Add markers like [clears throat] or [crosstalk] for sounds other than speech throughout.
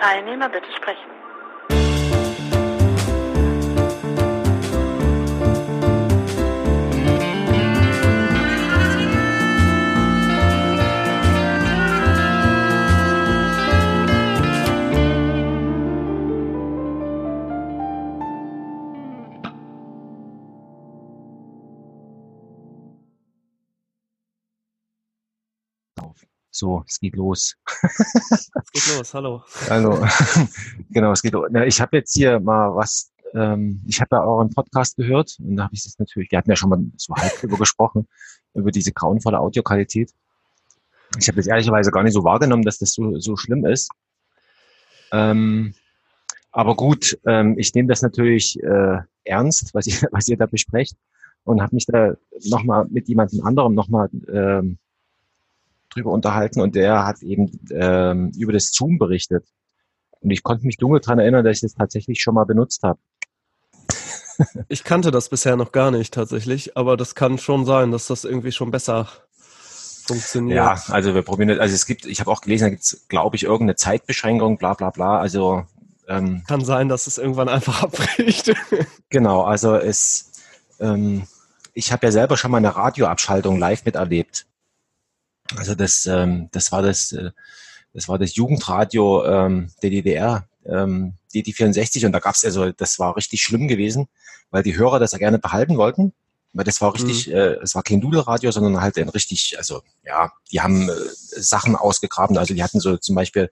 Teilnehmer bitte sprechen. So, es geht los. Es geht los, hallo. Hallo. [laughs] [laughs] genau, es geht los. Ja, ich habe jetzt hier mal was, ähm, ich habe ja euren Podcast gehört und da habe ich das natürlich, wir hatten ja schon mal so halb drüber gesprochen, über diese grauenvolle Audioqualität. Ich habe das ehrlicherweise gar nicht so wahrgenommen, dass das so, so schlimm ist. Ähm, aber gut, ähm, ich nehme das natürlich äh, ernst, was ihr, [laughs] was ihr da besprecht und habe mich da nochmal mit jemandem anderem nochmal ähm, drüber unterhalten und der hat eben ähm, über das Zoom berichtet. Und ich konnte mich dunkel dran erinnern, dass ich das tatsächlich schon mal benutzt habe. [laughs] Ich kannte das bisher noch gar nicht tatsächlich, aber das kann schon sein, dass das irgendwie schon besser funktioniert. Ja, also wir probieren das. Also es gibt, ich habe auch gelesen, da gibt es, glaube ich, irgendeine Zeitbeschränkung, bla bla bla. Also ähm, kann sein, dass es irgendwann einfach [laughs] abbricht. genau, also es ähm, ich habe ja selber schon mal eine Radioabschaltung live miterlebt. Also das, ähm, das war das, äh, das war das Jugendradio ähm, der DDR, ähm, DD64 und da gab's also, das war richtig schlimm gewesen, weil die Hörer das ja gerne behalten wollten. Weil das war richtig, mhm. äh, es war kein Dudelradio, sondern halt ein richtig, also ja, die haben äh, Sachen ausgegraben. Also die hatten so zum Beispiel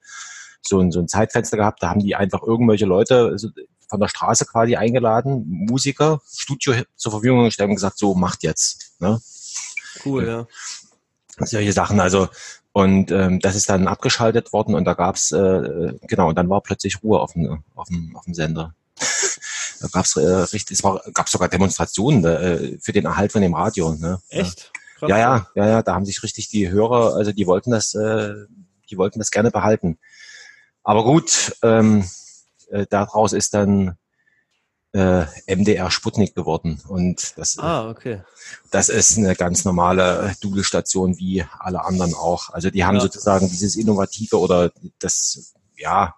so ein, so ein Zeitfenster gehabt, da haben die einfach irgendwelche Leute also von der Straße quasi eingeladen, Musiker, Studio zur Verfügung gestellt und gesagt, so macht jetzt. Ne? Cool, ja solche Sachen. Also und ähm, das ist dann abgeschaltet worden und da gab's äh, genau und dann war plötzlich Ruhe auf dem auf dem, auf dem Sender. [laughs] da gab's äh, richtig, es war, gab sogar Demonstrationen äh, für den Erhalt von dem Radio. Ne? Echt? Ja, ja, ja, ja, da haben sich richtig die Hörer, also die wollten das, äh, die wollten das gerne behalten. Aber gut, ähm, äh, daraus ist dann äh, MDR Sputnik geworden. Und das, ah, okay. das ist eine ganz normale Double-Station wie alle anderen auch. Also die haben ja. sozusagen dieses Innovative oder das, ja,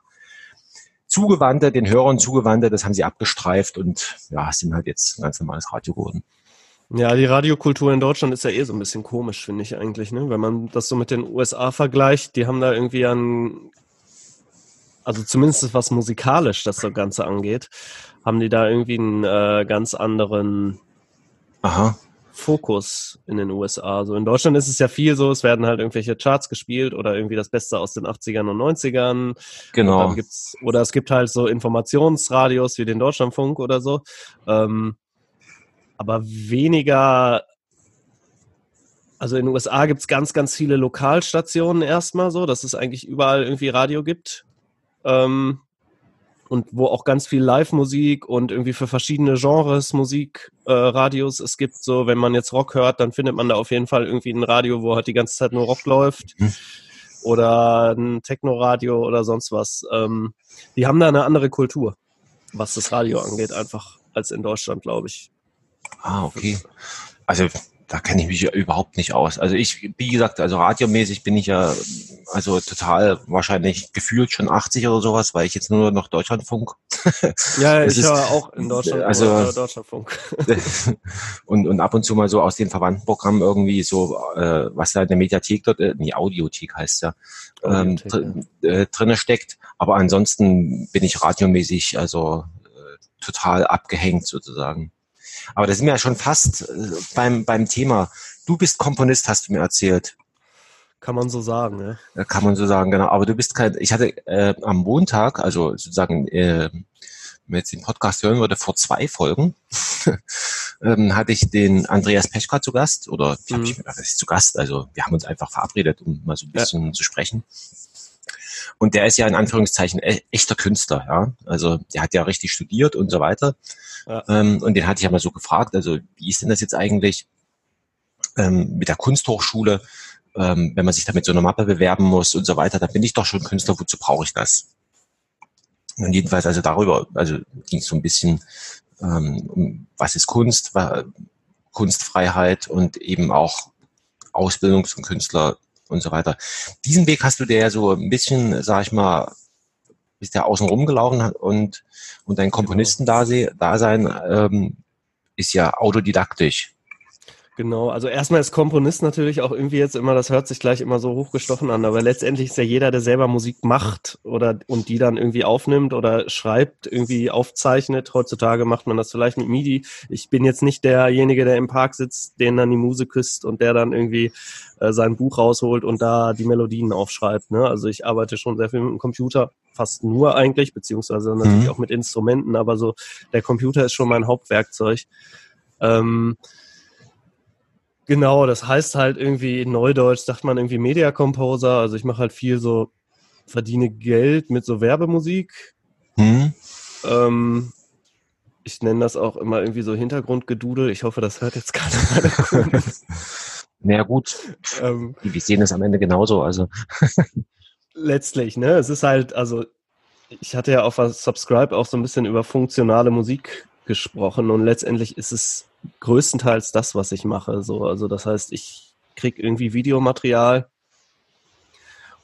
Zugewandte, den Hörern zugewandte, das haben sie abgestreift und ja, sind halt jetzt ein ganz normales Radio geworden. Ja, die Radiokultur in Deutschland ist ja eh so ein bisschen komisch, finde ich eigentlich, ne? Wenn man das so mit den USA vergleicht, die haben da irgendwie ein, also zumindest was musikalisch das so Ganze angeht, haben die da irgendwie einen äh, ganz anderen Aha. Fokus in den USA. So in Deutschland ist es ja viel so, es werden halt irgendwelche Charts gespielt oder irgendwie das Beste aus den 80ern und 90ern. Genau. Und oder es gibt halt so Informationsradios wie den Deutschlandfunk oder so. Ähm, aber weniger also in den USA gibt es ganz, ganz viele Lokalstationen erstmal so, dass es eigentlich überall irgendwie Radio gibt. Ähm, und wo auch ganz viel Live-Musik und irgendwie für verschiedene Genres Musik, äh, Radios es gibt. So, wenn man jetzt Rock hört, dann findet man da auf jeden Fall irgendwie ein Radio, wo halt die ganze Zeit nur Rock läuft. Mhm. Oder ein Techno-Radio oder sonst was. Ähm, die haben da eine andere Kultur, was das Radio angeht, einfach als in Deutschland, glaube ich. Ah, okay. Also da kenne ich mich ja überhaupt nicht aus. Also ich, wie gesagt, also radiomäßig bin ich ja also total wahrscheinlich gefühlt schon 80 oder sowas, weil ich jetzt nur noch Deutschlandfunk. Ja, [laughs] ich höre auch in Deutschland also, Deutschlandfunk. [laughs] und, und ab und zu mal so aus den verwandten Programmen irgendwie so, äh, was da in der Mediathek dort, äh, nee, Audiothek heißt ja, ähm, dr ja. Äh, drinne steckt. Aber ansonsten bin ich radiomäßig also äh, total abgehängt sozusagen. Aber da sind wir ja schon fast äh, beim, beim Thema. Du bist Komponist, hast du mir erzählt. Kann man so sagen, ja. ja kann man so sagen, genau. Aber du bist kein, ich hatte äh, am Montag, also sozusagen, äh, wenn man jetzt den Podcast hören würde, vor zwei Folgen, [laughs] ähm, hatte ich den Andreas Peschka zu Gast, oder ich habe mhm. mich was zu Gast, also wir haben uns einfach verabredet, um mal so ein bisschen ja. zu sprechen. Und der ist ja in Anführungszeichen e echter Künstler, ja. Also der hat ja richtig studiert und so weiter. Ja. Ähm, und den hatte ich ja mal so gefragt, also wie ist denn das jetzt eigentlich ähm, mit der Kunsthochschule, ähm, wenn man sich da mit so einer Mappe bewerben muss und so weiter, da bin ich doch schon Künstler, wozu brauche ich das? Und jedenfalls also darüber, also ging es so ein bisschen ähm, um was ist Kunst, Kunstfreiheit und eben auch Ausbildung zum Künstler und so weiter. Diesen Weg hast du dir ja so ein bisschen, sag ich mal, bist ja außen rumgelaufen und, und dein Komponisten-Dasein ähm, ist ja autodidaktisch. Genau, also erstmal ist Komponist natürlich auch irgendwie jetzt immer, das hört sich gleich immer so hochgestochen an, aber letztendlich ist ja jeder, der selber Musik macht oder und die dann irgendwie aufnimmt oder schreibt, irgendwie aufzeichnet. Heutzutage macht man das vielleicht mit MIDI. Ich bin jetzt nicht derjenige, der im Park sitzt, den dann die Muse küsst und der dann irgendwie äh, sein Buch rausholt und da die Melodien aufschreibt. Ne? Also ich arbeite schon sehr viel mit dem Computer, fast nur eigentlich, beziehungsweise natürlich mhm. auch mit Instrumenten, aber so der Computer ist schon mein Hauptwerkzeug. Ähm, Genau, das heißt halt irgendwie in Neudeutsch sagt man irgendwie Media Composer. Also ich mache halt viel so, verdiene Geld mit so Werbemusik. Hm. Ähm, ich nenne das auch immer irgendwie so Hintergrundgedudel. Ich hoffe, das hört jetzt keiner. [laughs] naja gut, ähm, wir sehen es am Ende genauso. Also [laughs] letztlich, ne? Es ist halt, also ich hatte ja auf Subscribe auch so ein bisschen über funktionale Musik gesprochen und letztendlich ist es größtenteils das, was ich mache. So, also das heißt, ich kriege irgendwie Videomaterial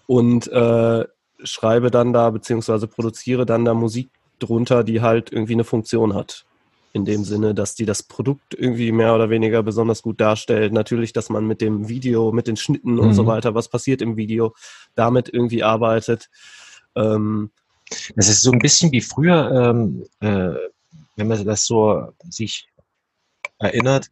und äh, schreibe dann da beziehungsweise produziere dann da Musik drunter, die halt irgendwie eine Funktion hat. In dem Sinne, dass die das Produkt irgendwie mehr oder weniger besonders gut darstellt. Natürlich, dass man mit dem Video, mit den Schnitten mhm. und so mhm. weiter, was passiert im Video, damit irgendwie arbeitet. Ähm, das ist so ein bisschen wie früher, ähm, äh, wenn man das so sich erinnert,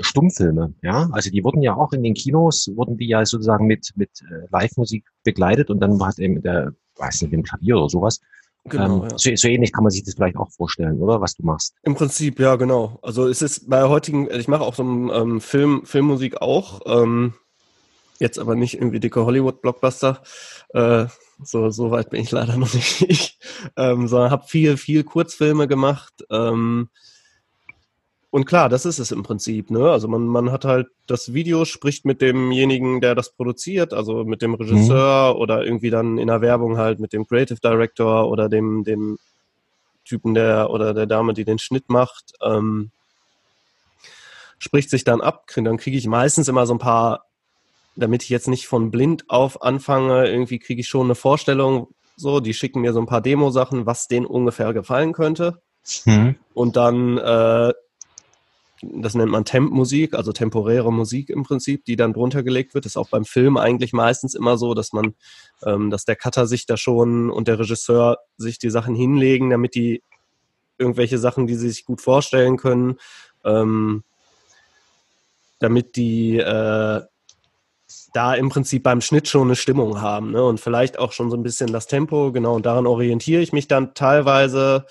Stummfilme, ja, also die wurden ja auch in den Kinos, wurden die ja sozusagen mit, mit äh, Live-Musik begleitet und dann hat eben der, weiß nicht, mit dem Klavier oder sowas. Genau, ähm, ja. so, so ähnlich kann man sich das vielleicht auch vorstellen, oder was du machst? Im Prinzip, ja, genau. Also es ist bei heutigen, ich mache auch so ähm, Film, Filmmusik auch, ähm, jetzt aber nicht irgendwie dicke Hollywood-Blockbuster. Äh, so, so weit bin ich leider noch nicht, [laughs] ähm, sondern habe viel, viel Kurzfilme gemacht. Ähm, und klar, das ist es im Prinzip. Ne? Also man, man hat halt das Video, spricht mit demjenigen, der das produziert, also mit dem Regisseur mhm. oder irgendwie dann in der Werbung halt mit dem Creative Director oder dem, dem Typen der oder der Dame, die den Schnitt macht. Ähm, spricht sich dann ab, dann kriege ich meistens immer so ein paar, damit ich jetzt nicht von blind auf anfange, irgendwie kriege ich schon eine Vorstellung, so, die schicken mir so ein paar Demo-Sachen, was denen ungefähr gefallen könnte. Mhm. Und dann äh, das nennt man Temp-Musik, also temporäre Musik im Prinzip, die dann drunter gelegt wird. Das ist auch beim Film eigentlich meistens immer so, dass man, ähm, dass der Cutter sich da schon und der Regisseur sich die Sachen hinlegen, damit die irgendwelche Sachen, die sie sich gut vorstellen können, ähm, damit die äh, da im Prinzip beim Schnitt schon eine Stimmung haben ne? und vielleicht auch schon so ein bisschen das Tempo, genau, und daran orientiere ich mich dann teilweise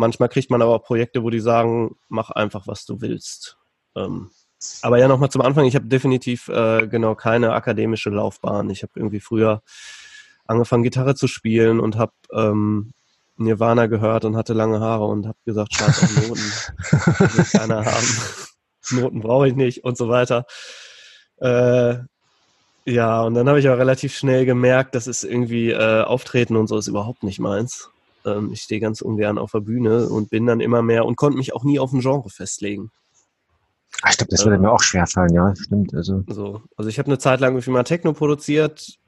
Manchmal kriegt man aber auch Projekte, wo die sagen, mach einfach, was du willst. Ähm, aber ja, nochmal zum Anfang, ich habe definitiv äh, genau keine akademische Laufbahn. Ich habe irgendwie früher angefangen, Gitarre zu spielen und habe ähm, Nirvana gehört und hatte lange Haare und habe gesagt, scheiß auf Noten. [laughs] will keiner haben. Noten brauche ich nicht und so weiter. Äh, ja, und dann habe ich auch relativ schnell gemerkt, dass es irgendwie äh, Auftreten und so ist überhaupt nicht meins. Ähm, ich stehe ganz ungern auf der Bühne und bin dann immer mehr und konnte mich auch nie auf ein Genre festlegen. Ah, ich glaube, das würde ähm, mir auch schwer fallen, ja, stimmt. Also, so. also ich habe eine Zeit lang irgendwie mal Techno produziert,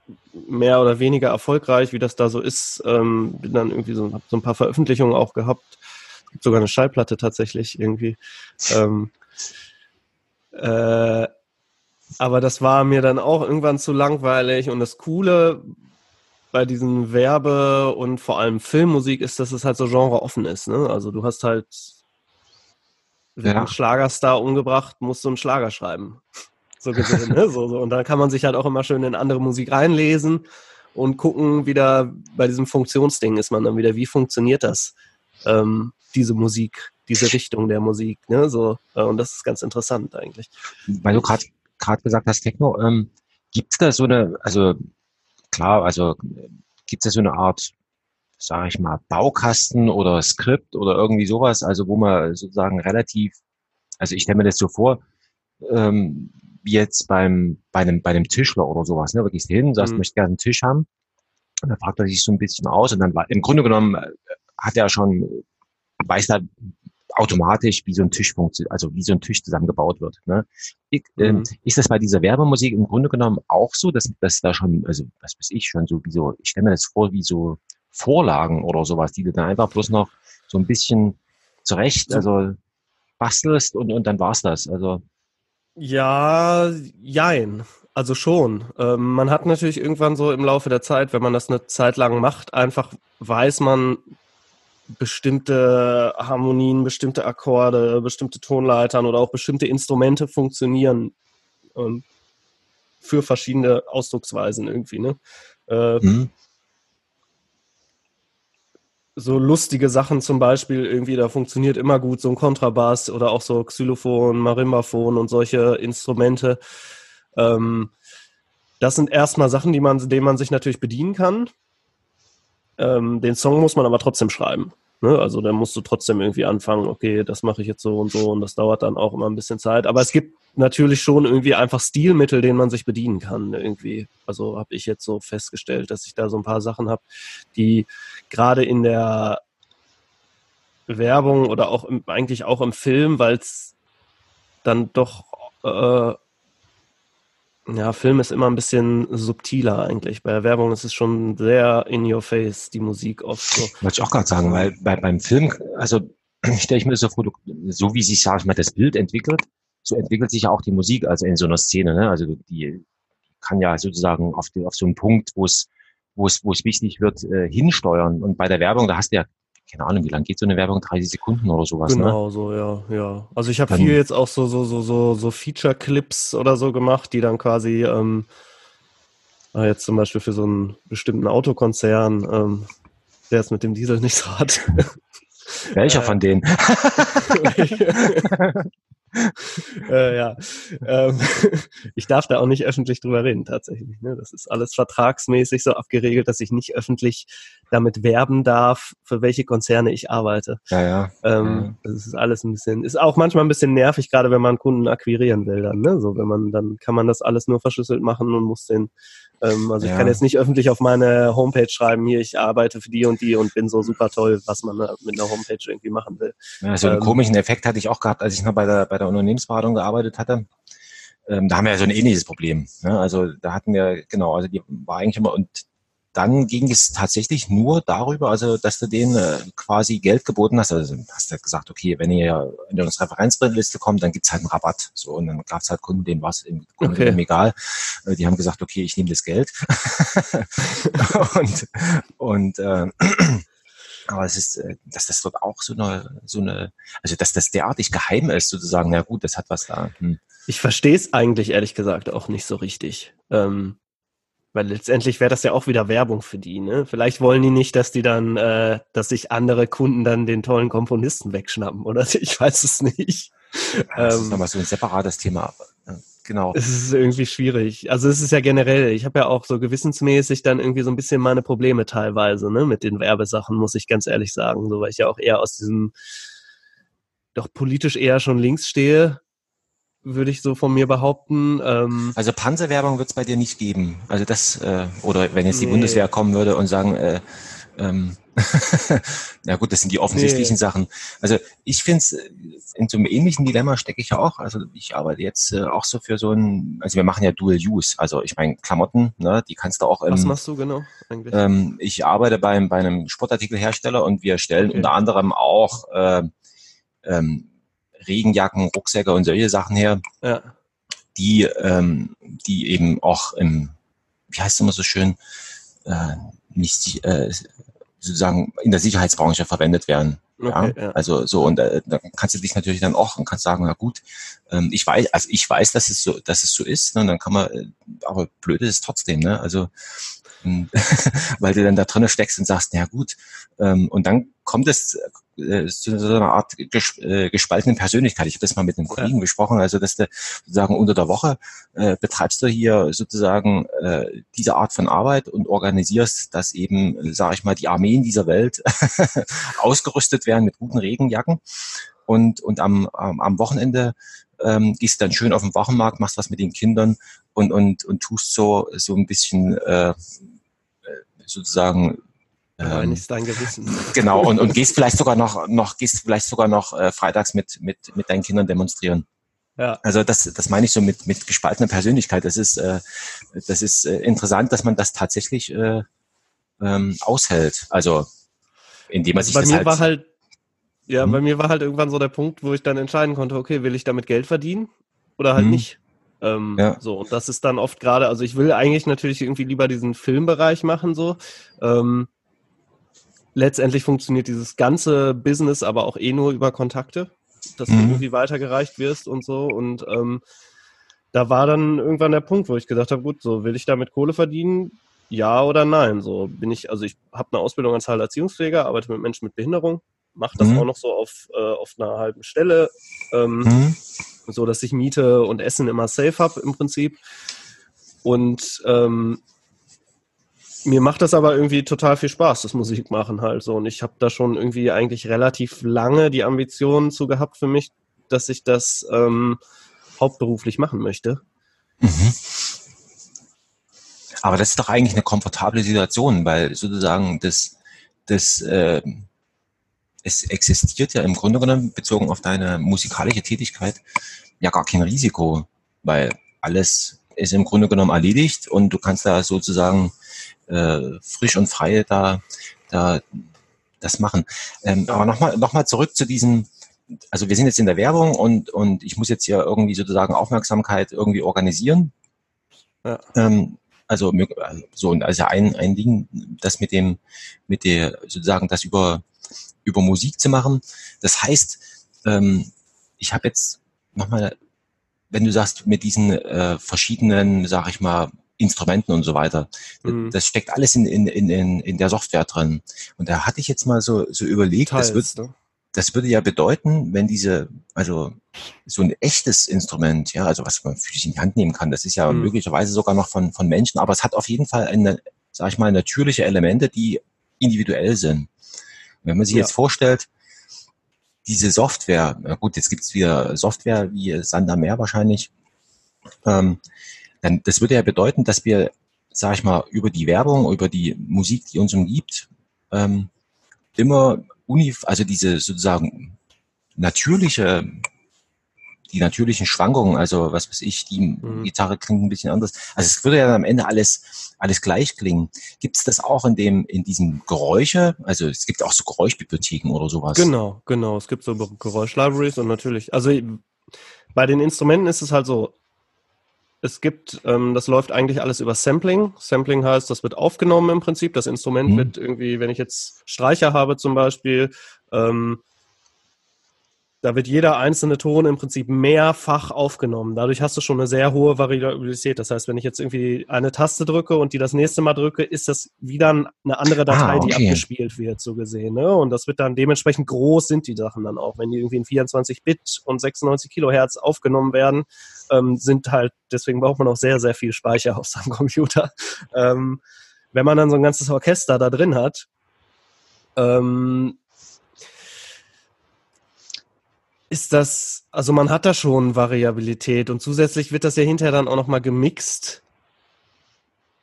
mehr oder weniger erfolgreich, wie das da so ist. Ähm, bin dann irgendwie so, hab so ein paar Veröffentlichungen auch gehabt. Gibt sogar eine Schallplatte tatsächlich irgendwie. Ähm, äh, aber das war mir dann auch irgendwann zu langweilig und das Coole bei diesen Werbe- und vor allem Filmmusik ist, dass es halt so genre offen ist. Ne? Also du hast halt ja. einen Schlagerstar umgebracht, musst du einen Schlager schreiben. So gesehen. ne? so, so. Und dann kann man sich halt auch immer schön in andere Musik reinlesen und gucken, wieder bei diesem Funktionsding ist man dann wieder, wie funktioniert das, ähm, diese Musik, diese Richtung der Musik. Ne? So, äh, und das ist ganz interessant eigentlich. Weil du gerade gesagt hast, Techno, ähm, gibt es da so eine, also klar, also gibt es ja so eine Art, sage ich mal, Baukasten oder Skript oder irgendwie sowas, also wo man sozusagen relativ, also ich stelle mir das so vor, ähm, wie jetzt beim, bei einem, bei einem Tischler oder sowas, ne, wirklich hin, sagst, mhm. möchte gerne einen Tisch haben, und dann fragt er sich so ein bisschen aus und dann war, im Grunde genommen äh, hat er schon, weiß da, automatisch, wie so ein Tisch funktioniert, also wie so ein Tisch zusammengebaut wird. Ne? Ich, ähm, mhm. ist das bei dieser Werbemusik im Grunde genommen auch so, dass, dass da schon, also was weiß ich, schon so wie so, ich stelle mir das vor, wie so Vorlagen oder sowas, die du dann einfach bloß noch so ein bisschen zurecht, also bastelst und, und dann war's das. Also ja, jein. Also schon. Ähm, man hat natürlich irgendwann so im Laufe der Zeit, wenn man das eine Zeit lang macht, einfach weiß man bestimmte Harmonien, bestimmte Akkorde, bestimmte Tonleitern oder auch bestimmte Instrumente funktionieren ähm, für verschiedene Ausdrucksweisen irgendwie. Ne? Äh, mhm so lustige Sachen zum Beispiel irgendwie, da funktioniert immer gut so ein Kontrabass oder auch so Xylophon, Marimbaphon und solche Instrumente. Ähm, das sind erstmal Sachen, die man, denen man sich natürlich bedienen kann. Ähm, den Song muss man aber trotzdem schreiben. Ne? Also da musst du trotzdem irgendwie anfangen, okay, das mache ich jetzt so und so und das dauert dann auch immer ein bisschen Zeit. Aber es gibt natürlich schon irgendwie einfach Stilmittel, denen man sich bedienen kann. Irgendwie. Also habe ich jetzt so festgestellt, dass ich da so ein paar Sachen habe, die gerade in der Werbung oder auch im, eigentlich auch im Film, weil es dann doch äh, ja, Film ist immer ein bisschen subtiler eigentlich. Bei der Werbung ist es schon sehr in your face, die Musik oft so. Wollte ich auch gerade sagen, weil bei, beim Film, also [clears throat] stelle ich mir das so vor, so wie sich, sag ich mal, das Bild entwickelt, so entwickelt sich ja auch die Musik, also in so einer Szene, ne? Also die kann ja sozusagen auf, die, auf so einen Punkt, wo es, wo es, wo es wichtig wird, äh, hinsteuern. Und bei der Werbung, da hast du ja, keine Ahnung, wie lange geht so eine Werbung? 30 Sekunden oder sowas, genau, ne? Genau, so, ja, ja. Also ich habe viel jetzt auch so, so, so, so, so Feature-Clips oder so gemacht, die dann quasi, ähm, ah, jetzt zum Beispiel für so einen bestimmten Autokonzern, ähm, der es mit dem Diesel nicht so hat. Welcher äh, von denen? [laughs] [laughs] äh, ja. Ähm, [laughs] ich darf da auch nicht öffentlich drüber reden, tatsächlich. Ne? Das ist alles vertragsmäßig so abgeregelt, dass ich nicht öffentlich damit werben darf, für welche Konzerne ich arbeite. Ja, ja. Ähm, ja. Das ist alles ein bisschen, ist auch manchmal ein bisschen nervig, gerade wenn man Kunden akquirieren will dann, ne? So, wenn man, dann kann man das alles nur verschlüsselt machen und muss den ähm, also ja. ich kann jetzt nicht öffentlich auf meine Homepage schreiben, hier, ich arbeite für die und die und bin so super toll, was man mit einer Homepage irgendwie machen will. Ja, so einen ähm, komischen Effekt hatte ich auch gehabt, als ich noch bei der, bei der Unternehmensberatung gearbeitet hatte. Ähm, da haben wir ja so ein ähnliches Problem. Ne? Also da hatten wir, genau, also die war eigentlich immer, und dann ging es tatsächlich nur darüber, also dass du denen äh, quasi Geld geboten hast. Also hast du gesagt, okay, wenn ihr in unsere Referenzliste kommt, dann gibt's halt einen Rabatt. So und dann gab's halt Kunden, denen war es okay. egal. Äh, die haben gesagt, okay, ich nehme das Geld. [laughs] und und äh, aber es ist, äh, dass das dort auch so eine, so eine, also dass das derartig geheim ist, sozusagen, na gut, das hat was da. Hm. Ich verstehe es eigentlich ehrlich gesagt auch nicht so richtig. Ähm, weil letztendlich wäre das ja auch wieder Werbung für die, ne? Vielleicht wollen die nicht, dass die dann, äh, dass sich andere Kunden dann den tollen Komponisten wegschnappen, oder? [laughs] Ich weiß es nicht. das ähm, ist nochmal so ein separates Thema. Genau. Es ist irgendwie schwierig. Also es ist ja generell, ich habe ja auch so gewissensmäßig dann irgendwie so ein bisschen meine Probleme teilweise, ne, mit den Werbesachen, muss ich ganz ehrlich sagen. So, weil ich ja auch eher aus diesem doch politisch eher schon links stehe würde ich so von mir behaupten. Ähm, also Panzerwerbung wird es bei dir nicht geben. Also das, äh, oder wenn jetzt die nee. Bundeswehr kommen würde und sagen, äh, ähm, [laughs] ja gut, das sind die offensichtlichen nee. Sachen. Also ich finde es, in so einem ähnlichen Dilemma stecke ich ja auch. Also ich arbeite jetzt äh, auch so für so ein, also wir machen ja Dual Use. Also ich meine Klamotten, ne, die kannst du auch. Ähm, Was machst du genau eigentlich? Ähm, ich arbeite beim, bei einem Sportartikelhersteller und wir stellen okay. unter anderem auch äh, ähm, Regenjacken, Rucksäcke und solche Sachen her, ja. die, ähm, die eben auch im, wie heißt es immer so schön, äh, nicht äh, sozusagen in der Sicherheitsbranche verwendet werden. Okay, ja? ja? Also so und äh, da kannst du dich natürlich dann auch und kannst sagen, na gut, ähm, ich weiß, also ich weiß, dass es so, dass es so ist, ne? und dann kann man, äh, aber blöd ist es trotzdem, ne? Also [laughs] weil du dann da drinnen steckst und sagst, na gut, ähm, und dann kommt es äh, zu so einer Art äh, gespaltenen Persönlichkeit. Ich habe das mal mit einem Kollegen ja. besprochen, also dass du sozusagen unter der Woche äh, betreibst du hier sozusagen äh, diese Art von Arbeit und organisierst, dass eben, sage ich mal, die Armeen dieser Welt [laughs] ausgerüstet werden mit guten Regenjacken und, und am, am Wochenende ähm, gehst dann schön auf den Wochenmarkt, machst was mit den Kindern und, und, und tust so, so ein bisschen äh, sozusagen ähm, ist dein Gewissen. [laughs] Genau, und, und gehst vielleicht sogar noch, noch gehst vielleicht sogar noch äh, freitags mit, mit, mit deinen Kindern demonstrieren. Ja. Also das, das meine ich so mit, mit gespaltener Persönlichkeit. Das ist, äh, das ist äh, interessant, dass man das tatsächlich äh, ähm, aushält. Also indem man Also sich bei das mir halt, war halt, ja, Hm. bei mir war halt irgendwann so der Punkt, wo ich dann entscheiden konnte, okay, will ich damit Geld verdienen oder halt Hm. nicht. Ähm, Ja. So, und das ist dann oft gerade, also ich will eigentlich natürlich irgendwie lieber diesen Filmbereich machen, so. Ähm, letztendlich funktioniert dieses ganze Business aber auch eh nur über Kontakte, dass du Mhm. irgendwie weitergereicht wirst und so. Und ähm, da war dann irgendwann der Punkt, wo ich gesagt habe, gut, so will ich damit Kohle verdienen? Ja oder nein? So bin ich, also ich habe eine Ausbildung als Heilerziehungspfleger, arbeite mit Menschen mit Behinderung, mache das Mhm. auch noch so auf, äh, auf einer halben Stelle, ähm, Hm, so dass ich Miete und Essen immer safe habe im Prinzip. Und ähm, mir macht das aber irgendwie total viel Spaß, das Musik machen halt so. Und ich habe da schon irgendwie eigentlich relativ lange die Ambitionen zu gehabt für mich, dass ich das ähm, hauptberuflich machen möchte. Mhm. Aber das ist doch eigentlich eine komfortable Situation, weil sozusagen das, das äh, es existiert ja im Grunde genommen, bezogen auf deine musikalische Tätigkeit, ja gar kein Risiko, weil alles ist im Grunde genommen erledigt und du kannst da sozusagen äh, frisch und frei da, da das machen. Ähm, aber nochmal noch mal zurück zu diesem, also wir sind jetzt in der Werbung und, und ich muss jetzt hier irgendwie sozusagen Aufmerksamkeit irgendwie organisieren. Ja. Ähm, also mö- so und also ein, ein Ding, das mit dem, mit der sozusagen das über über Musik zu machen. Das heißt, ähm, ich habe jetzt nochmal, wenn du sagst, mit diesen äh, verschiedenen, sag ich mal, Instrumenten und so weiter, Mhm. das steckt alles in, in, in, in in der Software drin. Und da hatte ich jetzt mal so, so überlegt, das, wird, Teils, ne? das würde ja bedeuten, wenn diese, also so ein echtes Instrument, ja, also was man physisch in die Hand nehmen kann, das ist ja Mhm. möglicherweise sogar noch von, von Menschen, aber es hat auf jeden Fall eine, sag ich mal, natürliche Elemente, die individuell sind. Wenn man sich Ja. jetzt vorstellt, diese Software, na gut, jetzt gibt's wieder Software wie Sander Meer wahrscheinlich, ähm, dann das würde ja bedeuten, dass wir, sag ich mal, über die Werbung, über die Musik, die uns umgibt, ähm, immer uni, also diese sozusagen natürliche, die natürlichen Schwankungen, also was weiß ich, die Mhm. Gitarre klingt ein bisschen anders. Also es würde ja am Ende alles, alles gleich klingen. Gibt es das auch in dem, in diesem Geräusche? Also es gibt auch so Geräuschbibliotheken oder sowas. Genau, genau. Es gibt so Geräuschlibraries und natürlich, also bei den Instrumenten ist es halt so, es gibt, ähm, das läuft eigentlich alles über Sampling. Sampling heißt, das wird aufgenommen im Prinzip. Das Instrument Mhm. wird irgendwie, wenn ich jetzt Streicher habe zum Beispiel, ähm, da wird jeder einzelne Ton im Prinzip mehrfach aufgenommen. Dadurch hast du schon eine sehr hohe Variabilität. Das heißt, wenn ich jetzt irgendwie eine Taste drücke und die das nächste Mal drücke, ist das wieder eine andere Datei, Ah, die okay. abgespielt wird, so gesehen. Ne? Und das wird dann dementsprechend groß sind die Sachen dann auch. Wenn die irgendwie in 24 Bit und 96 Kilohertz aufgenommen werden, ähm, sind halt, deswegen braucht man auch sehr, sehr viel Speicher auf seinem [laughs] Computer. Ähm, wenn man dann so ein ganzes Orchester da drin hat, ähm, ist das, also man hat da schon Variabilität und zusätzlich wird das ja hinterher dann auch nochmal gemixt.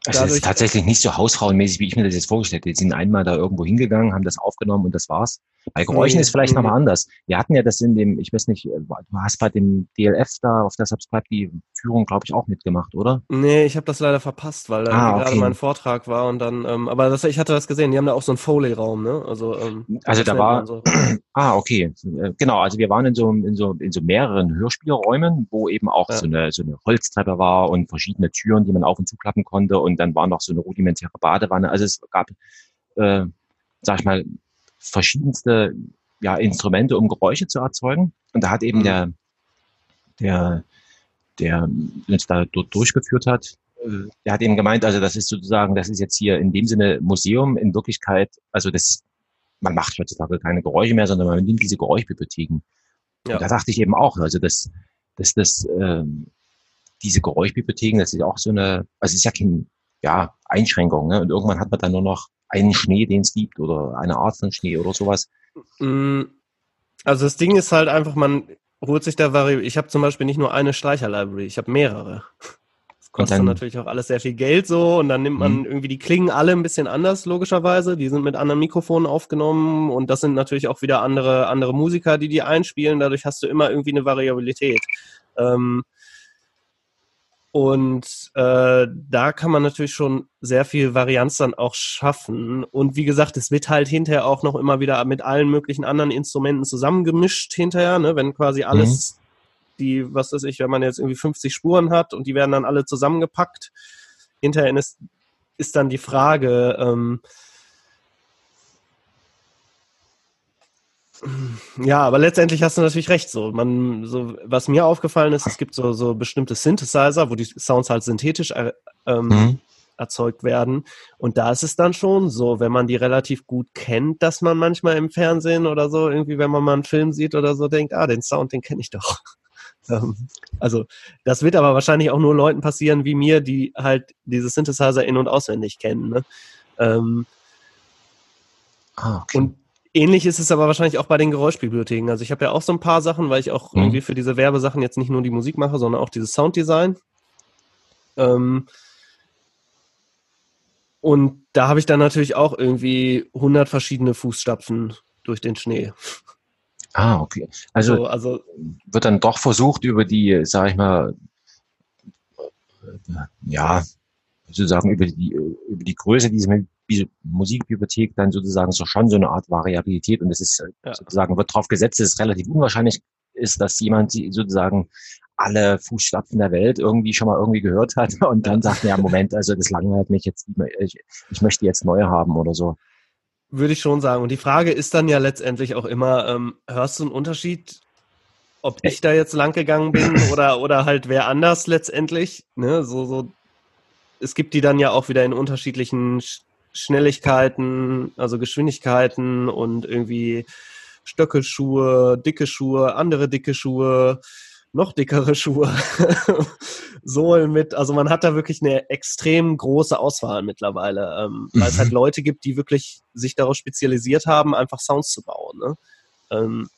Also es Dadurch- ist tatsächlich nicht so hausfrauenmäßig, wie ich mir das jetzt vorgestellt habe. Die sind einmal da irgendwo hingegangen, haben das aufgenommen und das war's. Bei Geräuschen Nee, ist vielleicht nochmal anders. Wir hatten ja das in dem, ich weiß nicht, du hast bei dem DLF da auf der Subscribe die Führung, glaube ich, auch mitgemacht, oder? Nee, ich habe das leider verpasst, weil da Ah, irgendwie gerade okay. mein Vortrag war und dann, ähm, aber das, ich hatte das gesehen, die haben da auch so einen Foley-Raum, ne? Also, ähm, Also da war- So. [clears throat] Ah, okay. Äh, Genau, also wir waren in so, in so, in so mehreren Hörspielräumen, wo eben auch Ja. so, eine, so eine Holztreppe war und verschiedene Türen, die man auf und zuklappen konnte und dann war noch so eine rudimentäre Badewanne. Also es gab, äh, sag ich mal, verschiedenste ja, Instrumente, um Geräusche zu erzeugen. Und da hat eben Mhm. der, der, der uns da dort durchgeführt hat, äh, der hat eben gemeint, also das ist sozusagen, das ist jetzt hier in dem Sinne Museum, in Wirklichkeit, also das, man macht heutzutage keine Geräusche mehr, sondern man nimmt diese Geräuschbibliotheken. Ja. Und da dachte ich eben auch, also das, das, das, ähm, diese Geräuschbibliotheken, das ist auch so eine, also es ist ja keine ja, Einschränkung, ne? Und irgendwann hat man dann nur noch einen Schnee, den es gibt, oder eine Art von Schnee oder sowas. Mm, Also das Ding ist halt einfach, man holt sich da Vari Ich habe zum Beispiel nicht nur eine Streicher-Library, ich habe mehrere. Das kostet dann- dann natürlich auch alles sehr viel Geld so und dann nimmt man Mhm. irgendwie, die klingen alle ein bisschen anders, logischerweise. Die sind mit anderen Mikrofonen aufgenommen und das sind natürlich auch wieder andere, andere Musiker, die die einspielen. Dadurch hast du immer irgendwie eine Variabilität. Ähm, Und äh, da kann man natürlich schon sehr viel Varianz dann auch schaffen. Und wie gesagt, es wird halt hinterher auch noch immer wieder mit allen möglichen anderen Instrumenten zusammengemischt hinterher, ne? wenn quasi alles, mhm. die, was weiß ich, wenn man jetzt irgendwie 50 Spuren hat und die werden dann alle zusammengepackt. Hinterher ist, ist dann die Frage, ähm, Ja, aber letztendlich hast du natürlich recht. So, man, so, was mir aufgefallen ist, es gibt so, so bestimmte Synthesizer, wo die Sounds halt synthetisch äh, ähm, mhm. erzeugt werden. Und da ist es dann schon so, wenn man die relativ gut kennt, dass man manchmal im Fernsehen oder so, irgendwie, wenn man mal einen Film sieht oder so, denkt, ah, den Sound, den kenne ich doch. [laughs] Ähm, also, das wird aber wahrscheinlich auch nur Leuten passieren wie mir, die halt diese Synthesizer in- und auswendig kennen. Ne? Ähm, ah, okay. Und Ähnlich ist es aber wahrscheinlich auch bei den Geräuschbibliotheken. Also ich habe ja auch so ein paar Sachen, weil ich auch mhm. irgendwie für diese Werbesachen jetzt nicht nur die Musik mache, sondern auch dieses Sounddesign. Ähm und da habe ich dann natürlich auch irgendwie 100 verschiedene Fußstapfen durch den Schnee. Ah, okay. Also, also, also wird dann doch versucht, über die, sag ich mal, ja, sozusagen über die, über die Größe dieses Musikbibliothek dann sozusagen so schon so eine Art Variabilität und es ist äh, ja. sozusagen, wird darauf gesetzt, dass es relativ unwahrscheinlich ist, dass jemand sozusagen alle Fußstapfen der Welt irgendwie schon mal irgendwie gehört hat [laughs] und dann sagt, ja, Moment, also das langweilt mich jetzt, ich, ich möchte jetzt neue haben oder so. Würde ich schon sagen. Und die Frage ist dann ja letztendlich auch immer, ähm, hörst du einen Unterschied, ob ich da jetzt lang gegangen bin [clears throat] oder, oder halt wer anders letztendlich? Ne? So, so, es gibt die dann ja auch wieder in unterschiedlichen Schnelligkeiten, also Geschwindigkeiten und irgendwie Stöckelschuhe, dicke Schuhe, andere dicke Schuhe, noch dickere Schuhe, [laughs] Sohlen mit. Also man hat da wirklich eine extrem große Auswahl mittlerweile, ähm, weil es halt mhm. Leute gibt, die wirklich sich darauf spezialisiert haben, einfach Sounds zu bauen. Ne? Ähm,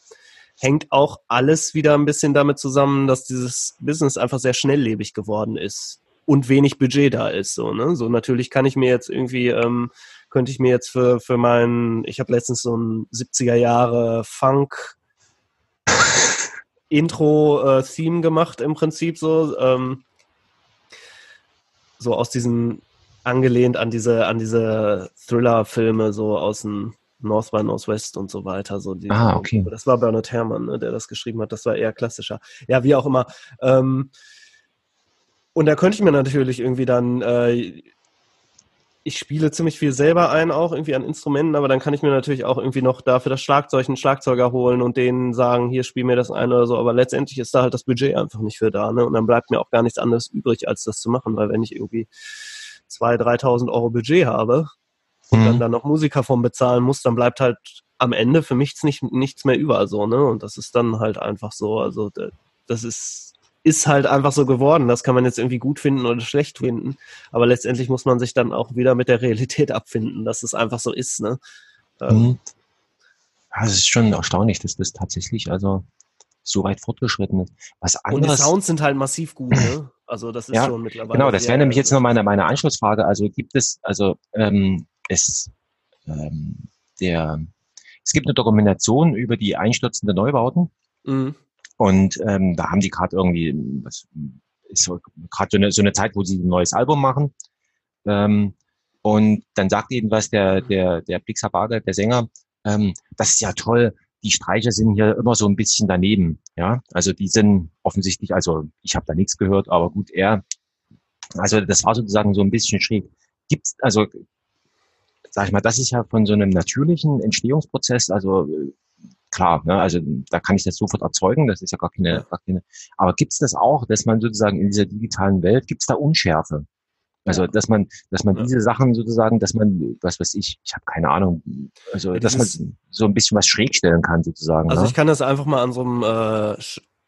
hängt auch alles wieder ein bisschen damit zusammen, dass dieses Business einfach sehr schnelllebig geworden ist und wenig Budget da ist. So, ne? so natürlich kann ich mir jetzt irgendwie, ähm, könnte ich mir jetzt für, für meinen, ich habe letztens so ein 70er Jahre Funk [laughs] Intro-Theme äh, gemacht im Prinzip so. Ähm, so aus diesem angelehnt an diese, an diese Thriller-Filme, so aus dem North by Northwest und so weiter. So die, ah, okay. Das war Bernard Herrmann, ne, der das geschrieben hat. Das war eher klassischer. Ja, wie auch immer. Ähm, und da könnte ich mir natürlich irgendwie dann, äh, ich spiele ziemlich viel selber ein, auch irgendwie an Instrumenten, aber dann kann ich mir natürlich auch irgendwie noch dafür das Schlagzeug einen Schlagzeuger holen und denen sagen, hier spiel mir das ein oder so. Aber letztendlich ist da halt das Budget einfach nicht für da, ne? Und dann bleibt mir auch gar nichts anderes übrig, als das zu machen, weil wenn ich irgendwie 2.000, 3.000 Euro Budget habe und mhm. dann da noch Musiker vom bezahlen muss, dann bleibt halt am Ende für mich nicht, nichts mehr über, so, ne? Und das ist dann halt einfach so, also das ist ist halt einfach so geworden. Das kann man jetzt irgendwie gut finden oder schlecht finden. Aber letztendlich muss man sich dann auch wieder mit der Realität [laughs] abfinden, dass es einfach so ist. Ne? Ähm, mhm. Ja, es ist schon erstaunlich, dass das tatsächlich also so weit fortgeschritten ist. Was anderes, Und die Sounds sind halt massiv gut. Ne? [clears throat] Also das ist ja, schon mittlerweile. Genau, das wäre nämlich jetzt noch meine, meine Anschlussfrage. Also gibt es, also ähm, es ähm, der es gibt eine Dokumentation über die einstürzenden Neubauten. Mhm. Und ähm, da haben die gerade irgendwie, was ist so, gerade so eine, so eine Zeit, wo sie ein neues Album machen. Ähm, und dann sagt eben was der, der, der Pixar Barger, der Sänger, ähm, das ist ja toll, die Streicher sind hier immer so ein bisschen daneben. Ja, also die sind offensichtlich, also ich habe da nichts gehört, aber gut, er, also das war sozusagen so ein bisschen schräg. Gibt's, also sag ich mal, das ist ja von so einem natürlichen Entstehungsprozess, also klar, ne, also da kann ich das sofort erzeugen, das ist ja gar keine, gar keine aber gibt es das auch, dass man sozusagen in dieser digitalen Welt, gibt es da Unschärfe? Also, dass man, dass man diese Sachen sozusagen, dass man, was weiß ich, ich habe keine Ahnung, also, dass man so ein bisschen was schräg stellen kann sozusagen. Also, ne? ich kann das einfach mal an so einem äh,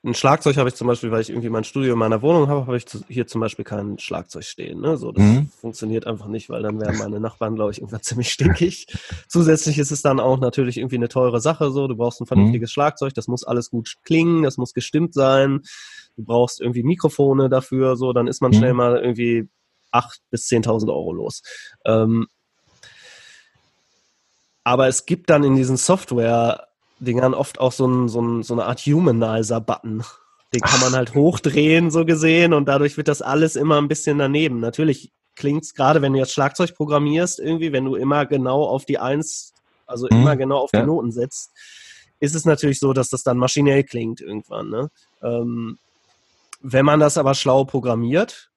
ein Schlagzeug habe ich zum Beispiel, weil ich irgendwie mein Studio in meiner Wohnung habe, habe ich hier zum Beispiel kein Schlagzeug stehen. Ne? So, das mhm. funktioniert einfach nicht, weil dann wären meine Nachbarn, glaube ich, irgendwann [laughs] ziemlich stinkig. Zusätzlich ist es dann auch natürlich irgendwie eine teure Sache. So, du brauchst ein vernünftiges mhm. Schlagzeug, das muss alles gut klingen, das muss gestimmt sein. Du brauchst irgendwie Mikrofone dafür. So, dann ist man mhm. schnell mal irgendwie acht bis zehntausend Euro los. Ähm, aber es gibt dann in diesen Software Dingern oft auch so, ein, so, ein, so eine Art Humanizer-Button. Den kann man halt hochdrehen, so gesehen, und dadurch wird das alles immer ein bisschen daneben. Natürlich klingt es gerade, wenn du jetzt Schlagzeug programmierst, irgendwie, wenn du immer genau auf die Eins, also mhm. immer genau auf ja. die Noten setzt, ist es natürlich so, dass das dann maschinell klingt irgendwann. Ne? Ähm, wenn man das aber schlau programmiert,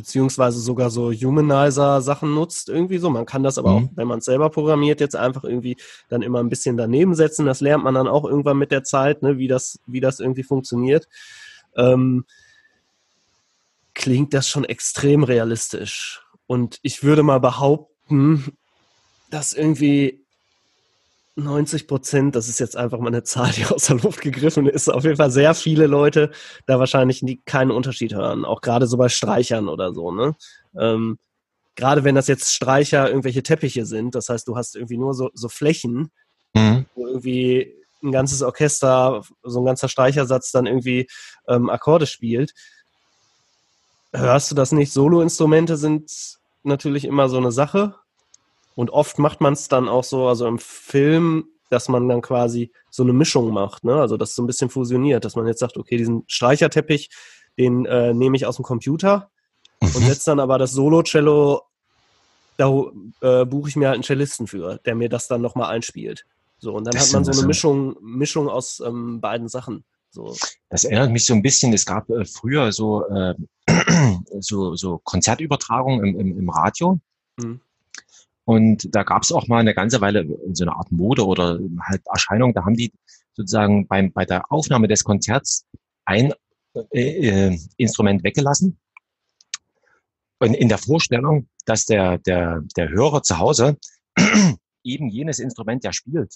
beziehungsweise sogar so Humanizer-Sachen nutzt, irgendwie so. Man kann das aber mhm. auch, wenn man es selber programmiert, jetzt einfach irgendwie dann immer ein bisschen daneben setzen. Das lernt man dann auch irgendwann mit der Zeit, ne, wie das, wie das irgendwie funktioniert. Ähm, klingt das schon extrem realistisch. Und ich würde mal behaupten, dass irgendwie 90 Prozent, das ist jetzt einfach mal eine Zahl, die [laughs] aus der Luft gegriffen ist, auf jeden Fall sehr viele Leute da wahrscheinlich nie, keinen Unterschied hören. Auch gerade so bei Streichern oder so, ne? Ähm, gerade wenn das jetzt Streicher irgendwelche Teppiche sind, das heißt, du hast irgendwie nur so, so Flächen, mhm. wo irgendwie ein ganzes Orchester, so ein ganzer Streichersatz dann irgendwie ähm, Akkorde spielt. Hörst du das nicht? Solo-Instrumente sind natürlich immer so eine Sache. Und oft macht man es dann auch so, also im Film, dass man dann quasi so eine Mischung macht, ne? Also das so ein bisschen fusioniert, dass man jetzt sagt, okay, diesen Streicherteppich, den äh, nehme ich aus dem Computer mhm. und setze dann aber das Solo-Cello, da äh, buche ich mir halt einen Cellisten für, der mir das dann nochmal einspielt. So, und dann das hat man so eine Mischung, Mischung aus ähm, beiden Sachen. So. Das erinnert mich so ein bisschen, es gab äh, früher so, äh, [clears throat] so, so Konzertübertragungen im, im, im Radio. Mhm. Und da gab es auch mal eine ganze Weile so eine Art Mode oder halt Erscheinung. Da haben die sozusagen beim, bei der Aufnahme des Konzerts ein äh, äh, Instrument weggelassen. Und in der Vorstellung, dass der, der, der Hörer zu Hause [clears throat] eben jenes Instrument ja spielt.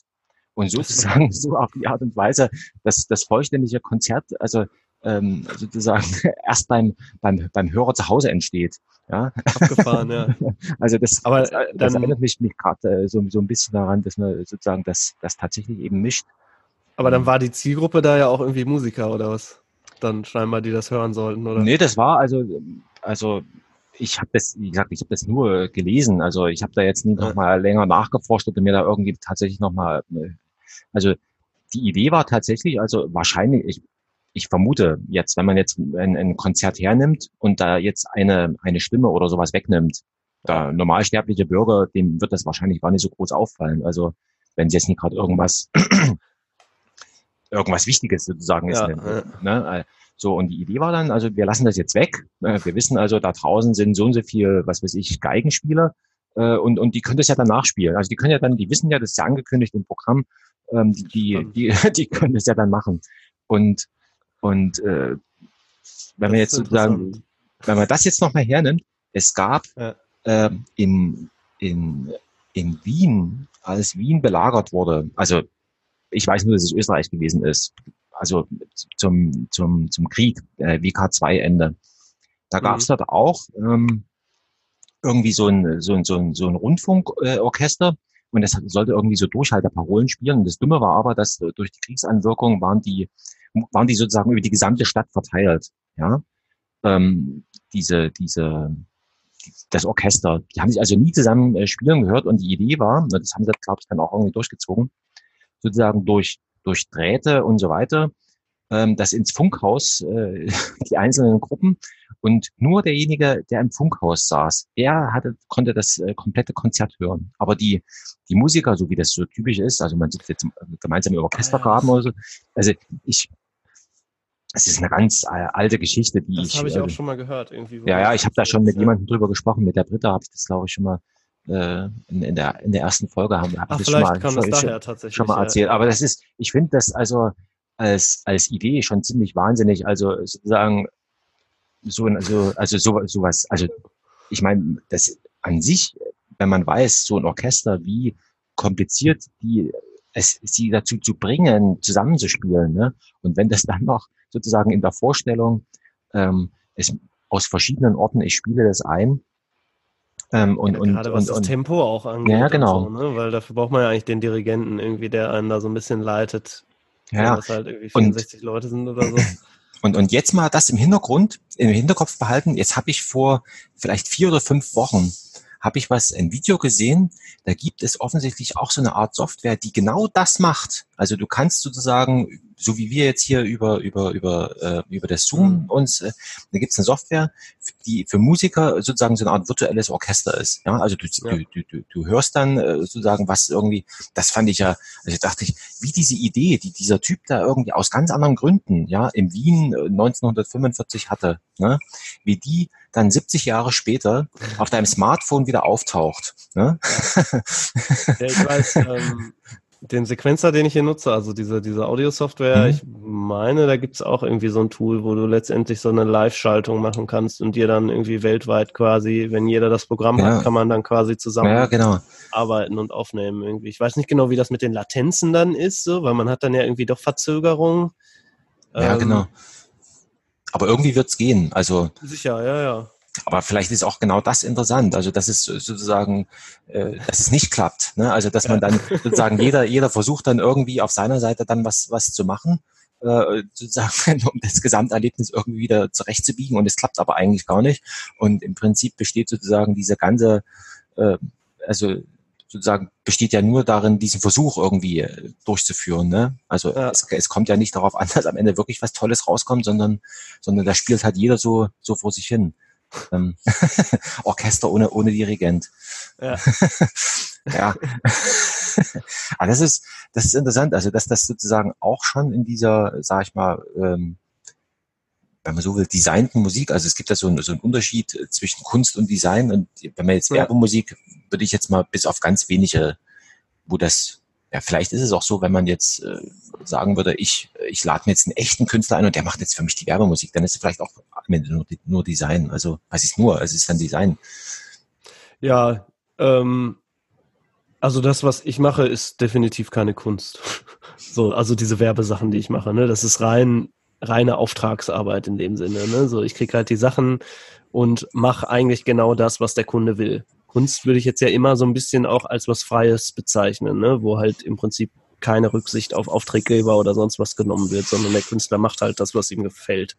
Und sozusagen [laughs] so auf die Art und Weise, dass das vollständige Konzert, also ähm, sozusagen [laughs] erst beim, beim, beim Hörer zu Hause entsteht. Ja. Abgefahren, ja. [laughs] Also das, Aber das, das dann, erinnert mich, mich gerade äh, so, so ein bisschen daran, dass man sozusagen das, das tatsächlich eben mischt. Aber dann war die Zielgruppe da ja auch irgendwie Musiker oder was? Dann scheinbar, die das hören sollten, oder? Nee, das war also, also ich habe das, wie gesagt, ich habe das nur gelesen. Also ich habe da jetzt nie ja. noch mal länger nachgeforscht oder mir da irgendwie tatsächlich noch mal, äh, also die Idee war tatsächlich, also wahrscheinlich, ich, ich vermute jetzt, wenn man jetzt ein, ein Konzert hernimmt und da jetzt eine, eine Stimme oder sowas wegnimmt, der normalsterbliche Bürger, dem wird das wahrscheinlich gar nicht so groß auffallen. Also wenn es jetzt nicht gerade irgendwas [clears throat] irgendwas Wichtiges sozusagen ist. Ja, ne? So, und die Idee war dann, also wir lassen das jetzt weg. Ne? Wir wissen also, da draußen sind so und so viel, was weiß ich, Geigenspieler äh, und, und die können das ja dann nachspielen. Also die können ja dann, die wissen ja, das ist ja angekündigt im Programm, ähm, die, die, die, [laughs] die können das ja dann machen. Und und äh, wenn man jetzt sozusagen, wenn man das jetzt nochmal hernimmt, es gab ja. äh, in, in, in Wien, als Wien belagert wurde, also ich weiß nur, dass es Österreich gewesen ist, also zum, zum, zum Krieg, äh, WK2-Ende. Da gab es mhm. dort auch ähm, irgendwie so ein, so ein, so ein, so ein Rundfunkorchester äh, und das sollte irgendwie so Durchhalteparolen spielen. Und das Dumme war aber, dass durch die Kriegsanwirkung waren die waren die sozusagen über die gesamte Stadt verteilt. Ja, ähm, diese, diese, das Orchester, die haben sich also nie zusammen äh, spielen gehört und die Idee war, das haben sie, glaube ich, dann auch irgendwie durchgezogen, sozusagen durch, durch Drähte und so weiter, ähm, das ins Funkhaus, äh, [laughs] die einzelnen Gruppen und nur derjenige, der im Funkhaus saß, der hatte, konnte das äh, komplette Konzert hören. Aber die, die Musiker, so wie das so typisch ist, also man sitzt jetzt gemeinsam im Orchestergraben oder so, also ich, es ist eine ganz äh, alte Geschichte, die das ich. Das habe ich auch äh, schon mal gehört. Irgendwie, ja, ja, ich habe da schon mit ja. jemandem drüber gesprochen. Mit der Britta habe ich das, glaube ich, schon mal äh, in, in, der, in der ersten Folge haben hab Ach, ich das schon mal, schon, schon mal erzählt. Ja. Aber das ist, ich finde das also als, als Idee schon ziemlich wahnsinnig. Also sozusagen so, also, also so, sowas, also ich meine, das an sich, wenn man weiß, so ein Orchester, wie kompliziert die es, sie dazu zu bringen, zusammenzuspielen. Ne? Und wenn das [laughs] dann noch sozusagen in der Vorstellung ähm, es aus verschiedenen Orten, ich spiele das ein. Ähm, und, ja, und, gerade was und, das und, Tempo auch angeht. Ja, genau. So, ne? Weil dafür braucht man ja eigentlich den Dirigenten irgendwie, der einen da so ein bisschen leitet. Ja. Dass halt irgendwie 64 und, Leute sind oder so. [clears throat] Und, und jetzt mal das im Hintergrund, im Hinterkopf behalten. Jetzt habe ich vor vielleicht vier oder fünf Wochen habe ich was, ein Video gesehen, da gibt es offensichtlich auch so eine Art Software, die genau das macht. Also du kannst sozusagen, so wie wir jetzt hier über über über äh, über das Zoom mhm. uns, äh, da gibt's eine Software, die für Musiker sozusagen so eine Art virtuelles Orchester ist. Ja, also du, ja. du, du, du hörst dann äh, sozusagen was irgendwie. Das fand ich ja, also dachte ich, wie diese Idee, die dieser Typ da irgendwie aus ganz anderen Gründen, ja, in Wien 1945 äh, hatte, ne, wie die dann 70 Jahre später auf deinem Smartphone wieder auftaucht. Ne? Ja. ja ich weiß, ähm, den Sequencer, den ich hier nutze, also diese, diese Audio-Software, mhm. ich meine, da gibt's auch irgendwie so ein Tool, wo du letztendlich so eine Live-Schaltung machen kannst und dir dann irgendwie weltweit quasi, wenn jeder das Programm ja. hat, kann man dann quasi zusammen ja, genau. arbeiten und aufnehmen irgendwie. Ich weiß nicht genau, wie das mit den Latenzen dann ist, so, weil man hat dann ja irgendwie doch Verzögerungen. Ja, ähm, genau. Aber irgendwie wird's gehen. Also sicher, ja, ja. Aber vielleicht ist auch genau das interessant, also dass es sozusagen, äh, dass es nicht klappt. Ne? Also dass man dann sozusagen jeder, [laughs] jeder versucht dann irgendwie auf seiner Seite dann was, was zu machen, äh, sozusagen, [laughs] um das Gesamterlebnis irgendwie wieder zurechtzubiegen und es klappt aber eigentlich gar nicht. Und im Prinzip besteht sozusagen diese ganze, äh, also sozusagen besteht ja nur darin, diesen Versuch irgendwie äh, durchzuführen. Ne? Also ja. es, es kommt ja nicht darauf an, [laughs] dass am Ende wirklich was Tolles rauskommt, sondern, sondern da spielt halt jeder so, so vor sich hin. Ähm, [laughs] Orchester ohne, ohne Dirigent. Ja. [laughs] ja. [laughs] Aber das ist, das ist interessant. Also, dass das sozusagen auch schon in dieser, sag ich mal, ähm, wenn man so will, designten Musik, also es gibt da so, einen, so einen Unterschied zwischen Kunst und Design und wenn man jetzt ja. Werbemusik, würde ich jetzt mal bis auf ganz wenige, wo das ja, vielleicht ist es auch so, wenn man jetzt äh, sagen würde, ich, ich lade mir jetzt einen echten Künstler ein und der macht jetzt für mich die Werbemusik, dann ist es vielleicht auch nur, nur Design. Also, was ist nur? Es ist dann Design. Ja, ähm, also das, was ich mache, ist definitiv keine Kunst. [laughs] so, also diese Werbesachen, die ich mache, ne, das ist rein reine Auftragsarbeit in dem Sinne. Ne? So, ich kriege halt die Sachen und mache eigentlich genau das, was der Kunde will. Kunst würde ich jetzt ja immer so ein bisschen auch als was Freies bezeichnen, ne? wo halt im Prinzip keine Rücksicht auf Auftraggeber oder sonst was genommen wird, sondern der Künstler macht halt das, was ihm gefällt.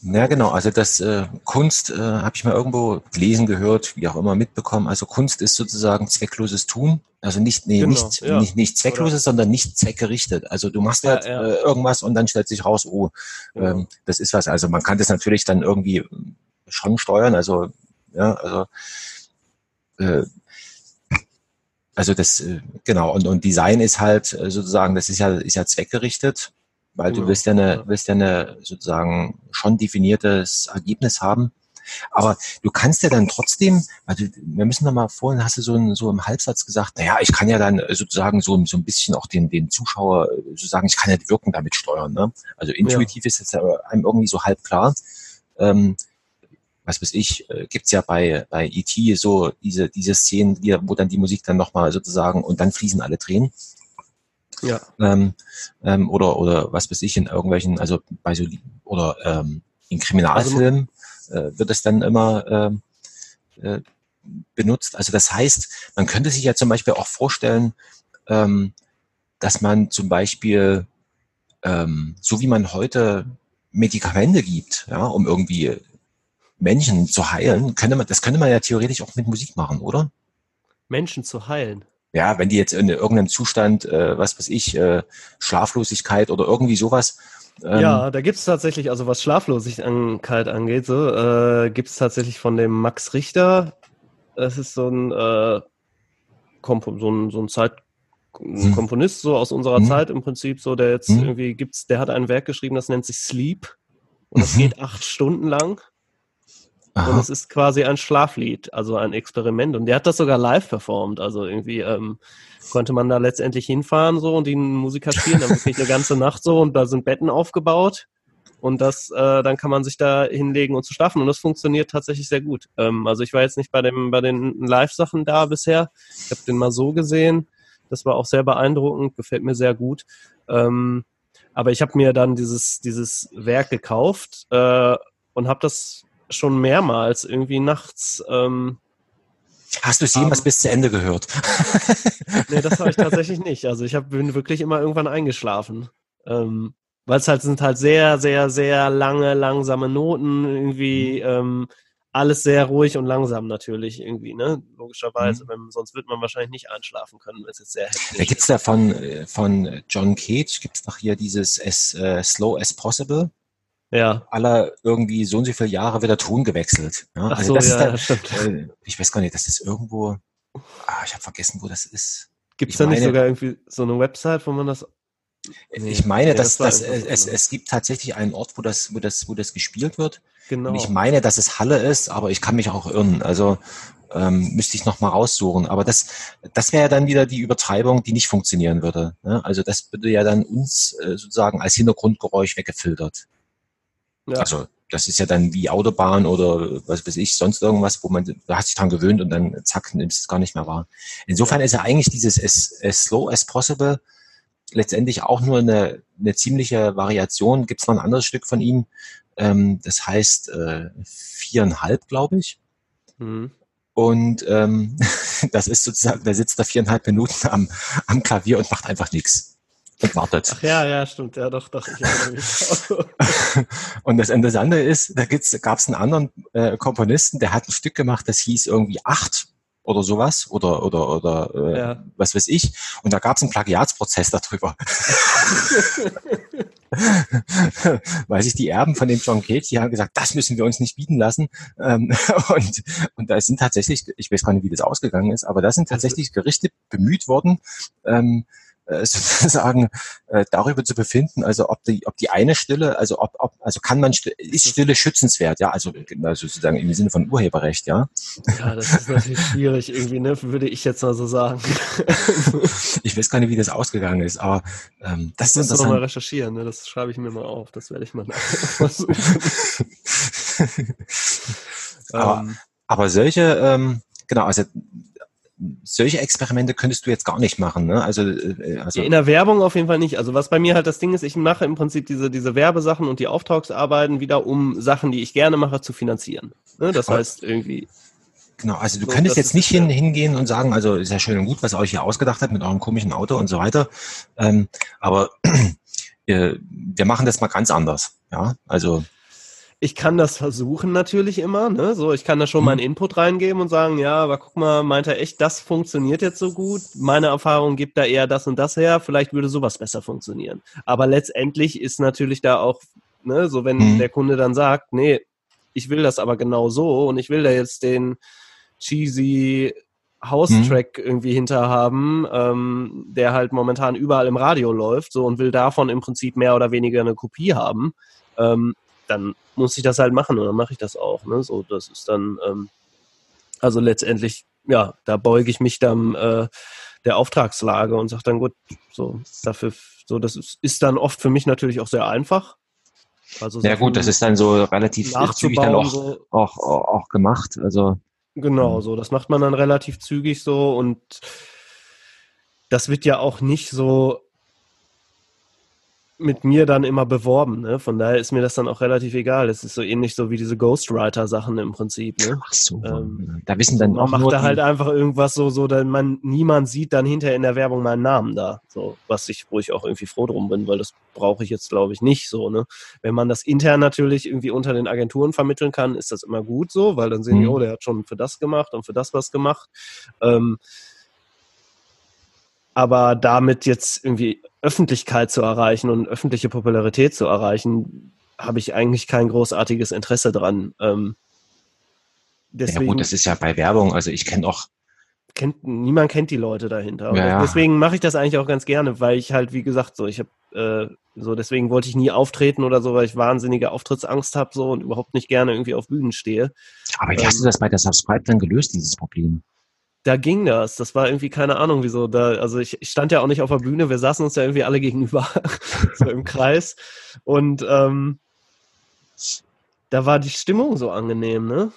Ja, genau. Also das äh, Kunst äh, habe ich mal irgendwo gelesen, gehört, wie auch immer mitbekommen. Also Kunst ist sozusagen zweckloses Tun. Also nicht, nee, genau, nicht, ja. nicht, nicht zweckloses, oder? sondern nicht zweckgerichtet. Also du machst halt ja. Äh, irgendwas und dann stellt sich raus, oh, ähm, das ist was. Also man kann das natürlich dann irgendwie schon steuern. Also ja, also äh, also das, äh, genau, und, und Design ist halt äh, sozusagen, das ist ja, ist ja zweckgerichtet, weil du willst ja eine, willst ja eine sozusagen schon definiertes Ergebnis haben. Aber du kannst ja dann trotzdem, also wir müssen noch mal vorhin, hast du so, ein, so im Halbsatz gesagt, naja, ich kann ja dann sozusagen so, so ein bisschen auch den, den Zuschauer sozusagen, ich kann ja die Wirkung damit steuern. Ne? Also intuitiv ja. ist jetzt einem irgendwie so halb klar. Ähm, was weiß ich, äh, gibt's ja bei, bei E.T. so diese, diese Szenen, wo dann die Musik dann nochmal sozusagen und dann fließen alle Tränen. Ja. Ähm, ähm, oder, oder was weiß ich, in irgendwelchen, also bei so, oder ähm, in Kriminalfilmen also, äh, wird es dann immer ähm, äh, benutzt. Also das heißt, man könnte sich ja zum Beispiel auch vorstellen, ähm, dass man zum Beispiel, ähm, so wie man heute Medikamente gibt, ja, um irgendwie Menschen zu heilen, könnte man, das könnte man ja theoretisch auch mit Musik machen, oder? Menschen zu heilen. Ja, wenn die jetzt in irgendeinem Zustand, äh, was weiß ich, äh, Schlaflosigkeit oder irgendwie sowas. Ähm, ja, da gibt es tatsächlich, also was Schlaflosigkeit angeht, so, äh, gibt es tatsächlich von dem Max Richter, das ist so ein, äh, Kompo, so ein, so ein Zeit, hm. Komponist so aus unserer hm. Zeit im Prinzip so, der jetzt hm. irgendwie gibt's, der hat ein Werk geschrieben, das nennt sich Sleep und das mhm. geht acht Stunden lang Aha. Und es ist quasi ein Schlaflied, also ein Experiment. Und der hat das sogar live performt. Also irgendwie ähm, konnte man da letztendlich hinfahren so und die Musiker spielen dann wirklich eine ganze [laughs] Nacht so und da sind Betten aufgebaut. Und das, äh, dann kann man sich da hinlegen und zu schlafen. Und das funktioniert tatsächlich sehr gut. Ähm, also ich war jetzt nicht bei dem, bei den Live-Sachen da bisher. Ich habe den mal so gesehen. Das war auch sehr beeindruckend, gefällt mir sehr gut. Ähm, aber ich habe mir dann dieses, dieses Werk gekauft äh, und habe das schon mehrmals irgendwie nachts. Ähm, Hast du es jemals um, bis zu Ende gehört? [laughs] nee, das habe ich tatsächlich nicht. Also ich hab, bin wirklich immer irgendwann eingeschlafen. Ähm, Weil es halt sind halt sehr, sehr, sehr lange, langsame Noten, irgendwie mhm. ähm, alles sehr ruhig und langsam natürlich irgendwie, ne? logischerweise, mhm. wenn, sonst wird man wahrscheinlich nicht einschlafen können, wenn es jetzt sehr heftig Da gibt's da von, äh, von John Cage, gibt's doch hier dieses as uh, slow as possible. Ja. Aller irgendwie so und so viele Jahre wird der Ton gewechselt. Ja? Ach also so, das ja, ist da, äh, ich weiß gar nicht, das ist irgendwo, ah, ich habe vergessen, wo das ist. Gibt es da nicht sogar irgendwie so eine Website, wo man das Nee, ich meine, dass, das dass es, es gibt tatsächlich einen Ort, wo das, wo das, wo das gespielt wird. Genau. Und ich meine, dass es Halle ist, aber ich kann mich auch irren. Also ähm, müsste ich noch mal raussuchen. Aber das, das wäre dann wieder die Übertreibung, die nicht funktionieren würde. Ne? Also das würde ja dann uns äh, sozusagen als Hintergrundgeräusch weggefiltert. Ja. Also das ist ja dann wie Autobahn oder was weiß ich, sonst irgendwas, wo man, da hat sich dran gewöhnt und dann zack, nimmt es gar nicht mehr wahr. Insofern ist ja eigentlich dieses as, as slow as possible letztendlich auch nur eine, eine ziemliche Variation. Gibt es noch ein anderes Stück von ihm, ähm, das heißt äh, viereinhalb, glaube ich. Mhm. Und ähm, [laughs] das ist sozusagen, da sitzt da viereinhalb Minuten am, am Klavier und macht einfach nichts wartet. Ach ja, ja, stimmt, ja, doch, doch. [laughs] und das Interessante ist, da gab es einen anderen äh, Komponisten, der hat ein Stück gemacht, das hieß irgendwie acht oder sowas oder oder oder äh, ja. was weiß ich. Und da gab es einen Plagiatsprozess darüber. [laughs] Weil sich die Erben von dem John Cage, die haben gesagt, das müssen wir uns nicht bieten lassen. Ähm, [laughs] und, und da sind tatsächlich, ich weiß gar nicht, wie das ausgegangen ist, aber da sind tatsächlich Gerichte bemüht worden, ähm, äh, [laughs] sozusagen äh, darüber zu befinden, also ob die, ob die eine Stille, also ob, ob also kann man ist Stille schützenswert, ja, also, also sozusagen im Sinne von Urheberrecht, ja. Ja, das ist natürlich schwierig irgendwie, ne, würde ich jetzt mal so sagen. [laughs] ich weiß gar nicht, wie das ausgegangen ist, aber ähm, das, das ist interessant. mal recherchieren, ne? Das schreibe ich mir mal auf, das werde ich mal versuchen. [laughs] aber, aber solche, ähm, genau, also solche Experimente könntest du jetzt gar nicht machen, ne? Also, äh, also in der Werbung auf jeden Fall nicht. Also was bei mir halt das Ding ist, ich mache im Prinzip diese, diese Werbesachen und die Auftragsarbeiten wieder, um Sachen, die ich gerne mache, zu finanzieren. Ne? Das heißt irgendwie. Genau, also du so, könntest jetzt nicht hin, hingehen und sagen, also ist ja schön und gut, was ihr euch hier ausgedacht habt mit eurem komischen Auto und so weiter. Ähm, aber wir, [clears throat] wir machen das mal ganz anders. Ja, also ich kann das versuchen natürlich immer, ne? So, ich kann da schon mhm. meinen Input reingeben und sagen, ja, aber guck mal, meint er echt, das funktioniert jetzt so gut. Meine Erfahrung gibt da eher das und das her. Vielleicht würde sowas besser funktionieren. Aber letztendlich ist natürlich da auch, ne, so wenn mhm. der Kunde dann sagt, nee, ich will das aber genau so und ich will da jetzt den cheesy House-Track mhm. irgendwie hinterhaben, ähm, der halt momentan überall im Radio läuft, so und will davon im Prinzip mehr oder weniger eine Kopie haben. Ähm, dann muss ich das halt machen und dann mache ich das auch. Ne? So, das ist dann, ähm, also letztendlich, ja, da beuge ich mich dann äh, der Auftragslage und sage dann, gut, so, dafür, so, das ist, ist dann oft für mich natürlich auch sehr einfach. Also ja gut, das ist dann so relativ zügig dann auch, so. auch, auch, auch gemacht. Also Genau, so, das macht man dann relativ zügig so und das wird ja auch nicht so mit mir dann immer beworben. Ne? Von daher ist mir das dann auch relativ egal. Es ist so ähnlich so wie diese Ghostwriter-Sachen im Prinzip. Ne? Ach so. Ähm, da wissen dann man auch macht da halt einfach irgendwas so, so, dass man niemand sieht dann hinterher in der Werbung meinen Namen da. So, was ich, wo ich auch irgendwie froh drum bin, weil das brauche ich jetzt, glaube ich, nicht so. Ne? Wenn man das intern natürlich irgendwie unter den Agenturen vermitteln kann, ist das immer gut so, weil dann sehen mhm. die, oh, der hat schon für das gemacht und für das was gemacht. Ähm, aber damit jetzt irgendwie Öffentlichkeit zu erreichen und öffentliche Popularität zu erreichen, habe ich eigentlich kein großartiges Interesse dran. Ähm, deswegen, ja gut, das ist ja bei Werbung, also ich kenne auch kennt niemand kennt die Leute dahinter. Ja, deswegen mache ich das eigentlich auch ganz gerne, weil ich halt wie gesagt so, ich habe äh, so deswegen wollte ich nie auftreten oder so, weil ich wahnsinnige Auftrittsangst habe so und überhaupt nicht gerne irgendwie auf Bühnen stehe. Aber wie ähm, hast du das bei der Subscribe dann gelöst, dieses Problem? Da ging das. Das war irgendwie keine Ahnung, wieso. Da, also ich, ich stand ja auch nicht auf der Bühne, wir saßen uns ja irgendwie alle gegenüber, [laughs] so im Kreis. Und ähm, da war die Stimmung so angenehm, ne?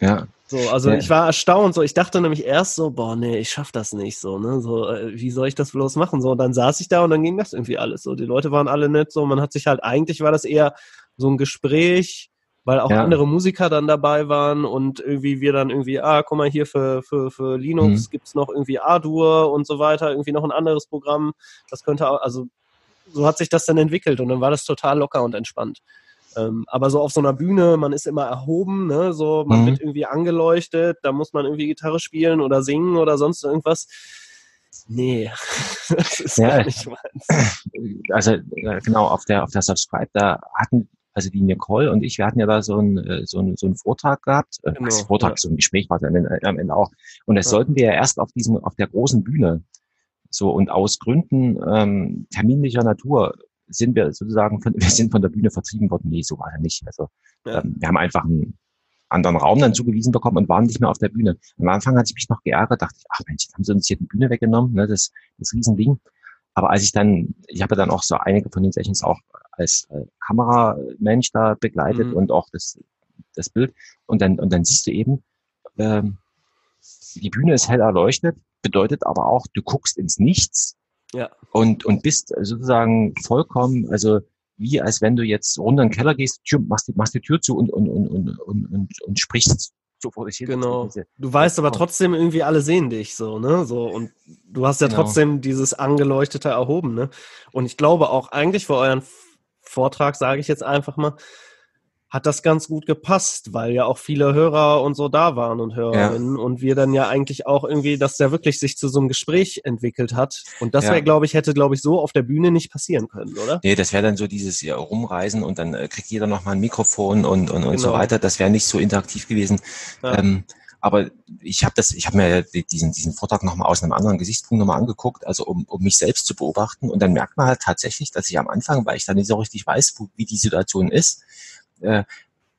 Ja. So, also ja. ich war erstaunt, so ich dachte nämlich erst so, boah, nee, ich schaff das nicht so, ne? So, äh, wie soll ich das bloß machen? So, und dann saß ich da und dann ging das irgendwie alles so. Die Leute waren alle nett, so, man hat sich halt, eigentlich war das eher so ein Gespräch, weil auch ja. andere Musiker dann dabei waren und irgendwie wir dann irgendwie, ah, guck mal hier für, für, für Linux mhm. gibt's noch irgendwie Ardour und so weiter, irgendwie noch ein anderes Programm. Das könnte auch, also so hat sich das dann entwickelt und dann war das total locker und entspannt. Ähm, aber so auf so einer Bühne, man ist immer erhoben, ne? so man Mhm. wird irgendwie angeleuchtet, da muss man irgendwie Gitarre spielen oder singen oder sonst irgendwas. Nee, [laughs] das ist Ja. gar nicht meins. also äh, genau auf der auf der Subscribe, da hatten also die Nicole und ich, wir hatten ja da so einen äh, so einen, so einen Vortrag gehabt, äh, Genau, was Vortrag, ja. so ein Gespräch war es am Ende, auch. Und das Ja. sollten wir ja erst auf diesem auf der großen Bühne so und aus Gründen ähm, terminlicher Natur sind wir sozusagen von, [laughs] wir sind von der Bühne vertrieben worden. Nee, so war er nicht. Also Ja. ähm, wir haben einfach einen anderen Raum dann zugewiesen bekommen und waren nicht mehr auf der Bühne. Am Anfang hatte ich mich noch geärgert, dachte ich, ach Mensch, haben sie uns hier die Bühne weggenommen, ne, das, das Riesending. Aber als ich dann, ich habe dann auch so einige von den Sessions auch als äh, Kameramensch da begleitet Mhm. und auch das, das Bild. Und dann, und dann siehst du eben, ähm, die Bühne ist hell erleuchtet, bedeutet aber auch, du guckst ins Nichts Ja. und, und bist sozusagen vollkommen, also wie als wenn du jetzt runter in den Keller gehst, Tür, machst, die, machst die Tür zu und, und, und, und, und, und, und sprichst so vor dich hin. Genau. Diese- Du weißt aber trotzdem irgendwie, alle sehen dich so, ne? So, und du hast ja Genau. trotzdem dieses angeleuchtete erhoben, ne? Und ich glaube auch eigentlich für euren Vortrag, sage ich jetzt einfach mal, hat das ganz gut gepasst, weil ja auch viele Hörer und so da waren und Hörerinnen und wir dann ja eigentlich auch irgendwie, dass der wirklich sich zu so einem Gespräch entwickelt hat. Und das Ja. wäre, glaube ich, hätte, glaube ich, so auf der Bühne nicht passieren können, oder? Nee, das wäre dann so dieses ja, Rumreisen und dann äh, kriegt jeder nochmal ein Mikrofon und, und, und so Genau. weiter. Das wäre nicht so interaktiv gewesen. Ja. Ähm, aber ich habe das, ich habe mir die- diesen, diesen Vortrag nochmal aus einem anderen Gesichtspunkt nochmal angeguckt, also um, um mich selbst zu beobachten. Und dann merkt man halt tatsächlich, dass ich am Anfang, weil ich dann nicht so richtig weiß, wo, wie die Situation ist, äh,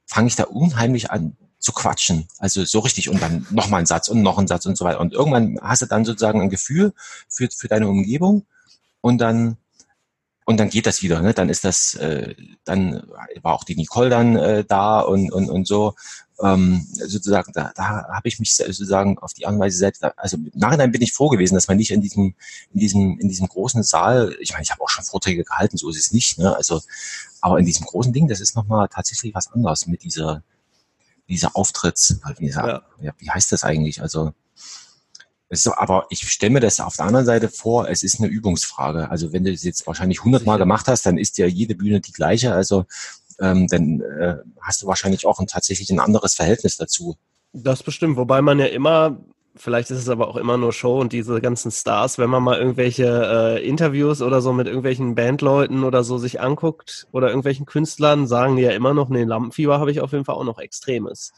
fange ich da unheimlich an zu quatschen. Also so richtig und dann nochmal ein Satz und noch ein Satz und so weiter. Und irgendwann hast du dann sozusagen ein Gefühl für, für deine Umgebung und dann und dann geht das wieder, ne? Dann ist das, äh, dann war auch die Nicole dann äh, da und, und, und so. Ähm, sozusagen, da, da habe ich mich sozusagen auf die Art und Weise selbst, also im Nachhinein bin ich froh gewesen, dass man nicht in diesem, in diesem, in diesem großen Saal, ich meine, ich habe auch schon Vorträge gehalten, so ist es nicht, ne? Also, aber in diesem großen Ding, das ist nochmal tatsächlich was anderes mit dieser, dieser Auftritts, wie, Ja. ja, wie heißt das eigentlich? Also, es ist so, aber ich stelle mir das auf der anderen Seite vor, es ist eine Übungsfrage. Also wenn du es jetzt wahrscheinlich hundertmal gemacht hast, dann ist ja jede Bühne die gleiche. Also ähm, dann äh, hast du wahrscheinlich auch ein, tatsächlich ein anderes Verhältnis dazu. Das bestimmt, wobei man ja immer, vielleicht ist es aber auch immer nur Show und diese ganzen Stars, wenn man mal irgendwelche äh, Interviews oder so mit irgendwelchen Bandleuten oder so sich anguckt oder irgendwelchen Künstlern, sagen die ja immer noch, nee, Lampenfieber habe ich auf jeden Fall auch noch extremes.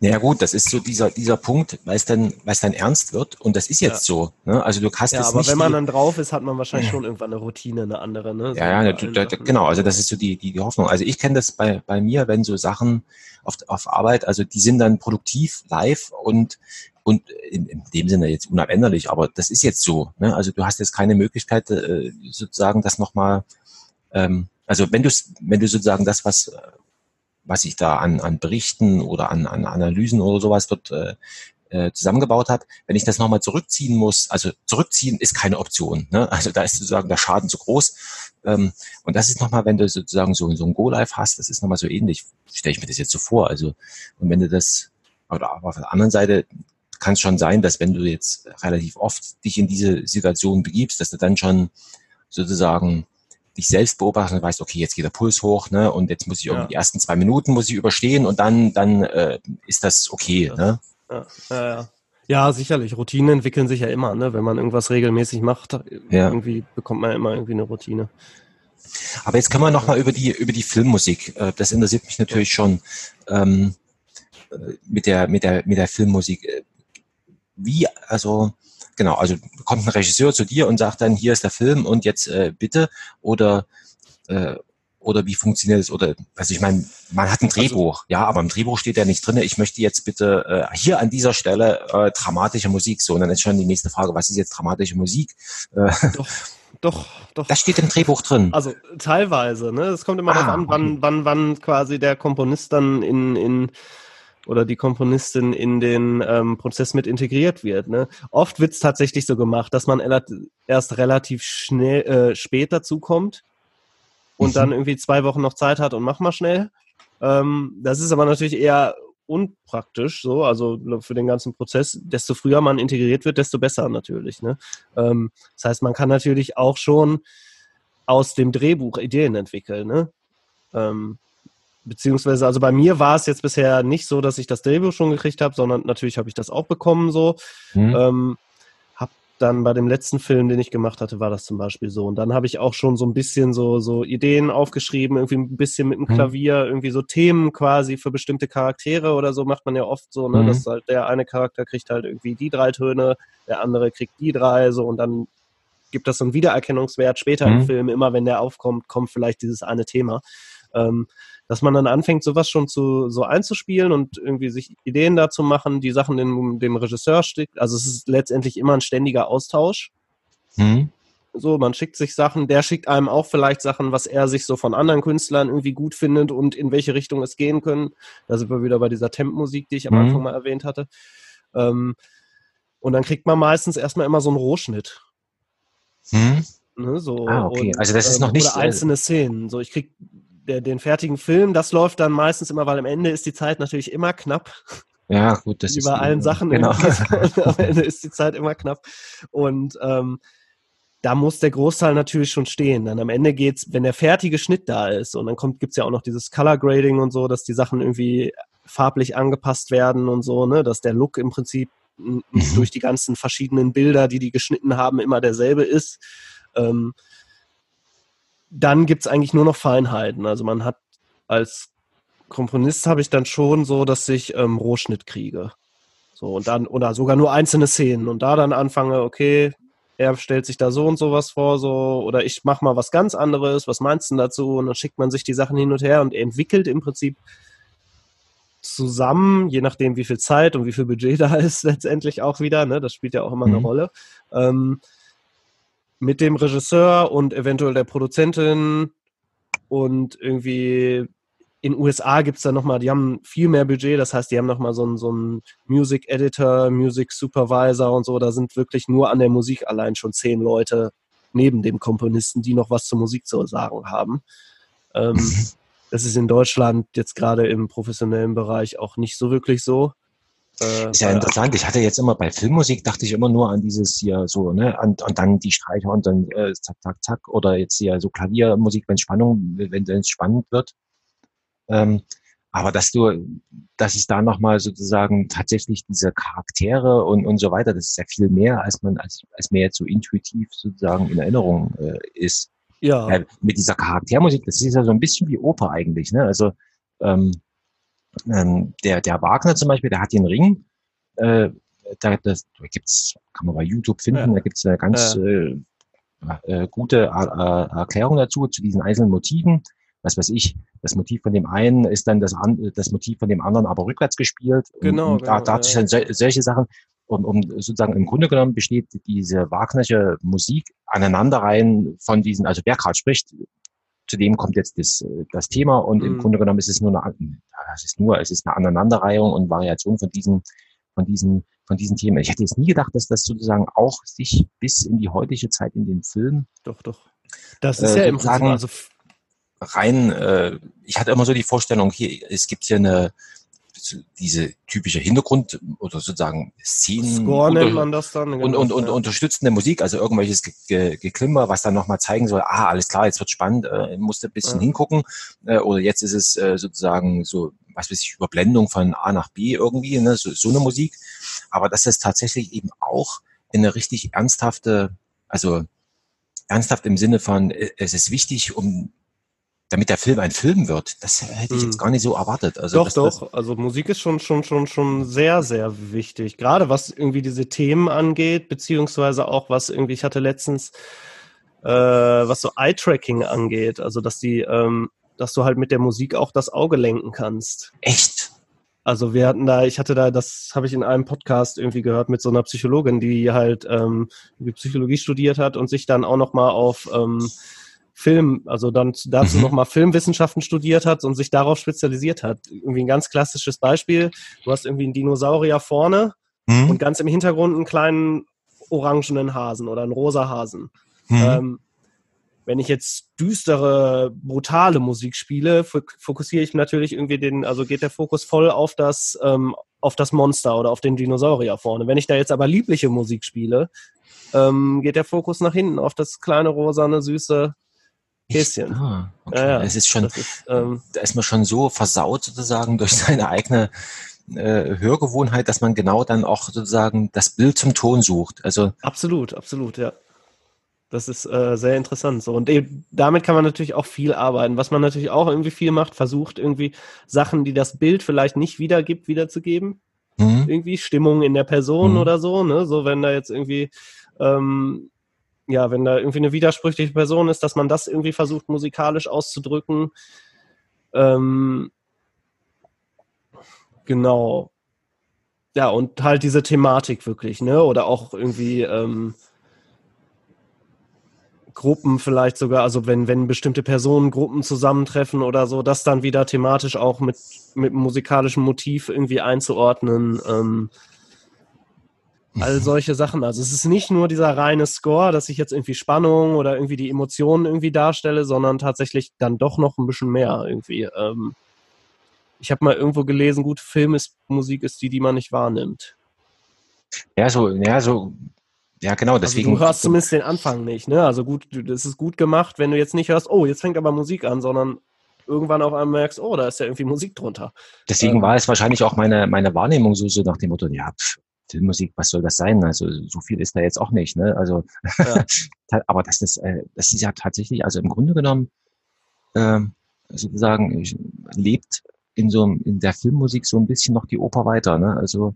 Naja gut, das ist so dieser, dieser Punkt, weil es dann, weil es dann ernst wird und das ist jetzt so. Ne? Also du hast Ja, jetzt aber nicht wenn man dann drauf ist, hat man wahrscheinlich schon irgendwann eine Routine, eine andere, ne? So Ja, ja, da, da, genau. Also das ist so die, die, die Hoffnung. Also ich kenne das bei, bei mir, wenn so Sachen auf, auf Arbeit, also die sind dann produktiv, live und und in, in dem Sinne jetzt unabänderlich, aber das ist jetzt so. Ne? Also du hast jetzt keine Möglichkeit, äh, sozusagen das nochmal, ähm, also wenn du wenn du sozusagen das, was was ich da an, an Berichten oder an, an Analysen oder sowas dort äh, äh, zusammengebaut habe, wenn ich das nochmal zurückziehen muss, also zurückziehen ist keine Option. Ne? Also da ist sozusagen der Schaden zu groß. Ähm, und das ist nochmal, wenn du sozusagen so, so ein Go-Live hast, das ist nochmal so ähnlich, stelle ich mir das jetzt so vor. Also, und wenn du das, oder aber auf der anderen Seite kann es schon sein, dass wenn du jetzt relativ oft dich in diese Situation begibst, dass du dann schon sozusagen dich selbst beobachten und weißt, okay, jetzt geht der Puls hoch, ne, und jetzt muss ich irgendwie Ja. die ersten zwei Minuten muss ich überstehen und dann, dann äh, ist das okay, Ja. ne? Ja, ja, ja. ja, sicherlich. Routinen entwickeln sich ja immer, ne? Wenn man irgendwas regelmäßig macht, Ja. irgendwie bekommt man immer irgendwie eine Routine. Aber jetzt können wir noch mal über die über die Filmmusik. Äh, Das interessiert mich natürlich schon ähm, äh, mit der mit der mit der Filmmusik. Äh, Wie also genau also kommt ein Regisseur zu dir und sagt dann hier ist der Film und jetzt äh, bitte oder äh, oder wie funktioniert es? Oder also ich meine, man hat ein Drehbuch, ja, aber im Drehbuch steht ja nicht drin. Ich möchte jetzt bitte äh, hier an dieser Stelle äh, dramatische Musik. So, und dann ist schon die nächste Frage: Was ist jetzt dramatische Musik? Äh, Doch, doch, doch. das steht im Drehbuch drin. Also teilweise, ne? Es kommt immer Ah, darauf an, wann, wann, wann quasi der Komponist dann in, in oder die Komponistin in den ähm, Prozess mit integriert wird. Ne? Oft wird es tatsächlich so gemacht, dass man erst relativ schnell äh, spät dazukommt und Mhm. dann irgendwie zwei Wochen noch Zeit hat und mach mal schnell. Ähm, das ist aber natürlich eher unpraktisch, so, also für den ganzen Prozess. Desto früher man integriert wird, desto besser natürlich. Ne? Ähm, das heißt, man kann natürlich auch schon aus dem Drehbuch Ideen entwickeln. Ne? Ähm, beziehungsweise, also bei mir war es jetzt bisher nicht so, dass ich das Drehbuch schon gekriegt habe, sondern natürlich habe ich das auch bekommen so. Mhm. Ähm, dann bei dem letzten Film, den ich gemacht hatte, war das zum Beispiel so. Und dann habe ich auch schon so ein bisschen so, so Ideen aufgeschrieben, irgendwie ein bisschen mit dem mhm. Klavier, irgendwie so Themen quasi für bestimmte Charaktere oder so macht man ja oft so, ne, mhm. dass halt der eine Charakter kriegt halt irgendwie die drei Töne, der andere kriegt die drei, so und dann gibt das so einen Wiedererkennungswert später mhm. im Film. Immer wenn der aufkommt, kommt vielleicht dieses eine Thema. Ähm, dass man dann anfängt, sowas schon zu, so einzuspielen und irgendwie sich Ideen dazu machen, die Sachen dem, dem Regisseur schickt. Also es ist letztendlich immer ein ständiger Austausch. Mhm. So, man schickt sich Sachen, der schickt einem auch vielleicht Sachen, was er sich so von anderen Künstlern irgendwie gut findet und in welche Richtung es gehen können. Da sind wir wieder bei dieser Temp-Musik, die ich am mhm. Anfang mal erwähnt hatte. Ähm, und dann kriegt man meistens erstmal immer so einen Rohschnitt. Mhm. Ne, so, ah, okay. Und, also das ist noch nicht. Oder einzelne Szenen. So, ich krieg der, den fertigen Film, das läuft dann meistens immer, weil am Ende ist die Zeit natürlich immer knapp. Ja, gut, das Wie ist. Bei allen Sachen genau. [laughs] am Ende ist die Zeit immer knapp. Und ähm, da muss der Großteil natürlich schon stehen. Dann am Ende geht's, wenn der fertige Schnitt da ist und dann kommt, gibt's ja auch noch dieses Color Grading und so, dass die Sachen irgendwie farblich angepasst werden und so, ne, dass der Look im Prinzip mhm. durch die ganzen verschiedenen Bilder, die die geschnitten haben, immer derselbe ist. Ähm, dann gibt es eigentlich nur noch Feinheiten. Also man hat als Komponist habe ich dann schon so, dass ich ähm, Rohschnitt kriege. So und dann, oder sogar nur einzelne Szenen und da dann anfange, okay, er stellt sich da so und sowas vor, so, oder ich mache mal was ganz anderes, was meinst du dazu? Und dann schickt man sich die Sachen hin und her und entwickelt im Prinzip zusammen, je nachdem, wie viel Zeit und wie viel Budget [laughs] da ist, letztendlich auch wieder, ne? Das spielt ja auch immer mhm. eine Rolle. Ähm, mit dem Regisseur und eventuell der Produzentin und irgendwie in USA gibt es da nochmal, die haben viel mehr Budget, das heißt, die haben nochmal so einen, so einen Music Editor, Music Supervisor und so, da sind wirklich nur an der Musik allein schon zehn Leute neben dem Komponisten, die noch was zur Musik zu sagen haben. Ähm, das ist in Deutschland jetzt gerade im professionellen Bereich auch nicht so wirklich so. Äh, ist ja interessant. Ich hatte jetzt immer bei Filmmusik dachte ich immer nur an dieses hier so, ne, und, und dann die Streicher und dann äh, zack, zack, zack, oder jetzt hier so Klaviermusik, wenn Spannung, wenn es spannend wird. Ähm, aber dass du, dass es da nochmal sozusagen tatsächlich diese Charaktere und, und so weiter, das ist ja viel mehr, als man, als, als mir jetzt so intuitiv sozusagen in Erinnerung äh, ist. Ja. Äh, mit dieser Charaktermusik, das ist ja so ein bisschen wie Oper eigentlich, ne? Also ähm, ähm, der, der Wagner zum Beispiel, der hat den Ring, äh, da, das, da gibt's, kann man bei YouTube finden, ja. da gibt's eine ganz ja. äh, äh, gute äh, Erklärung dazu, zu diesen einzelnen Motiven. Was weiß ich, das Motiv von dem einen ist dann das, an, das Motiv von dem anderen aber rückwärts gespielt. Genau. Und, und da, genau, da hat sich dann so, solche Sachen, um, um sozusagen im Grunde genommen besteht diese Wagnerische Musik aneinanderreihen von diesen, also wer gerade spricht, zu dem kommt jetzt das, das Thema und mhm. im Grunde genommen ist es nur eine, es ist nur, es ist eine Aneinanderreihung und Variation von diesen, von diesen, von diesen Themen. Ich hätte jetzt nie gedacht, dass das sozusagen auch sich bis in die heutige Zeit in den Film. Doch, doch. Das ist äh, ja im Prinzip, also rein, äh, ich hatte immer so die Vorstellung, hier, es gibt hier eine, diese typische Hintergrund oder sozusagen Szenen. Score nennt man das dann. Genau, und, und, und unterstützende Musik, also irgendwelches Geklimmer, was dann nochmal zeigen soll, ah, alles klar, jetzt wird spannend, äh, musste ein bisschen ja. hingucken. Äh, oder jetzt ist es äh, sozusagen so, was weiß ich, Überblendung von A nach B irgendwie, ne, so, so eine Musik. Aber dass es tatsächlich eben auch in eine richtig ernsthafte, also ernsthaft im Sinne von, äh, es ist wichtig, um damit der Film ein Film wird, das hätte ich jetzt hm. gar nicht so erwartet. Also doch, das, doch. Das also Musik ist schon, schon, schon, schon sehr, sehr wichtig. Gerade was irgendwie diese Themen angeht, beziehungsweise auch was irgendwie, ich hatte letztens, äh, was so Eye-Tracking angeht, also dass die, ähm, dass du halt mit der Musik auch das Auge lenken kannst. Echt? Also wir hatten da, ich hatte da, das habe ich in einem Podcast irgendwie gehört mit so einer Psychologin, die halt ähm, Psychologie studiert hat und sich dann auch noch mal auf ähm, Film, also dann dazu mhm. nochmal Filmwissenschaften studiert hat und sich darauf spezialisiert hat. Irgendwie ein ganz klassisches Beispiel. Du hast irgendwie einen Dinosaurier vorne mhm. und ganz im Hintergrund einen kleinen orangenen Hasen oder einen rosa Hasen. Mhm. Ähm, wenn ich jetzt düstere, brutale Musik spiele, fokussiere ich natürlich irgendwie den, also geht der Fokus voll auf das, ähm, auf das Monster oder auf den Dinosaurier vorne. Wenn ich da jetzt aber liebliche Musik spiele, ähm, geht der Fokus nach hinten auf das kleine, rosane, süße Häschen. Ah, okay. Ja, ja. Es ist schon, ist, ähm, da ist man schon so versaut sozusagen [laughs] durch seine eigene äh, Hörgewohnheit, dass man genau dann auch sozusagen das Bild zum Ton sucht. Also absolut, absolut, ja. Das ist äh, sehr interessant. So. Und eben, damit kann man natürlich auch viel arbeiten. Was man natürlich auch irgendwie viel macht, versucht irgendwie Sachen, die das Bild vielleicht nicht wiedergibt, wiederzugeben. mhm. Irgendwie Stimmung in der Person Mhm. oder so, ne? So, wenn da jetzt irgendwie, ähm, ja, wenn da irgendwie eine widersprüchliche Person ist, dass man das irgendwie versucht, musikalisch auszudrücken. Ähm, genau. Ja, und halt diese Thematik wirklich, ne? Oder auch irgendwie, ähm, Gruppen vielleicht sogar, also wenn, wenn bestimmte Personen Gruppen zusammentreffen oder so, das dann wieder thematisch auch mit, mit musikalischem Motiv irgendwie einzuordnen. Ähm, all solche Sachen. Also es ist nicht nur dieser reine Score, dass ich jetzt irgendwie Spannung oder irgendwie die Emotionen irgendwie darstelle, sondern tatsächlich dann doch noch ein bisschen mehr irgendwie. Ähm, ich habe mal irgendwo gelesen, gut, Film ist Musik ist die, die man nicht wahrnimmt. ja, so, ja, so, ja, genau, deswegen. also du hörst zumindest den Anfang nicht, ne? Also gut, das ist gut gemacht, wenn du jetzt nicht hörst, oh, jetzt fängt aber Musik an, sondern irgendwann auf einmal merkst, oh, da ist ja irgendwie Musik drunter. Deswegen Ähm, war es wahrscheinlich auch meine, meine Wahrnehmung so, so nach dem Motto, ja, pff, Filmmusik, was soll das sein? Also so viel ist da jetzt auch nicht, ne? Also, Ja. [laughs] aber das ist, äh, das ist ja tatsächlich, also im Grunde genommen, ähm, sozusagen, ich- lebt in so einem- in der Filmmusik so ein bisschen noch die Oper weiter, ne? Also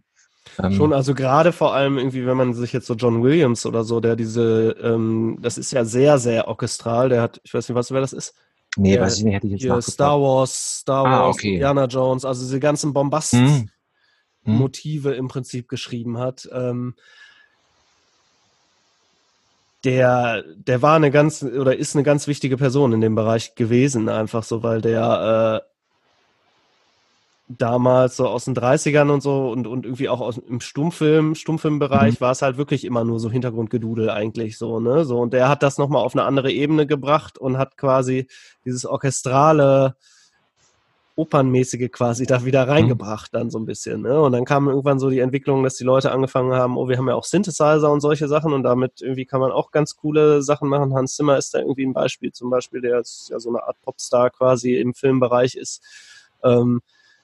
ähm, Schon, also gerade vor allem irgendwie, wenn man sich jetzt so John Williams oder so, der diese, ähm, das ist ja sehr, sehr orchestral, der hat, ich weiß nicht, was wer das ist, nee, der- weiß ich nicht, hätte ich jetzt. Star Wars, Star Ah, Wars, okay. Indiana Jones, also diese ganzen Bombast Hm. Hm. Motive im Prinzip geschrieben hat. Ähm, der, der war eine ganz oder ist eine ganz wichtige Person in dem Bereich gewesen, einfach so, weil der äh, damals so aus den 30ern und so und, und irgendwie auch aus, im Stummfilm, Stummfilmbereich war es halt wirklich immer nur so Hintergrundgedudel eigentlich so, ne? So, und der hat das nochmal auf eine andere Ebene gebracht und hat quasi dieses orchestrale, opernmäßige quasi da wieder reingebracht dann so ein bisschen, ne? Und dann kam irgendwann so die Entwicklung, dass die Leute angefangen haben, oh, wir haben ja auch Synthesizer und solche Sachen und damit irgendwie kann man auch ganz coole Sachen machen. Hans Zimmer ist da irgendwie ein Beispiel, zum Beispiel, der jetzt ja so eine Art Popstar quasi im Filmbereich ist, ähm,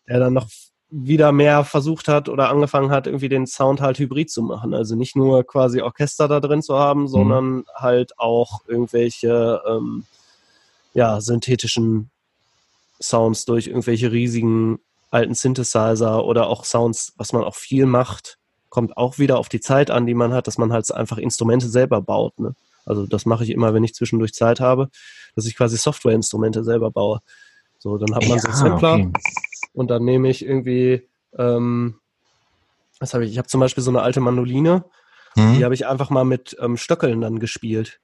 der dann noch wieder mehr versucht hat oder angefangen hat, irgendwie den Sound halt hybrid zu machen. Also nicht nur quasi Orchester da drin zu haben, sondern halt auch irgendwelche ähm, ja, synthetischen Sounds durch irgendwelche riesigen alten Synthesizer oder auch Sounds, was man auch viel macht, kommt auch wieder auf die Zeit an, die man hat, dass man halt einfach Instrumente selber baut. Ne? Also das mache ich immer, wenn ich zwischendurch Zeit habe, dass ich quasi Softwareinstrumente selber baue. So, dann hat man so Ja, Sampler okay. und dann nehme ich irgendwie, ähm, was habe ich? Ich habe zum Beispiel so eine alte Mandoline, Hm. die habe ich einfach mal mit ähm, Stöckeln dann gespielt.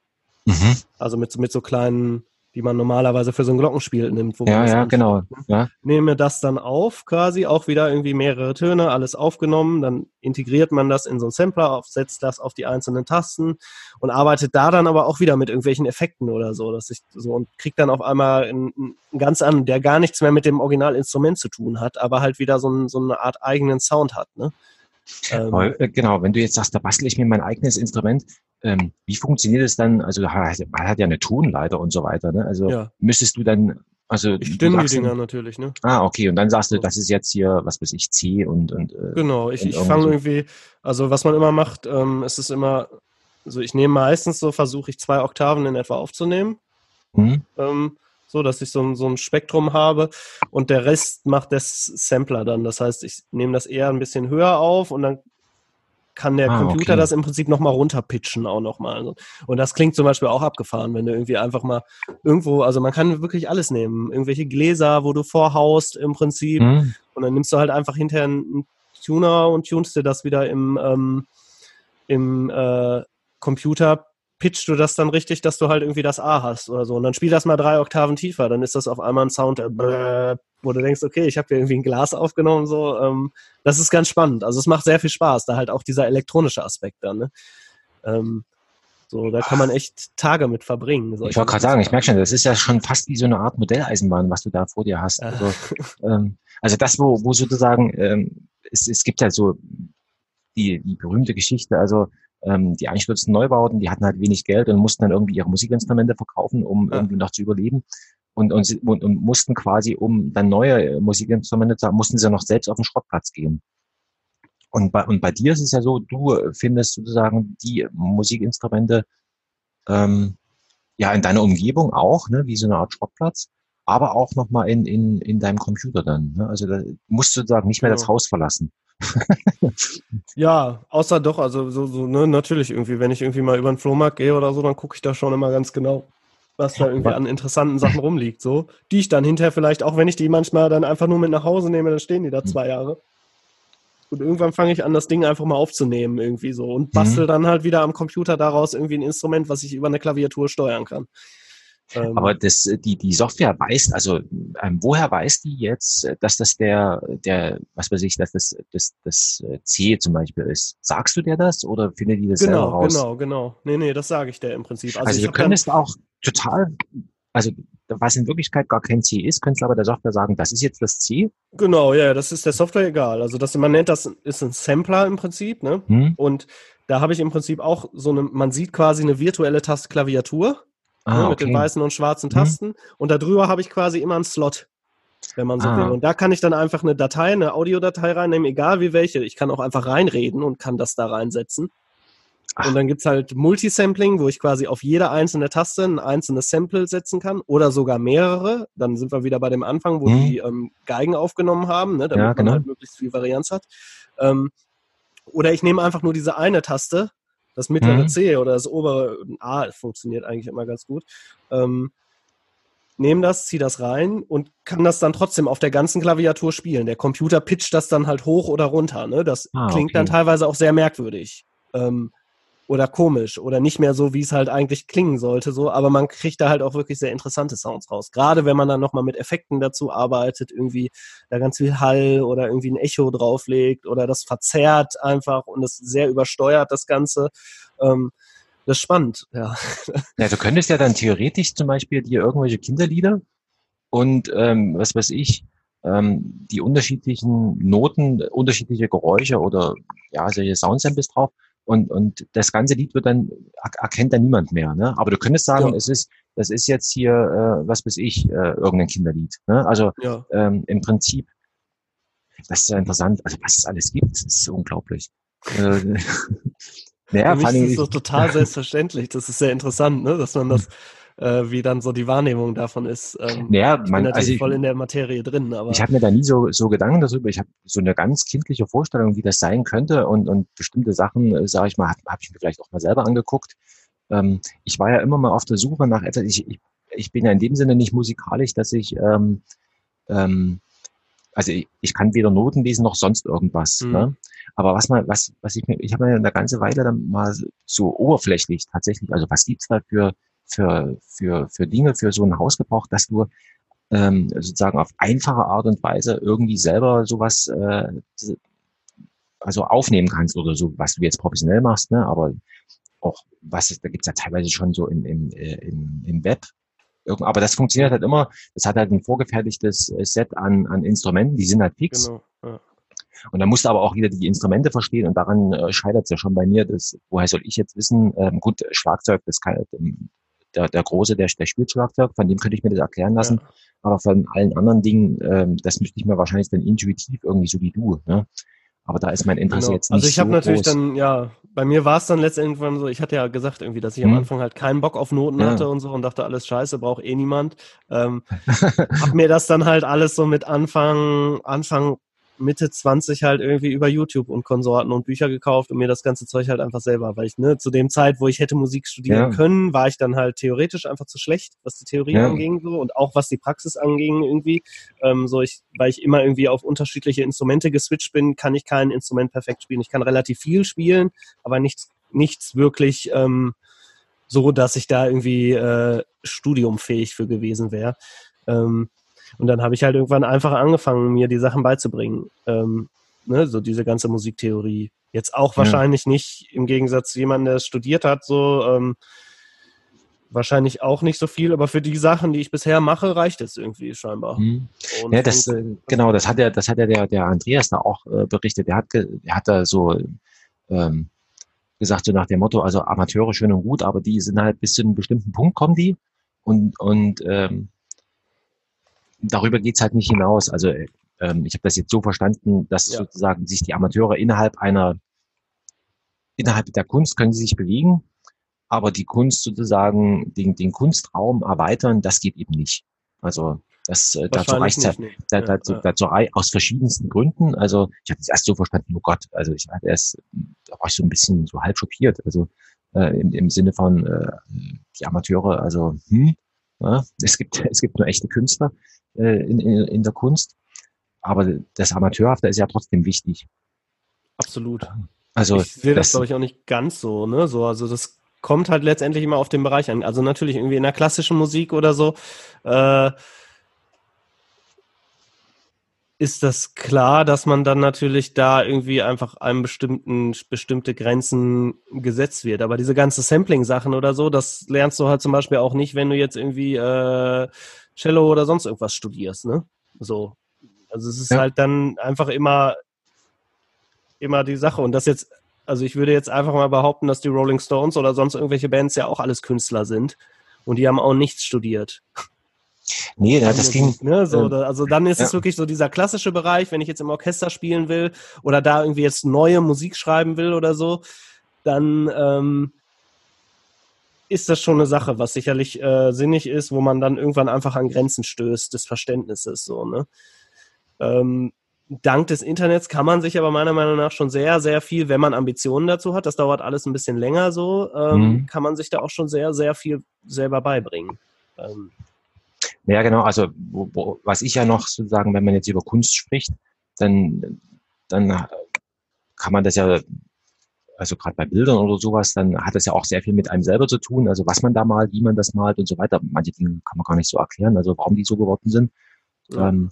Mhm. Also mit, mit so kleinen, die man normalerweise für so ein Glockenspiel nimmt. Ja, das ja, genau. ne? Ja. nehme das dann auf, quasi auch wieder irgendwie mehrere Töne, alles aufgenommen, dann integriert man das in so einen Sampler, auf, setzt das auf die einzelnen Tasten und arbeitet da dann aber auch wieder mit irgendwelchen Effekten oder so, dass ich so und kriegt dann auf einmal einen, einen ganz anderen, der gar nichts mehr mit dem Originalinstrument zu tun hat, aber halt wieder so, ein, so eine Art eigenen Sound hat, ne? Ähm, äh, genau, wenn du jetzt sagst, da bastel ich mir mein eigenes Instrument, ähm, wie funktioniert es dann? Also man hat man hat ja eine Tonleiter und so weiter, ne? Also ja, müsstest du dann, also ich stimme die Dinger natürlich, ne? Ah, okay, und dann sagst du, das ist jetzt hier, was weiß ich, C und und äh, Genau, ich, ich fange so. irgendwie, also was man immer macht, ähm, es ist immer, also ich nehme meistens so, versuche ich zwei Oktaven in etwa aufzunehmen, hm? ähm, so dass ich so, ein- so ein Spektrum habe und der Rest macht das Sampler dann. Das heißt, ich nehme das eher ein bisschen höher auf und dann kann der Ah, Computer okay. das im Prinzip nochmal runterpitchen auch nochmal. Also, Und das klingt zum Beispiel auch abgefahren, wenn du irgendwie einfach mal irgendwo, also man kann wirklich alles nehmen. Irgendwelche Gläser, wo du vorhaust im Prinzip Hm? und dann nimmst du halt einfach hinterher einen Tuner und tunst dir das wieder im, ähm, im äh, Computer, pitchst du das dann richtig, dass du halt irgendwie das A hast oder so. Und dann spiel das mal drei Oktaven tiefer, dann ist das auf einmal ein Sound, wo du denkst, okay, ich habe hier irgendwie ein Glas aufgenommen. So, ähm, das ist ganz spannend. Also es macht sehr viel Spaß, da halt auch dieser elektronische Aspekt dann. Ne? Ähm, so, da kann man echt Tage mit verbringen. Ich wollte gerade sagen, ich merke schon, das ist ja schon fast wie so eine Art Modelleisenbahn, was du da vor dir hast. Also, [laughs] ähm, also das, wo, wo sozusagen, ähm, es, es gibt ja so die, die berühmte Geschichte, also ähm, die einstürzenden Neubauten, die hatten halt wenig Geld und mussten dann irgendwie ihre Musikinstrumente verkaufen, um ja. irgendwie noch zu überleben. Und, und, und, und mussten quasi, um dann neue Musikinstrumente zu haben, mussten sie noch selbst auf den Schrottplatz gehen. Und bei, und bei dir ist es ja so, du findest sozusagen die Musikinstrumente ähm, ja in deiner Umgebung auch, ne, wie so eine Art Schrottplatz, aber auch nochmal in, in, in deinem Computer dann. Ne? Also da musst du sozusagen nicht mehr ja. das Haus verlassen. Ja, außer doch, also so, so ne, natürlich irgendwie, wenn ich irgendwie mal über den Flohmarkt gehe oder so, dann gucke ich da schon immer ganz genau, was da irgendwie an interessanten Sachen rumliegt, so, die ich dann hinterher vielleicht, auch wenn ich die manchmal dann einfach nur mit nach Hause nehme, dann stehen die da zwei Jahre. Und irgendwann fange ich an, das Ding einfach mal aufzunehmen, irgendwie so. Und bastel mhm. dann halt wieder am Computer daraus irgendwie ein Instrument, was ich über eine Klaviatur steuern kann. Ähm, Aber das, die, die Software weiß, also ähm, woher weiß die jetzt, dass das der, der, was weiß ich, dass das, das, das C zum Beispiel ist? Sagst du dir das oder findet die das genau, selber raus? Genau, genau. Nee, nee, das sage ich dir im Prinzip. Also, also wir können es auch total also was in Wirklichkeit gar kein C ist, könntest du aber der Software sagen, das ist jetzt das C. Genau, ja, das ist der Software egal. Also das, man nennt das, ist ein Sampler im Prinzip, ne? Hm. Und da habe ich im Prinzip auch so eine, man sieht quasi eine virtuelle Tastklaviatur ah, ne, mit den weißen und schwarzen hm. Tasten. Hm. Und darüber habe ich quasi immer einen Slot, wenn man so ah. will. Und da kann ich dann einfach eine Datei, eine Audiodatei reinnehmen, egal wie welche. Ich kann auch einfach reinreden und kann das da reinsetzen. Ach. Und dann gibt's halt Multisampling, wo ich quasi auf jede einzelne Taste ein einzelnes Sample setzen kann oder sogar mehrere. Dann sind wir wieder bei dem Anfang, wo hm. die ähm, Geigen aufgenommen haben, ne, damit ja, genau. man halt möglichst viel Varianz hat. Ähm, oder ich nehme einfach nur diese eine Taste, das mittlere hm. C oder das obere A, funktioniert eigentlich immer ganz gut. Ähm, nehme das, ziehe das rein und kann das dann trotzdem auf der ganzen Klaviatur spielen. Der Computer pitcht das dann halt hoch oder runter. Ne? Das ah, klingt okay. dann teilweise auch sehr merkwürdig. Ähm, oder komisch oder nicht mehr so, wie es halt eigentlich klingen sollte, so, aber man kriegt da halt auch wirklich sehr interessante Sounds raus. Gerade wenn man dann nochmal mit Effekten dazu arbeitet, irgendwie da ganz viel Hall oder irgendwie ein Echo drauflegt oder das verzerrt einfach und es sehr übersteuert, das Ganze. Ähm, das ist spannend, ja. [laughs] Ja, du könntest ja dann theoretisch zum Beispiel dir irgendwelche Kinderlieder und ähm, was weiß ich, ähm, die unterschiedlichen Noten, unterschiedliche Geräusche oder ja, solche Soundsamples drauf und, und das ganze Lied wird dann, erkennt dann niemand mehr. Ne? Aber du könntest sagen, ja. es ist, das ist jetzt hier, äh, was weiß ich, äh, irgendein Kinderlied. Ne? Also ja. ähm, im Prinzip, das ist ja interessant, also was es alles gibt, ist unglaublich. äh, [laughs] naja, Für mich ist es so total selbstverständlich. Das ist sehr interessant, ne? dass man das äh, wie dann so die Wahrnehmung davon ist. Ähm, naja, ich man, bin natürlich also ich, voll in der Materie drin. Aber ich habe mir da nie so, so Gedanken darüber. Ich habe so eine ganz kindliche Vorstellung, wie das sein könnte und, und bestimmte Sachen, äh, sage ich mal, habe hab ich mir vielleicht auch mal selber angeguckt. Ähm, ich war ja immer mal auf der Suche nach etwas. Ich, ich, ich bin ja in dem Sinne nicht musikalisch, dass ich ähm, ähm, also ich, ich kann weder Noten lesen noch sonst irgendwas. Mhm. Ne? Aber was man, was, was ich mir, ich habe mir eine ganze Weile dann mal so oberflächlich tatsächlich, also was gibt's da für für, für, für Dinge, für so ein Haus gebraucht, dass du ähm, sozusagen auf einfache Art und Weise irgendwie selber sowas äh, also aufnehmen kannst oder so, was du jetzt professionell machst, ne? aber auch was da gibt's ja teilweise schon so im, im, äh, im, im Web. Aber das funktioniert halt immer, das hat halt ein vorgefertigtes äh, Set an, an Instrumenten, die sind halt fix. Genau, ja. Und dann musst du aber auch wieder die Instrumente verstehen und daran äh, scheitert es ja schon bei mir. Das, woher soll ich jetzt wissen? Ähm, gut, Schlagzeug, das kann, der, der Große, der, der spielt Schlagzeug, von dem könnte ich mir das erklären lassen. Ja. Aber von allen anderen Dingen, ähm, das müsste ich mir wahrscheinlich dann intuitiv irgendwie so wie du. Ne? Aber da ist mein Interesse genau. jetzt nicht Also ich habe so natürlich groß. dann, ja, bei mir war es dann letztendlich so, ich hatte ja gesagt irgendwie, dass ich hm. am Anfang halt keinen Bock auf Noten ja. hatte und so und dachte, alles scheiße, braucht eh niemand. Ähm, [laughs] hab mir das dann halt alles so mit Anfang, Anfang Mitte 20 halt irgendwie über YouTube und Konsorten und Bücher gekauft und mir das ganze Zeug halt einfach selber, weil ich, ne, zu dem Zeit, wo ich hätte Musik studieren ja. können, war ich dann halt theoretisch einfach zu schlecht, was die Theorie ja. anging so und auch was die Praxis anging irgendwie. Ähm, so ich, weil ich immer irgendwie auf unterschiedliche Instrumente geswitcht bin, kann ich kein Instrument perfekt spielen. Ich kann relativ viel spielen, aber nichts, nichts wirklich ähm, so, dass ich da irgendwie äh, studiumfähig für gewesen wäre. Ähm, und dann habe ich halt irgendwann einfach angefangen, mir die Sachen beizubringen. Ähm, ne, so diese ganze Musiktheorie. Jetzt auch wahrscheinlich ja. nicht im Gegensatz zu jemandem, der es studiert hat, so ähm, wahrscheinlich auch nicht so viel, aber für die Sachen, die ich bisher mache, reicht es irgendwie scheinbar. Mhm. Ja, das, genau, das hat ja, das hat ja der, der Andreas da auch äh, berichtet. Der hat, der hat da so ähm, gesagt, so nach dem Motto, also Amateure schön und gut, aber die sind halt bis zu einem bestimmten Punkt kommen die und, und ähm, darüber geht's halt nicht hinaus. Also ähm, ich habe das jetzt so verstanden, dass ja. sozusagen sich die Amateure innerhalb einer, innerhalb der Kunst können sie sich bewegen, aber die Kunst sozusagen, den, den Kunstraum erweitern, das geht eben nicht. Also das, äh, dazu reicht halt, da, dazu, ja. dazu aus verschiedensten Gründen. Also ich habe es erst so verstanden, oh Gott, also ich hatte erst, da war ich so ein bisschen so halb schockiert. Also äh, im, im Sinne von äh, die Amateure, also hm, ja, es gibt [laughs] es gibt nur echte Künstler äh, in, in, der Kunst, aber das Amateurhafte ist ja trotzdem wichtig. Absolut. Also ich sehe das, das glaube ich auch nicht ganz so, ne? So, also das kommt halt letztendlich immer auf den Bereich an. Also natürlich irgendwie in der klassischen Musik oder so. Äh, ist das klar, dass man dann natürlich da irgendwie einfach einem bestimmten bestimmte Grenzen gesetzt wird. Aber diese ganze Sampling-Sachen oder so, das lernst du halt zum Beispiel auch nicht, wenn du jetzt irgendwie äh, Cello oder sonst irgendwas studierst, ne? So. Also es ist ja. halt dann einfach immer immer die Sache. Und das jetzt, also ich würde jetzt einfach mal behaupten, dass die Rolling Stones oder sonst irgendwelche Bands ja auch alles Künstler sind. Und die haben auch nichts studiert. Nee, das, das ging. Ne, so, äh, also dann ist ja. es wirklich so dieser klassische Bereich, wenn ich jetzt im Orchester spielen will oder da irgendwie jetzt neue Musik schreiben will oder so, dann ähm, ist das schon eine Sache, was sicherlich äh, sinnig ist, wo man dann irgendwann einfach an Grenzen stößt des Verständnisses. So, ne? Ähm, dank des Internets kann man sich aber meiner Meinung nach schon sehr, sehr viel, wenn man Ambitionen dazu hat, das dauert alles ein bisschen länger so, ähm, mhm. kann man sich da auch schon sehr, sehr viel selber beibringen. Ähm, ja, genau. Also wo, wo, was ich ja noch sozusagen, wenn man jetzt über Kunst spricht, dann, dann kann man das ja, also gerade bei Bildern oder sowas, dann hat das ja auch sehr viel mit einem selber zu tun. Also was man da malt, wie man das malt und so weiter. Manche Dinge kann man gar nicht so erklären, also warum die so geworden sind. Ja. Ähm,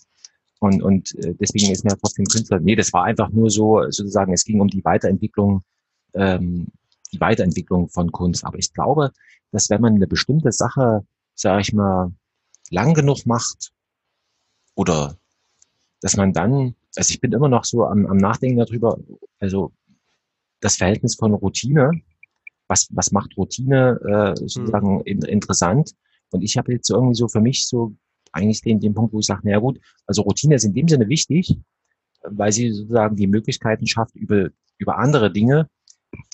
und, und äh, deswegen ist mir trotzdem Künstler. Nee, das war einfach nur so, sozusagen, es ging um die Weiterentwicklung, ähm, die Weiterentwicklung von Kunst. Aber ich glaube, dass wenn man eine bestimmte Sache, sage ich mal, lang genug macht oder dass man dann, also ich bin immer noch so am, am Nachdenken darüber, also das Verhältnis von Routine, was, was macht Routine äh, sozusagen mhm. in, interessant? Und ich habe jetzt irgendwie so für mich so eigentlich den, den Punkt, wo ich sage, naja gut, also Routine ist in dem Sinne wichtig, weil sie sozusagen die Möglichkeiten schafft, über, über andere Dinge,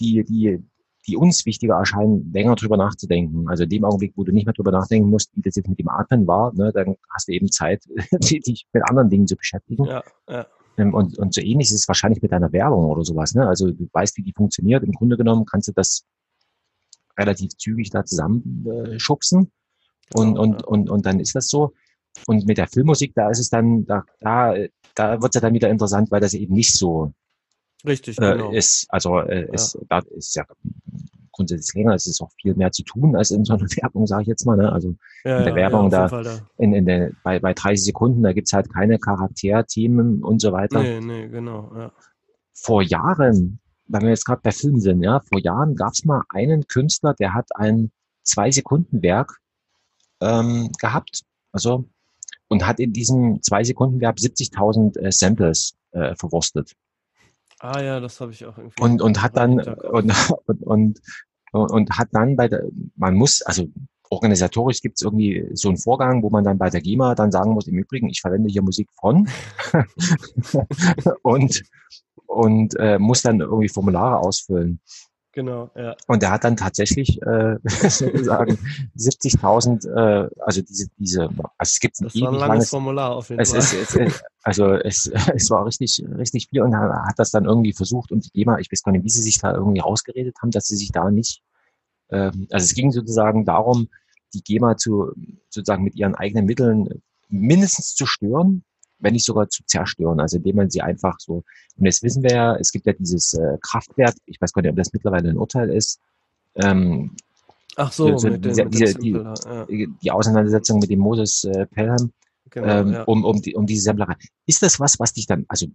die, die, die uns wichtiger erscheinen, länger drüber nachzudenken. Also in dem Augenblick, wo du nicht mehr drüber nachdenken musst, wie das jetzt mit dem Atmen war, ne, dann hast du eben Zeit, [laughs] dich mit anderen Dingen zu beschäftigen. Ja, ja. Ähm, und, und so ähnlich ist es wahrscheinlich mit deiner Werbung oder sowas. Ne? Also du weißt, wie die funktioniert. Im Grunde genommen kannst du das relativ zügig da zusammenschubsen. Äh, und, und, und, und dann ist das so. Und mit der Filmmusik, da ist es dann, da, da, da wird es ja dann wieder interessant, weil das eben nicht so Richtig, äh, genau. ist. Also äh, ja. ist, da ist ja grundsätzlich länger, es ist auch viel mehr zu tun als in so einer [laughs] Werbung, sage ich jetzt mal. Ne? Also ja, in der ja, Werbung da, da, In, in der, bei, bei 30 Sekunden, da gibt's halt keine Charakterthemen und so weiter. Nee, nee, genau. Ja. Vor Jahren, weil wir jetzt gerade bei Film sind, ja, vor Jahren gab's mal einen Künstler, der hat ein Zwei-Sekunden-Werk ähm, gehabt. Also und hat in diesem Zwei-Sekunden-Werk 70.000 äh, Samples äh, verwurstet. Ah ja, das habe ich auch irgendwie. Und, und hat dann und, [laughs] und, und, und hat dann bei der, man muss, also organisatorisch gibt es irgendwie so einen Vorgang, wo man dann bei der GEMA dann sagen muss, im Übrigen, ich verwende hier Musik von [laughs] [laughs] und, und äh, muss dann irgendwie Formulare ausfüllen. Genau, ja. Und der hat dann tatsächlich äh, [laughs] sozusagen 70.000, äh, also diese, diese, also es gibt ein, das war ein langes langes, Formular auf jeden es Fall. Ist, es, also es, [laughs] es war richtig, richtig viel und er hat das dann irgendwie versucht und die GEMA, ich weiß gar nicht, wie sie sich da irgendwie rausgeredet haben, dass sie sich da nicht, ähm, also es ging sozusagen darum, die GEMA zu, sozusagen mit ihren eigenen Mitteln mindestens zu stören, wenn nicht sogar zu zerstören, also indem man sie einfach so, und jetzt wissen wir ja, es gibt ja dieses äh, Kraftwerk, ich weiß gar nicht, ob das mittlerweile ein Urteil ist, ähm, Ach so, so mit diese, diese, die, ja. die Auseinandersetzung mit dem Moses äh, Pelham, genau, ähm, ja. um, um, die, um diese Sammlerei. Ist das was, was dich dann, also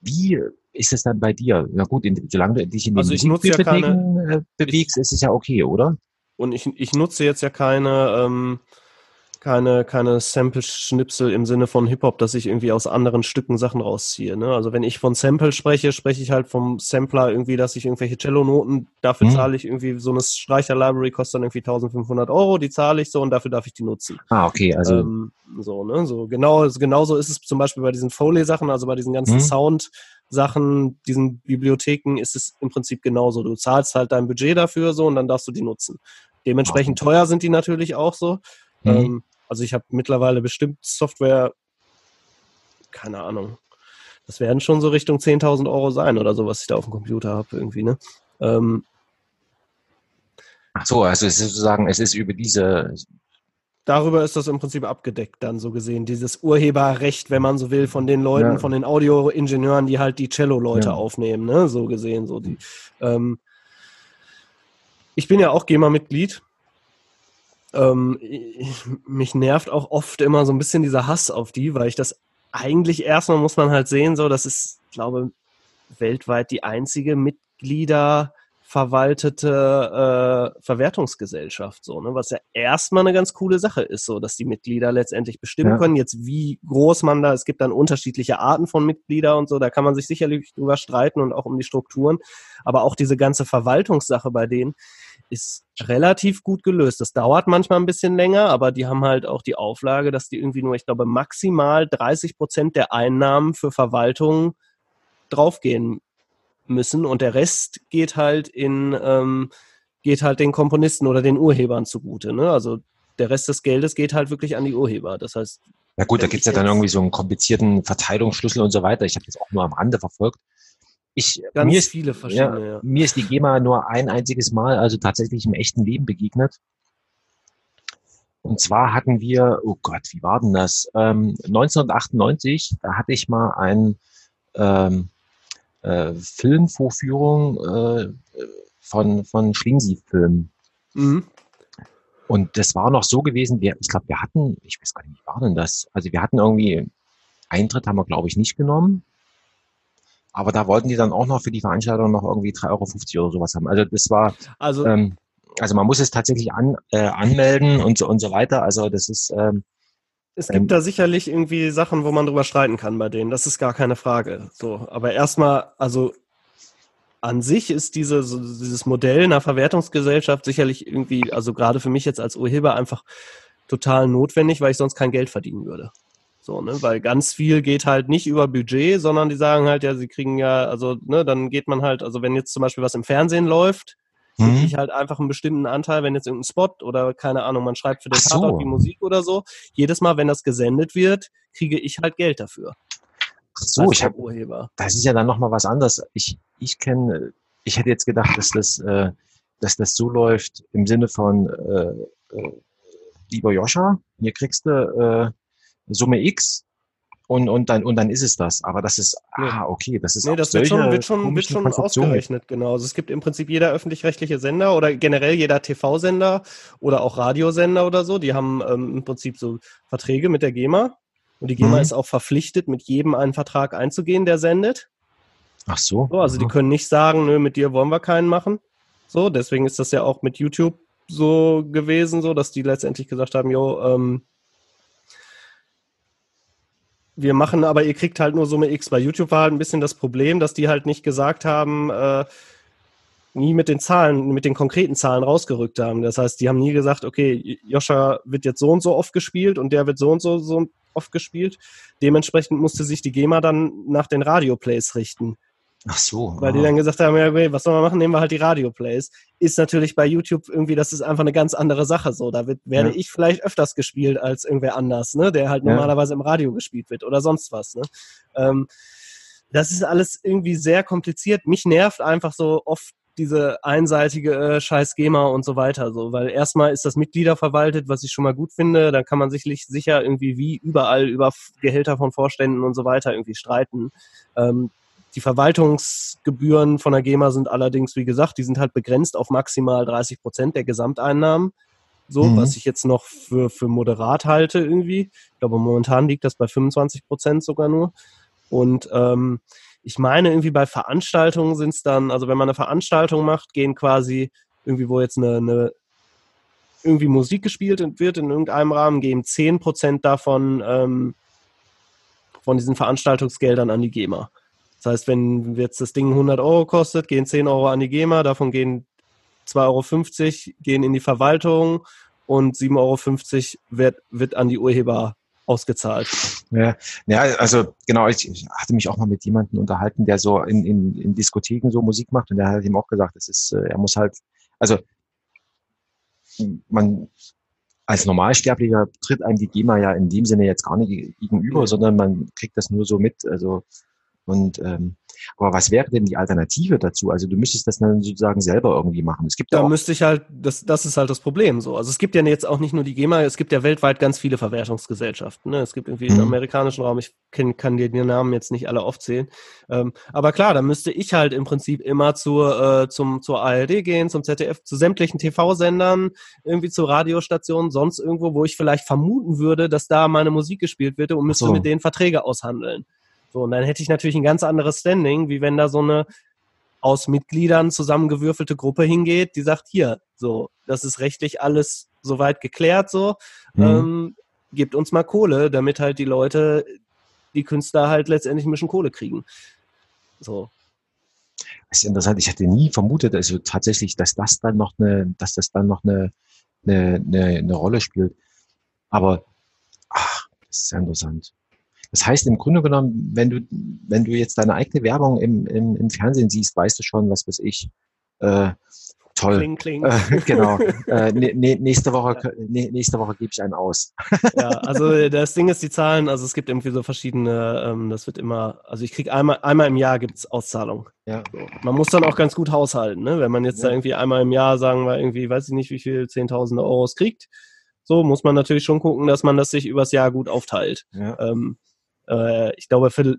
wie ist es dann bei dir? Na gut, in, solange du dich in den also Musikbibliotheken ja äh, bewegst, ich, ist es ja okay, oder? Und ich, ich nutze jetzt ja keine, ähm, keine, keine Sample-Schnipsel im Sinne von Hip-Hop, dass ich irgendwie aus anderen Stücken Sachen rausziehe. Ne? Also wenn ich von Sample spreche, spreche ich halt vom Sampler irgendwie, dass ich irgendwelche Cello-Noten, dafür mhm. zahle ich irgendwie, so eine Streicher-Library kostet dann irgendwie 1500 Euro, die zahle ich so und dafür darf ich die nutzen. Ah, okay, also. Ähm, so, ne, so genau, genauso ist es zum Beispiel bei diesen Foley-Sachen, also bei diesen ganzen mhm. Sound-Sachen, diesen Bibliotheken ist es im Prinzip genauso. Du zahlst halt dein Budget dafür so und dann darfst du die nutzen. Dementsprechend teuer sind die natürlich auch so. Mhm. Ähm, also ich habe mittlerweile bestimmt Software, keine Ahnung, das werden schon so Richtung 10.000 Euro sein oder so, was ich da auf dem Computer habe irgendwie, ne? Ähm, Ach so, also es ist sozusagen, es ist über diese darüber ist das im Prinzip abgedeckt, dann so gesehen. Dieses Urheberrecht, wenn man so will, von den Leuten, ja. von den Audioingenieuren, die halt die Cello-Leute ja. aufnehmen, ne? So gesehen, so die. Ähm, ich bin ja auch GEMA-Mitglied ähm, mich nervt auch oft immer so ein bisschen dieser Hass auf die, weil ich das eigentlich erstmal muss man halt sehen, so, das ist, glaube weltweit die einzige Mitglieder verwaltete äh, Verwertungsgesellschaft, so, ne? was ja erstmal eine ganz coole Sache ist, so, dass die Mitglieder letztendlich bestimmen ja. können, jetzt wie groß man da, es gibt dann unterschiedliche Arten von Mitglieder und so, da kann man sich sicherlich drüber streiten und auch um die Strukturen, aber auch diese ganze Verwaltungssache bei denen, ist relativ gut gelöst. Das dauert manchmal ein bisschen länger, aber die haben halt auch die Auflage, dass die irgendwie nur, ich glaube, maximal 30 Prozent der Einnahmen für Verwaltung draufgehen müssen und der Rest geht halt in ähm, geht halt den Komponisten oder den Urhebern zugute. Ne? Also der Rest des Geldes geht halt wirklich an die Urheber. Das heißt, ja gut, da gibt's ja dann irgendwie so einen komplizierten Verteilungsschlüssel und so weiter. Ich habe das auch nur am Rande verfolgt. Ich, Ganz mir ist, viele verschiedene. Ja, ja. Mir ist die GEMA nur ein einziges Mal, also tatsächlich im echten Leben begegnet. Und zwar hatten wir, oh Gott, wie war denn das? Ähm, 1998, da hatte ich mal ein ähm, äh, Filmvorführung äh, von, von Schlingsi-Filmen. Mhm. Und das war noch so gewesen, wir, ich glaube, wir hatten, ich weiß gar nicht, wie war denn das? Also wir hatten irgendwie, Eintritt haben wir, glaube ich, nicht genommen. Aber da wollten die dann auch noch für die Veranstaltung noch irgendwie 3,50 Euro oder sowas haben. Also das war, also, ähm, also man muss es tatsächlich an, äh, anmelden und so und so weiter. Also das ist. Ähm, es gibt ähm, da sicherlich irgendwie Sachen, wo man drüber streiten kann bei denen. Das ist gar keine Frage. So, aber erstmal, also an sich ist diese, so, dieses Modell einer Verwertungsgesellschaft sicherlich irgendwie, also gerade für mich jetzt als Urheber einfach total notwendig, weil ich sonst kein Geld verdienen würde. So, ne, weil ganz viel geht halt nicht über Budget, sondern die sagen halt, ja, sie kriegen ja, also, ne, dann geht man halt, also wenn jetzt zum Beispiel was im Fernsehen läuft, mhm. ich halt einfach einen bestimmten Anteil, wenn jetzt irgendein Spot oder keine Ahnung, man schreibt für den so. Tatort die Musik oder so. Jedes Mal, wenn das gesendet wird, kriege ich halt Geld dafür. Ach so, ich habe Urheber. Das ist ja dann nochmal was anderes. Ich, ich kenne, ich hätte jetzt gedacht, dass das, äh, dass das so läuft im Sinne von, äh, äh, lieber Joscha, hier kriegst du, äh, Summe X und, und, dann, und dann ist es das. Aber das ist, ah, okay, das ist Nee, das wird schon, wird schon, wird schon ausgerechnet, genau. Also es gibt im Prinzip jeder öffentlich-rechtliche Sender oder generell jeder TV-Sender oder auch Radiosender oder so, die haben ähm, im Prinzip so Verträge mit der GEMA. Und die GEMA mhm. ist auch verpflichtet, mit jedem einen Vertrag einzugehen, der sendet. Ach so. so also die können nicht sagen, nö, mit dir wollen wir keinen machen. So, deswegen ist das ja auch mit YouTube so gewesen, so, dass die letztendlich gesagt haben, jo, ähm, wir machen, aber ihr kriegt halt nur Summe X. Bei YouTube war halt ein bisschen das Problem, dass die halt nicht gesagt haben, äh, nie mit den Zahlen, mit den konkreten Zahlen rausgerückt haben. Das heißt, die haben nie gesagt, okay, Joscha wird jetzt so und so oft gespielt und der wird so und so, so oft gespielt. Dementsprechend musste sich die GEMA dann nach den Radioplays richten. Ach so. Weil die dann gesagt haben, ja, okay, was soll man machen? Nehmen wir halt die Radio-Plays. Ist natürlich bei YouTube irgendwie, das ist einfach eine ganz andere Sache so. Da wird, werde ja. ich vielleicht öfters gespielt als irgendwer anders, ne? Der halt ja. normalerweise im Radio gespielt wird oder sonst was, ne? Ähm, das ist alles irgendwie sehr kompliziert. Mich nervt einfach so oft diese einseitige äh, scheiß GEMA und so weiter, so, weil erstmal ist das Mitglieder verwaltet, was ich schon mal gut finde, da kann man sicherlich sicher irgendwie wie überall über Gehälter von Vorständen und so weiter irgendwie streiten. Ähm, die Verwaltungsgebühren von der GEMA sind allerdings, wie gesagt, die sind halt begrenzt auf maximal 30 Prozent der Gesamteinnahmen. So, mhm. was ich jetzt noch für, für moderat halte irgendwie. Ich glaube, momentan liegt das bei 25 Prozent sogar nur. Und ähm, ich meine, irgendwie bei Veranstaltungen sind es dann, also wenn man eine Veranstaltung macht, gehen quasi irgendwie, wo jetzt eine, eine irgendwie Musik gespielt wird in irgendeinem Rahmen, gehen 10% davon ähm, von diesen Veranstaltungsgeldern an die GEMA. Das heißt, wenn jetzt das Ding 100 Euro kostet, gehen 10 Euro an die GEMA, davon gehen 2,50 Euro gehen in die Verwaltung und 7,50 Euro wird, wird an die Urheber ausgezahlt. Ja, ja also genau, ich, ich hatte mich auch mal mit jemandem unterhalten, der so in, in, in Diskotheken so Musik macht und der hat ihm auch gesagt, es ist, äh, er muss halt, also man als Normalsterblicher tritt einem die GEMA ja in dem Sinne jetzt gar nicht gegenüber, sondern man kriegt das nur so mit. Also und ähm, aber was wäre denn die Alternative dazu? Also du müsstest das dann sozusagen selber irgendwie machen. Es gibt da müsste ich halt, das, das ist halt das Problem so. Also es gibt ja jetzt auch nicht nur die GEMA, es gibt ja weltweit ganz viele Verwertungsgesellschaften. Ne? Es gibt irgendwie mhm. im amerikanischen Raum, ich kann, kann dir die Namen jetzt nicht alle aufzählen. Ähm, aber klar, da müsste ich halt im Prinzip immer zur, äh, zum, zur ARD gehen, zum ZDF, zu sämtlichen TV-Sendern, irgendwie zu Radiostationen, sonst irgendwo, wo ich vielleicht vermuten würde, dass da meine Musik gespielt wird und müsste so. mit denen Verträge aushandeln. So, und dann hätte ich natürlich ein ganz anderes Standing, wie wenn da so eine aus Mitgliedern zusammengewürfelte Gruppe hingeht, die sagt, hier, so, das ist rechtlich alles soweit geklärt, so, mhm. ähm, gebt uns mal Kohle, damit halt die Leute, die Künstler halt letztendlich ein bisschen Kohle kriegen. So. Das ist interessant. Ich hätte nie vermutet, also tatsächlich, dass das dann noch eine, dass das dann noch eine, eine, eine, eine Rolle spielt. Aber, ach, das ist interessant. Das heißt im Grunde genommen, wenn du, wenn du jetzt deine eigene Werbung im, im, im Fernsehen siehst, weißt du schon, was weiß ich, äh, toll. Kling, kling. Äh, [laughs] genau. [laughs] äh, ne, ne, nächste Woche, ja. ne, nächste Woche gebe ich einen aus. ja, also [laughs] das Ding ist die Zahlen, also es gibt irgendwie so verschiedene, ähm, das wird immer, also ich kriege einmal, einmal im Jahr gibt's Auszahlung. Ja. So. Man muss dann auch ganz gut haushalten, ne? Wenn man jetzt ja. da irgendwie einmal im Jahr, sagen wir irgendwie, weiß ich nicht, wie viel, Zehntausende Euros kriegt, so muss man natürlich schon gucken, dass man das sich übers Jahr gut aufteilt. Ja. Ähm, äh, ich glaube, für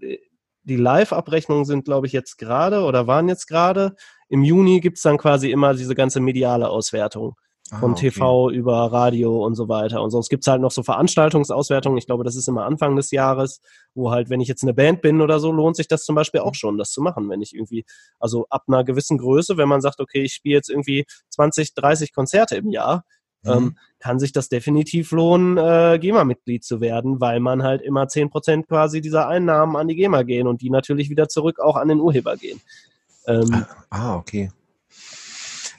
die Live-Abrechnungen sind, glaube ich, jetzt gerade oder waren jetzt gerade. Im Juni gibt's dann quasi immer diese ganze mediale Auswertung. Von ah, okay. TV über Radio und so weiter. Und sonst gibt's halt noch so Veranstaltungsauswertungen. Ich glaube, das ist immer Anfang des Jahres, wo halt, wenn ich jetzt eine Band bin oder so, lohnt sich das zum Beispiel auch schon, das zu machen. Wenn ich irgendwie, also ab einer gewissen Größe, wenn man sagt, okay, ich spiele jetzt irgendwie 20, 30 Konzerte im Jahr, mhm. ähm, kann sich das definitiv lohnen, äh, GEMA-Mitglied zu werden, weil man halt immer zehn Prozent quasi dieser Einnahmen an die GEMA gehen und die natürlich wieder zurück auch an den Urheber gehen. Ähm, ah, ah, okay.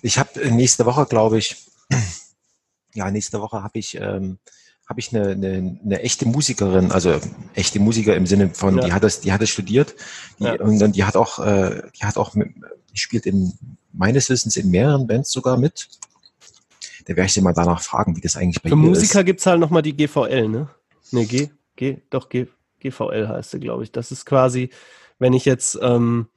Ich habe äh, nächste Woche, glaube ich, [clears throat] ja, nächste Woche habe ich, ähm, habe ich eine, eine, eine echte Musikerin, also echte Musiker im Sinne von, ja. die hat das, die hat das studiert, die, ja. und dann die hat auch, äh, die hat auch, mit, die spielt in meines Wissens in mehreren Bands sogar mit. Da werde ich sie mal danach fragen, wie das eigentlich bei Für Musiker gibt es halt nochmal die GVL, ne? Ne, G, G, doch, G, GVL heißt sie, glaube ich. Das ist quasi, wenn ich jetzt, ähm,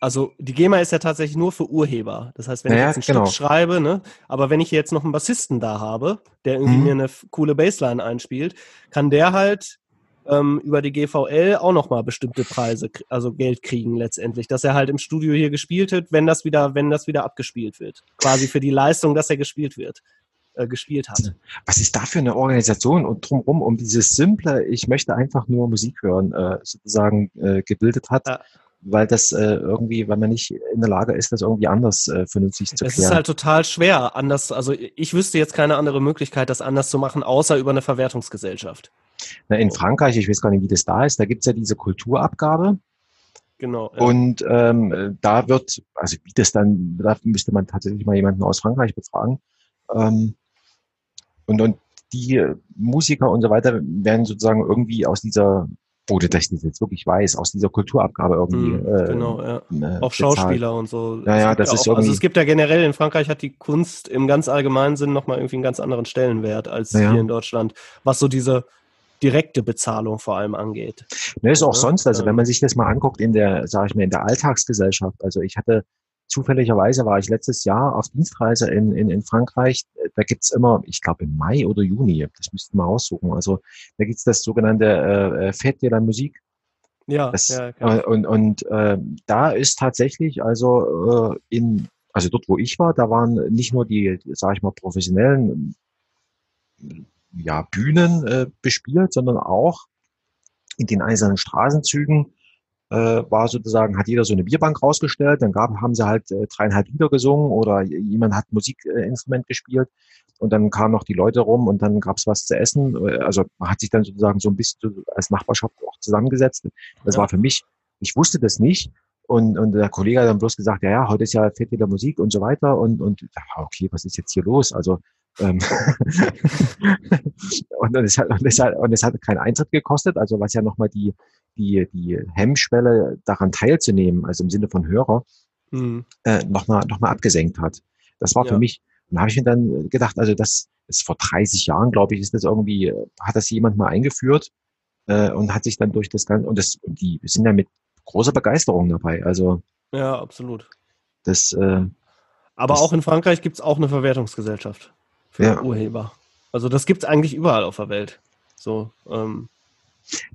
also die GEMA ist ja tatsächlich nur für Urheber. Das heißt, wenn naja, ich jetzt ein genau. Stück schreibe, ne, aber wenn ich jetzt noch einen Bassisten da habe, der irgendwie mhm. mir eine coole Bassline einspielt, kann der halt ähm, über die GVL auch nochmal bestimmte Preise, also Geld kriegen letztendlich, dass er halt im Studio hier gespielt wird, wenn das wieder, wenn das wieder abgespielt wird. Quasi für die Leistung, dass er gespielt wird äh, gespielt hat. Was ist da für eine Organisation und drumherum um dieses simple, ich möchte einfach nur Musik hören, äh, sozusagen äh, gebildet hat? Ja. Weil das äh, irgendwie, weil man nicht in der Lage ist, das irgendwie anders äh, vernünftig zu klären. Es ist halt total schwer, anders, also ich wüsste jetzt keine andere Möglichkeit, das anders zu machen, außer über eine Verwertungsgesellschaft. Na, in Frankreich, ich weiß gar nicht, wie das da ist, da gibt's ja diese Kulturabgabe. Genau. Ja. Und ähm, da wird, also wie das dann, da müsste man tatsächlich mal jemanden aus Frankreich befragen. Ähm, und, und die Musiker und so weiter werden sozusagen irgendwie aus dieser, ohne dass ich das jetzt wirklich weiß, aus dieser Kulturabgabe irgendwie. Äh, genau, ja. Äh, auch Schauspieler und so. Ja, ja, das ja ist auch, irgendwie. Also es gibt ja generell in Frankreich hat die Kunst im ganz allgemeinen Sinn nochmal irgendwie einen ganz anderen Stellenwert als ja. hier in Deutschland, was so diese direkte Bezahlung vor allem angeht. Ne, ist auch ja, sonst, also wenn man sich das mal anguckt in der, sage ich mal, in der Alltagsgesellschaft, also ich hatte zufälligerweise war ich letztes Jahr auf Dienstreise in, in, in Frankreich. Da gibt's immer, ich glaube im Mai oder Juni, das müssten wir aussuchen. Also da gibt's das sogenannte äh, äh Fête de la Musique. Ja, das, ja äh, und, und äh, da ist tatsächlich also äh, in, also dort, wo ich war, da waren nicht nur die, sage ich mal, professionellen ja, Bühnen äh, bespielt, sondern auch in den einzelnen Straßenzügen äh, war sozusagen, hat jeder so eine Bierbank rausgestellt, dann gab, haben sie halt äh, dreieinhalb Lieder gesungen oder jemand hat Musikinstrument gespielt und dann kamen noch die Leute rum und dann gab's was zu essen. Also man hat sich dann sozusagen so ein bisschen als Nachbarschaft auch zusammengesetzt. Das ja. war für mich, ich wusste das nicht. Und, und der Kollege hat dann bloß gesagt, ja, ja, heute ist ja Fett wieder Musik und so weiter. Und, und okay, was ist jetzt hier los? Also [laughs] und, und, es hat, und, es hat, und es hat keinen Eintritt gekostet, also was ja nochmal die, die, die Hemmschwelle daran teilzunehmen, also im Sinne von Hörer, mhm. äh, nochmal noch mal abgesenkt hat. Das war ja. für mich, und da habe ich mir dann gedacht, also das ist vor 30 Jahren, glaube ich, ist das irgendwie, hat das jemand mal eingeführt äh, und hat sich dann durch das Ganze, und das, die sind ja mit großer Begeisterung dabei. Also ja, absolut. Das, äh, Aber das, auch in Frankreich gibt es auch eine Verwertungsgesellschaft für ja. Urheber. Also das gibt es eigentlich überall auf der Welt. So, ähm,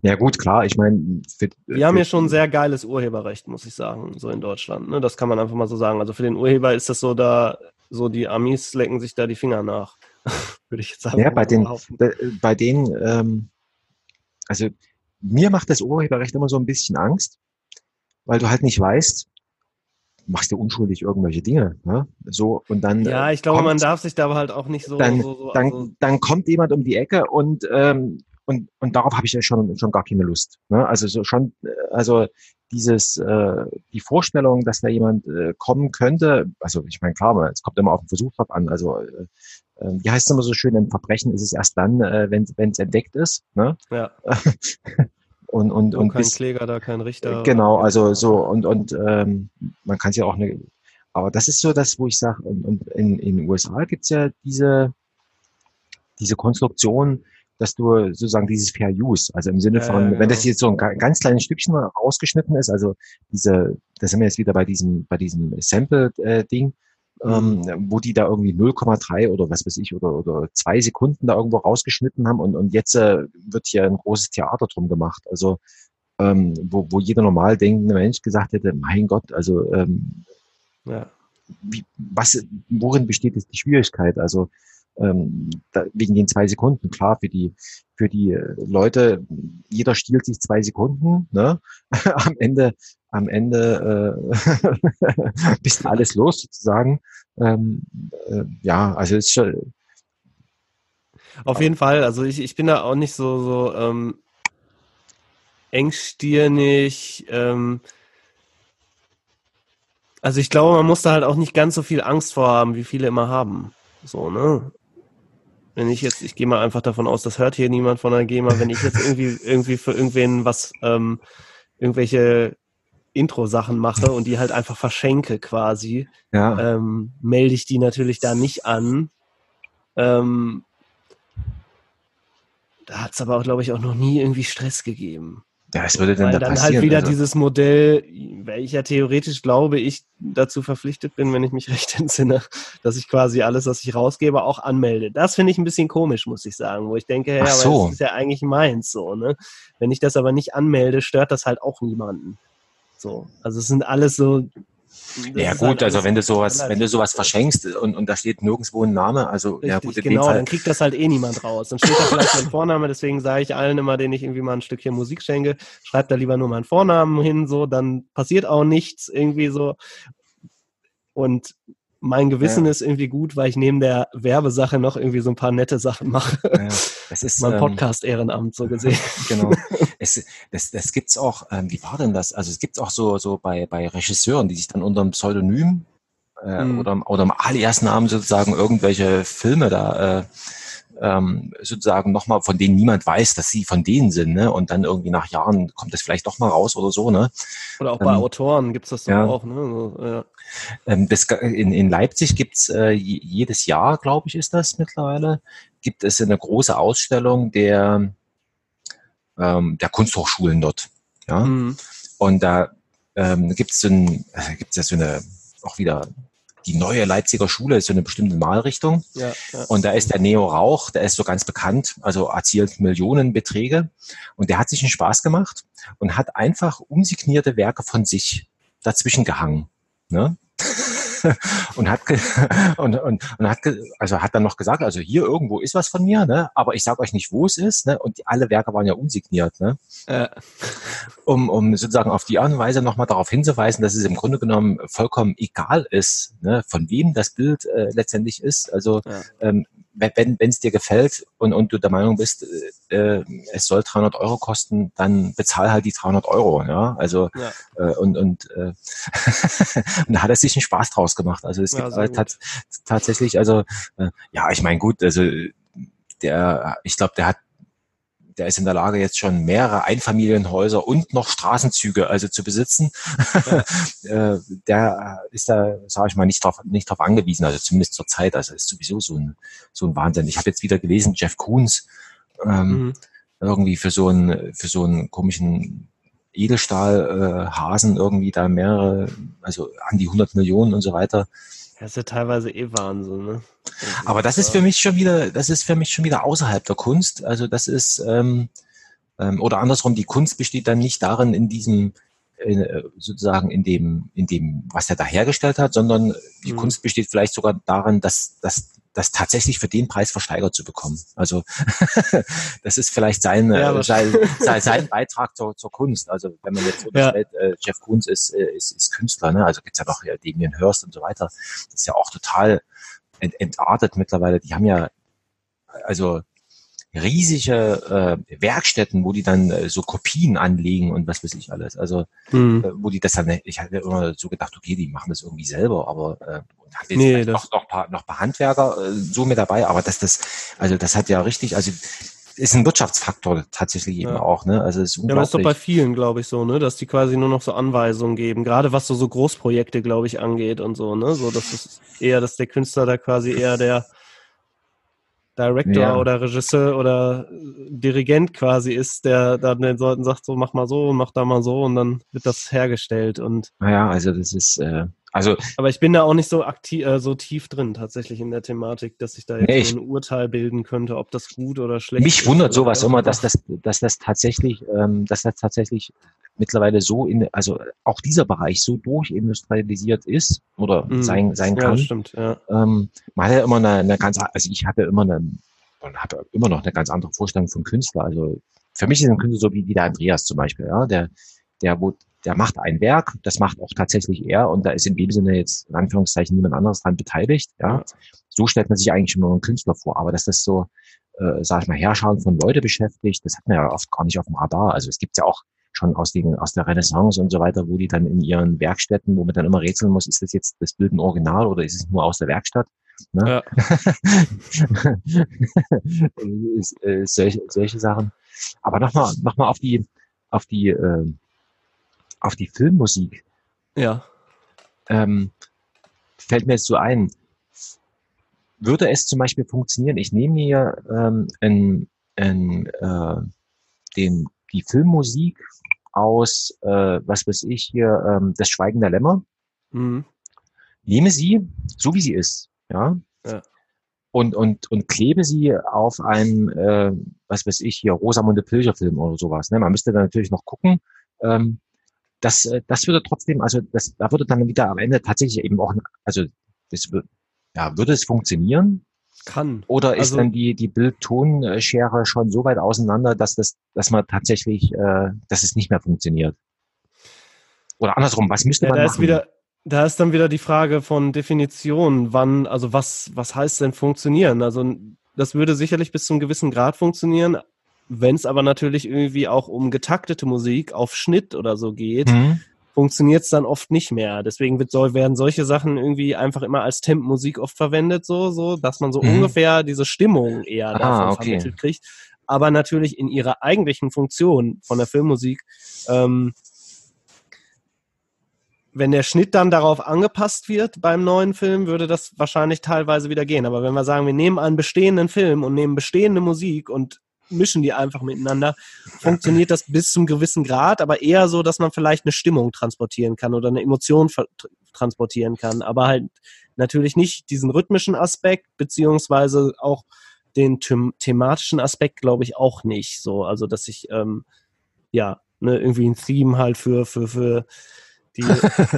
ja gut, klar, ich meine... Wir haben ja schon ein sehr geiles Urheberrecht, muss ich sagen, so in Deutschland. Ne? Das kann man einfach mal so sagen. Also für den Urheber ist das so, da so die Amis lecken sich da die Finger nach, [laughs] würde ich jetzt sagen. Ja, bei den, bei den, ähm, also mir macht das Urheberrecht immer so ein bisschen Angst, weil du halt nicht weißt, machst du unschuldig irgendwelche Dinge. Ne? So, und dann. Ja, ich glaube, man darf sich da aber halt auch nicht so. Dann, so, so dann, also dann kommt jemand um die Ecke und ähm, und, und darauf habe ich ja schon, schon gar keine Lust. Ne? Also so schon, äh, also dieses, äh, die Vorstellung, dass da jemand äh, kommen könnte, also ich meine, klar, es kommt immer auf den Versuch drauf an. Also äh, äh, wie heißt es immer so schön, ein Verbrechen ist es erst dann, äh, wenn es entdeckt ist. Ne? Ja. [laughs] und und, und kein bis, Kläger da, kein Richter. Genau, also so und und ähm, man kann es ja auch eine, aber das ist so das, wo ich sage, und, und in, in den USA gibt's ja diese diese Konstruktion, dass du sozusagen dieses Fair Use, also im Sinne von, äh, wenn das jetzt so ein ganz kleines Stückchen rausgeschnitten ist, also diese, da sind wir jetzt wieder bei diesem, bei diesem Sample-Ding, äh, ähm, wo die da irgendwie 0,3 oder was weiß ich, oder, oder zwei Sekunden da irgendwo rausgeschnitten haben und, und jetzt äh, wird hier ein großes Theater drum gemacht. Also ähm, wo, wo jeder normal denkende Mensch gesagt hätte, mein Gott, also ähm, ja. wie, was, worin besteht jetzt die Schwierigkeit? Also ähm, da, wegen den zwei Sekunden. Klar, für die, für die Leute, jeder stiehlt sich zwei Sekunden. Ne? [laughs] am Ende, am Ende äh, [laughs] bist alles los sozusagen. Ähm, äh, ja, also ist schon. Auf jeden Fall. Also ich, ich bin da auch nicht so so ähm, engstirnig. Ähm, also ich glaube, man muss da halt auch nicht ganz so viel Angst vor haben, wie viele immer haben. So, ne? Wenn ich jetzt, ich gehe mal einfach davon aus, das hört hier niemand von der GEMA, wenn ich jetzt irgendwie, [laughs] irgendwie für irgendwen was, ähm, irgendwelche Intro-Sachen mache und die halt einfach verschenke quasi, ja. ähm, melde ich die natürlich da nicht an. Ähm, da hat es aber auch, glaube ich, auch noch nie irgendwie Stress gegeben. Ja, was würde denn Weil da dann passieren? halt wieder also? dieses Modell, ich ja theoretisch glaube, ich dazu verpflichtet bin, wenn ich mich [laughs] recht entsinne, dass ich quasi alles, was ich rausgebe, auch anmelde. Das finde ich ein bisschen komisch, muss ich sagen, wo ich denke, hey, so. das ist ja eigentlich meins so, ne? Wenn ich das aber nicht anmelde, stört das halt auch niemanden. So. Also es sind alles so ja gut, halt also wenn du sowas, wenn du sowas verschenkst und, und da steht nirgendwo ein Name, also Richtig, ja gut, genau, dann kriegt das halt eh niemand raus. Dann steht da vielleicht mein Vorname, deswegen sage ich allen immer, denen ich irgendwie mal ein Stückchen Musik schenke, schreibt da lieber nur meinen Vornamen hin, so, dann passiert auch nichts irgendwie so. Und mein Gewissen ja. ist irgendwie gut, weil ich neben der Werbesache noch irgendwie so ein paar nette Sachen mache. Ja, das [laughs] ist mein ähm, Podcast-Ehrenamt so gesehen. [laughs] Genau. Es, das, das gibt's auch, ähm, wie war denn das? Also es gibt's auch so, so bei, bei Regisseuren, die sich dann unter einem Pseudonym äh, mhm. oder, oder einem Alias-Namen sozusagen irgendwelche Filme da äh, ähm, sozusagen nochmal, von denen niemand weiß, dass sie von denen sind, ne? Und dann irgendwie nach Jahren kommt das vielleicht doch mal raus oder so, ne? Oder auch bei ähm, Autoren gibt's das doch ja. auch, ne? So, ja. Ähm, das, in, in Leipzig gibt's äh, jedes Jahr, glaube ich, ist das mittlerweile, gibt es eine große Ausstellung der, ähm, der Kunsthochschulen dort. Ja? Mhm. Und da ähm, gibt es so ein, äh, gibt's ja so eine, auch wieder die neue Leipziger Schule ist so eine bestimmte Malrichtung. Ja, ja. Und da ist der Neo Rauch, der ist so ganz bekannt, also erzielt Millionenbeträge. Und der hat sich einen Spaß gemacht und hat einfach unsignierte Werke von sich dazwischen gehangen. Ne? [laughs] und hat [laughs] und, und, und hat also hat dann noch gesagt, also hier irgendwo ist was von mir, ne? aber ich sage euch nicht, wo es ist, ne? und die, alle Werke waren ja unsigniert, ne? Äh. um, um sozusagen auf die Art und Weise nochmal darauf hinzuweisen, dass es im Grunde genommen vollkommen egal ist, ne? von wem das Bild äh, letztendlich ist. Also ja. ähm, wenn es dir gefällt und, und du der Meinung bist, äh, äh es soll 300 Euro kosten, dann bezahl halt die 300 Euro. Ja, also ja. Äh, und und, äh, [laughs] und da hat er sich einen Spaß draus gemacht. Also es ja, gibt halt tats tatsächlich, also äh, ja, ich meine gut, also der, ich glaube, der hat der ist in der Lage, jetzt schon mehrere Einfamilienhäuser und noch Straßenzüge also zu besitzen. Ja. [laughs] Äh, der ist da, sage ich mal, nicht drauf, nicht drauf angewiesen, also zumindest zur Zeit. Also ist sowieso so ein, so ein Wahnsinn. Ich habe jetzt wieder gelesen, Jeff Koons, ähm, mhm. irgendwie für so einen, für so einen komischen Edelstahlhasen äh, irgendwie da mehrere, also an die 100 Millionen und so weiter das ist ja teilweise eh Wahnsinn, ne? Aber das ist für mich schon wieder, das ist für mich schon wieder außerhalb der Kunst. Also das ist, ähm, ähm, oder andersrum, die Kunst besteht dann nicht darin, in diesem, äh, sozusagen in dem, in dem, was er da hergestellt hat, sondern die mhm. Kunst besteht vielleicht sogar darin, dass, dass das tatsächlich für den Preis versteigert zu bekommen. Also [laughs] das ist vielleicht sein, ja, äh, sein, sein, sein, Beitrag zur, zur Kunst. Also wenn man jetzt unterstellt, ja. äh, Jeff Koons ist, äh, ist, ist Künstler, ne? also gibt's ja noch ja, Damien Hirst und so weiter. Das ist ja auch total ent, entartet mittlerweile. Die haben ja also riesige äh, Werkstätten, wo die dann äh, so Kopien anlegen und was weiß ich alles. Also mhm. äh, wo die das dann, ich hatte immer so gedacht, okay, die machen das irgendwie selber, aber äh, hat jetzt nee, noch, noch, paar, noch paar Handwerker äh, so mit dabei, aber dass das, also das hat ja richtig, also ist ein Wirtschaftsfaktor tatsächlich eben ja. auch, ne? Also ist unglaublich. Ja, das ist doch bei vielen, glaube ich, so, ne? Dass die quasi nur noch so Anweisungen geben, gerade was so, so Großprojekte, glaube ich, angeht und so, ne? So, dass es eher, dass der Künstler da quasi eher der Director ja. oder Regisseur oder Dirigent quasi ist, der dann den Leuten sagt, so mach mal so, mach da mal so und dann wird das hergestellt und. Naja, also das ist, äh, also, aber ich bin da auch nicht so aktiv, äh, so tief drin tatsächlich in der Thematik, dass ich da jetzt nee, ich, ein Urteil bilden könnte, ob das gut oder schlecht mich ist. Mich wundert sowas immer, dass das, dass das tatsächlich, ähm, dass das tatsächlich mittlerweile so in, also auch dieser Bereich so durchindustrialisiert ist oder mm, sein, sein kann. Ja, stimmt, ja. Ähm, man hat ja immer eine, eine ganz, also ich hatte immer eine, und habe immer noch eine ganz andere Vorstellung von Künstler. Also für mich ist ein Künstler so wie, wie der Andreas zum Beispiel, ja, der, der, wo, der macht ein Werk, das macht auch tatsächlich er und da ist in dem Sinne jetzt in Anführungszeichen niemand anderes dran beteiligt. Ja, so stellt man sich eigentlich schon mal einen Künstler vor, aber dass das so, äh, sag ich mal, Herrscher von Leute beschäftigt, das hat man ja oft gar nicht auf dem Radar. Also es gibt ja auch schon aus den aus der Renaissance und so weiter, wo die dann in ihren Werkstätten, wo man dann immer rätseln muss, ist das jetzt das Bild ein Original oder ist es nur aus der Werkstatt? Ne? Ja. [laughs] ist, äh, solche, solche Sachen. Aber nochmal noch mal auf die auf die äh, auf die Filmmusik. Ja. Ähm, fällt mir jetzt so ein, würde es zum Beispiel funktionieren, ich nehme mir ähm, in, in, äh, den, die Filmmusik aus, äh, was weiß ich hier, ähm, das Schweigen der Lämmer, mhm. nehme sie, so wie sie ist, ja, ja. Und, und, und klebe sie auf einen, äh, was weiß ich hier, Rosamunde Pilcher Film oder sowas. Ne? Man müsste dann natürlich noch gucken, ähm, das, äh, das würde trotzdem, also das, da würde dann wieder am Ende tatsächlich eben auch, also das, ja, würde es funktionieren? Kann. Oder ist also, dann die, die Bild-Ton-Schere schon so weit auseinander, dass das, dass man tatsächlich, äh, dass es nicht mehr funktioniert? Oder andersrum, was müsste ja, man da machen? Ist wieder, da ist dann wieder die Frage von Definition, wann, also was, was heißt denn funktionieren? Also das würde sicherlich bis zu einem gewissen Grad funktionieren, wenn es aber natürlich irgendwie auch um getaktete Musik auf Schnitt oder so geht, mhm. funktioniert es dann oft nicht mehr. Deswegen wird, soll, werden solche Sachen irgendwie einfach immer als Temp-Musik oft verwendet, so, so, dass man so mhm. ungefähr diese Stimmung eher ah, davon okay. vermittelt kriegt. Aber natürlich in ihrer eigentlichen Funktion von der Filmmusik, ähm, wenn der Schnitt dann darauf angepasst wird beim neuen Film, würde das wahrscheinlich teilweise wieder gehen. Aber wenn wir sagen, wir nehmen einen bestehenden Film und nehmen bestehende Musik und mischen die einfach miteinander, funktioniert das bis zum gewissen Grad, aber eher so, dass man vielleicht eine Stimmung transportieren kann oder eine Emotion transportieren kann, aber halt natürlich nicht diesen rhythmischen Aspekt, beziehungsweise auch den them thematischen Aspekt, glaube ich, auch nicht. So, also dass ich ähm, ja ne, irgendwie ein Theme halt für, für, für die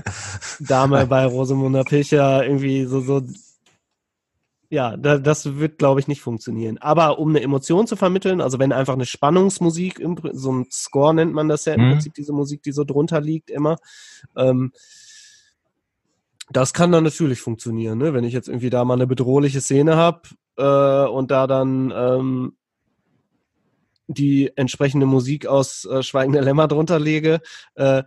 [laughs] Dame bei Rosamunde Pilcher irgendwie so, so ja, da, das wird, glaube ich, nicht funktionieren. Aber um eine Emotion zu vermitteln, also wenn einfach eine Spannungsmusik, im, so ein Score nennt man das ja im mhm. Prinzip, diese Musik, die so drunter liegt immer, ähm, das kann dann natürlich funktionieren, ne? wenn ich jetzt irgendwie da mal eine bedrohliche Szene habe äh, und da dann ähm, die entsprechende Musik aus äh, Schweigende Lämmer drunter lege, äh,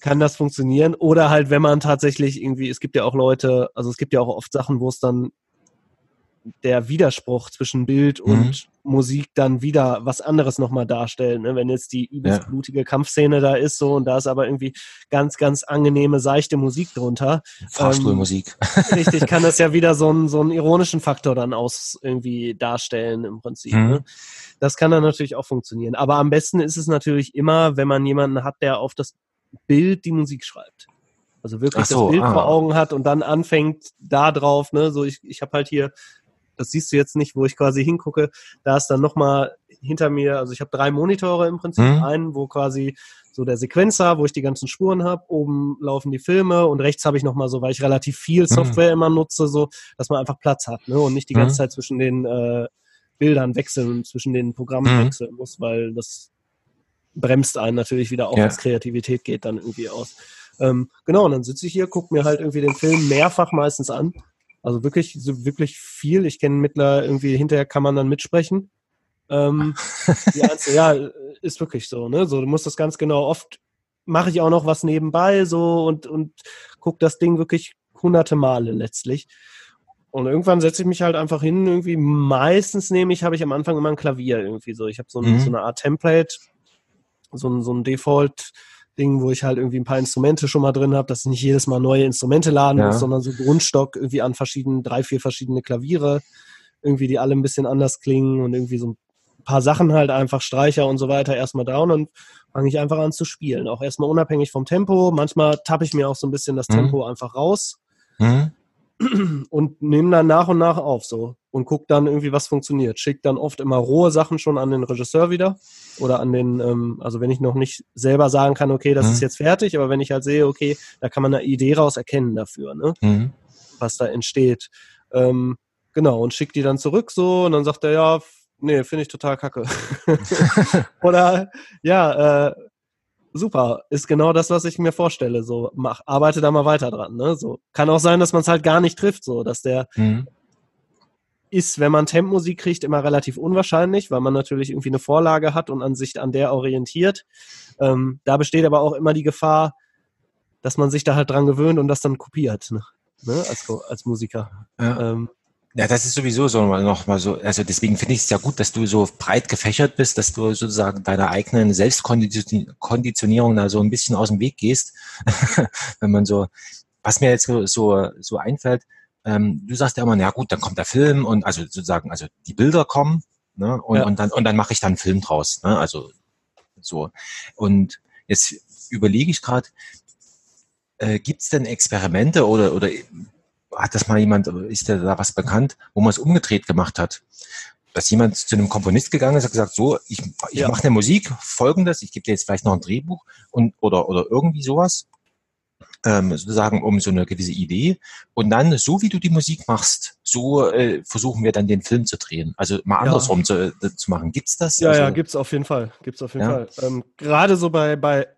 kann das funktionieren. Oder halt, wenn man tatsächlich irgendwie, es gibt ja auch Leute, also es gibt ja auch oft Sachen, wo es dann der Widerspruch zwischen Bild mhm. und Musik dann wieder was anderes nochmal darstellen. Ne? Wenn jetzt die übelst ja. blutige Kampfszene da ist so und da ist aber irgendwie ganz, ganz angenehme, seichte Musik drunter. Fahrstuhlmusik. Ähm, richtig, kann das ja wieder so einen, so einen ironischen Faktor dann aus irgendwie darstellen im Prinzip. Mhm. Ne? Das kann dann natürlich auch funktionieren. Aber am besten ist es natürlich immer, wenn man jemanden hat, der auf das Bild die Musik schreibt. Also wirklich so, das Bild ah. vor Augen hat und dann anfängt da drauf, ne, so ich, ich habe halt hier das siehst du jetzt nicht, wo ich quasi hingucke. Da ist dann nochmal hinter mir, also ich habe drei Monitore im Prinzip. Mhm. Einen, wo quasi so der Sequenzer, wo ich die ganzen Spuren habe. Oben laufen die Filme und rechts habe ich nochmal so, weil ich relativ viel mhm. Software mhm. immer nutze, so, dass man einfach Platz hat ne? und nicht die ganze mhm. Zeit zwischen den äh, Bildern wechseln und zwischen den Programmen mhm. wechseln muss, weil das bremst einen natürlich wieder auch, ja. was Kreativität geht, dann irgendwie aus. Ähm, genau, und dann sitze ich hier, gucke mir halt irgendwie den Film mehrfach meistens an also wirklich, so wirklich viel. Ich kenne Mittler irgendwie, hinterher kann man dann mitsprechen. Ähm, [laughs] Einzel ja, ist wirklich so, ne? So, du musst das ganz genau oft mache ich auch noch was nebenbei so und, und guck das Ding wirklich hunderte Male letztlich. Und irgendwann setze ich mich halt einfach hin, irgendwie meistens nehme ich, habe ich am Anfang immer ein Klavier irgendwie so. Ich habe so, ein, mhm. so eine Art Template, so ein, so ein Default Ding, wo ich halt irgendwie ein paar Instrumente schon mal drin habe, dass ich nicht jedes Mal neue Instrumente laden ja. muss, sondern so Grundstock irgendwie an verschiedenen, drei, vier verschiedene Klaviere, irgendwie, die alle ein bisschen anders klingen und irgendwie so ein paar Sachen halt einfach Streicher und so weiter erstmal da und dann fange ich einfach an zu spielen. Auch erstmal unabhängig vom Tempo. Manchmal tappe ich mir auch so ein bisschen das mhm. Tempo einfach raus. Mhm und nehme dann nach und nach auf so und guck dann irgendwie, was funktioniert. Schick dann oft immer rohe Sachen schon an den Regisseur wieder oder an den, ähm, also wenn ich noch nicht selber sagen kann, okay, das mhm. ist jetzt fertig, aber wenn ich halt sehe, okay, da kann man eine Idee raus erkennen dafür, ne? Mhm. was da entsteht. Ähm, genau, und schickt die dann zurück so und dann sagt er, ja, nee, finde ich total kacke. [laughs] oder ja, äh, super, ist genau das, was ich mir vorstelle. So, mach, arbeite da mal weiter dran. Ne? So, kann auch sein, dass man es halt gar nicht trifft, so, dass der mhm. ist, wenn man Tempmusik kriegt, immer relativ unwahrscheinlich, weil man natürlich irgendwie eine Vorlage hat und an sich an der orientiert. Ähm, da besteht aber auch immer die Gefahr, dass man sich da halt dran gewöhnt und das dann kopiert, ne? Ne? Als, als Musiker. Ja. Ähm, ja, das ist sowieso so noch mal so, also deswegen finde ich es ja gut, dass du so breit gefächert bist, dass du sozusagen deiner eigenen Selbstkonditionierung da so ein bisschen aus dem Weg gehst. [laughs] Wenn man so, was mir jetzt so, so, so einfällt, ähm, du sagst ja immer, na gut, dann kommt der Film und also sozusagen, also die Bilder kommen, ne, und, ja. und dann, und dann mache ich dann einen Film draus, ne, also so. Und jetzt überlege ich gerade, äh, gibt es denn Experimente oder, oder hat das mal jemand, ist da was bekannt, wo man es umgedreht gemacht hat? Dass jemand zu einem Komponist gegangen ist und gesagt, so, ich, ich ja. mache eine Musik, folgendes, ich gebe dir jetzt vielleicht noch ein Drehbuch und oder oder irgendwie sowas, ähm, sozusagen um so eine gewisse Idee. Und dann, so wie du die Musik machst, so äh, versuchen wir dann den Film zu drehen. Also mal andersrum ja. zu, äh, zu machen. Gibt's das? Ja, also, ja, gibt's auf jeden Fall. Gibt's auf jeden ja. Fall. Ähm, Gerade so bei, bei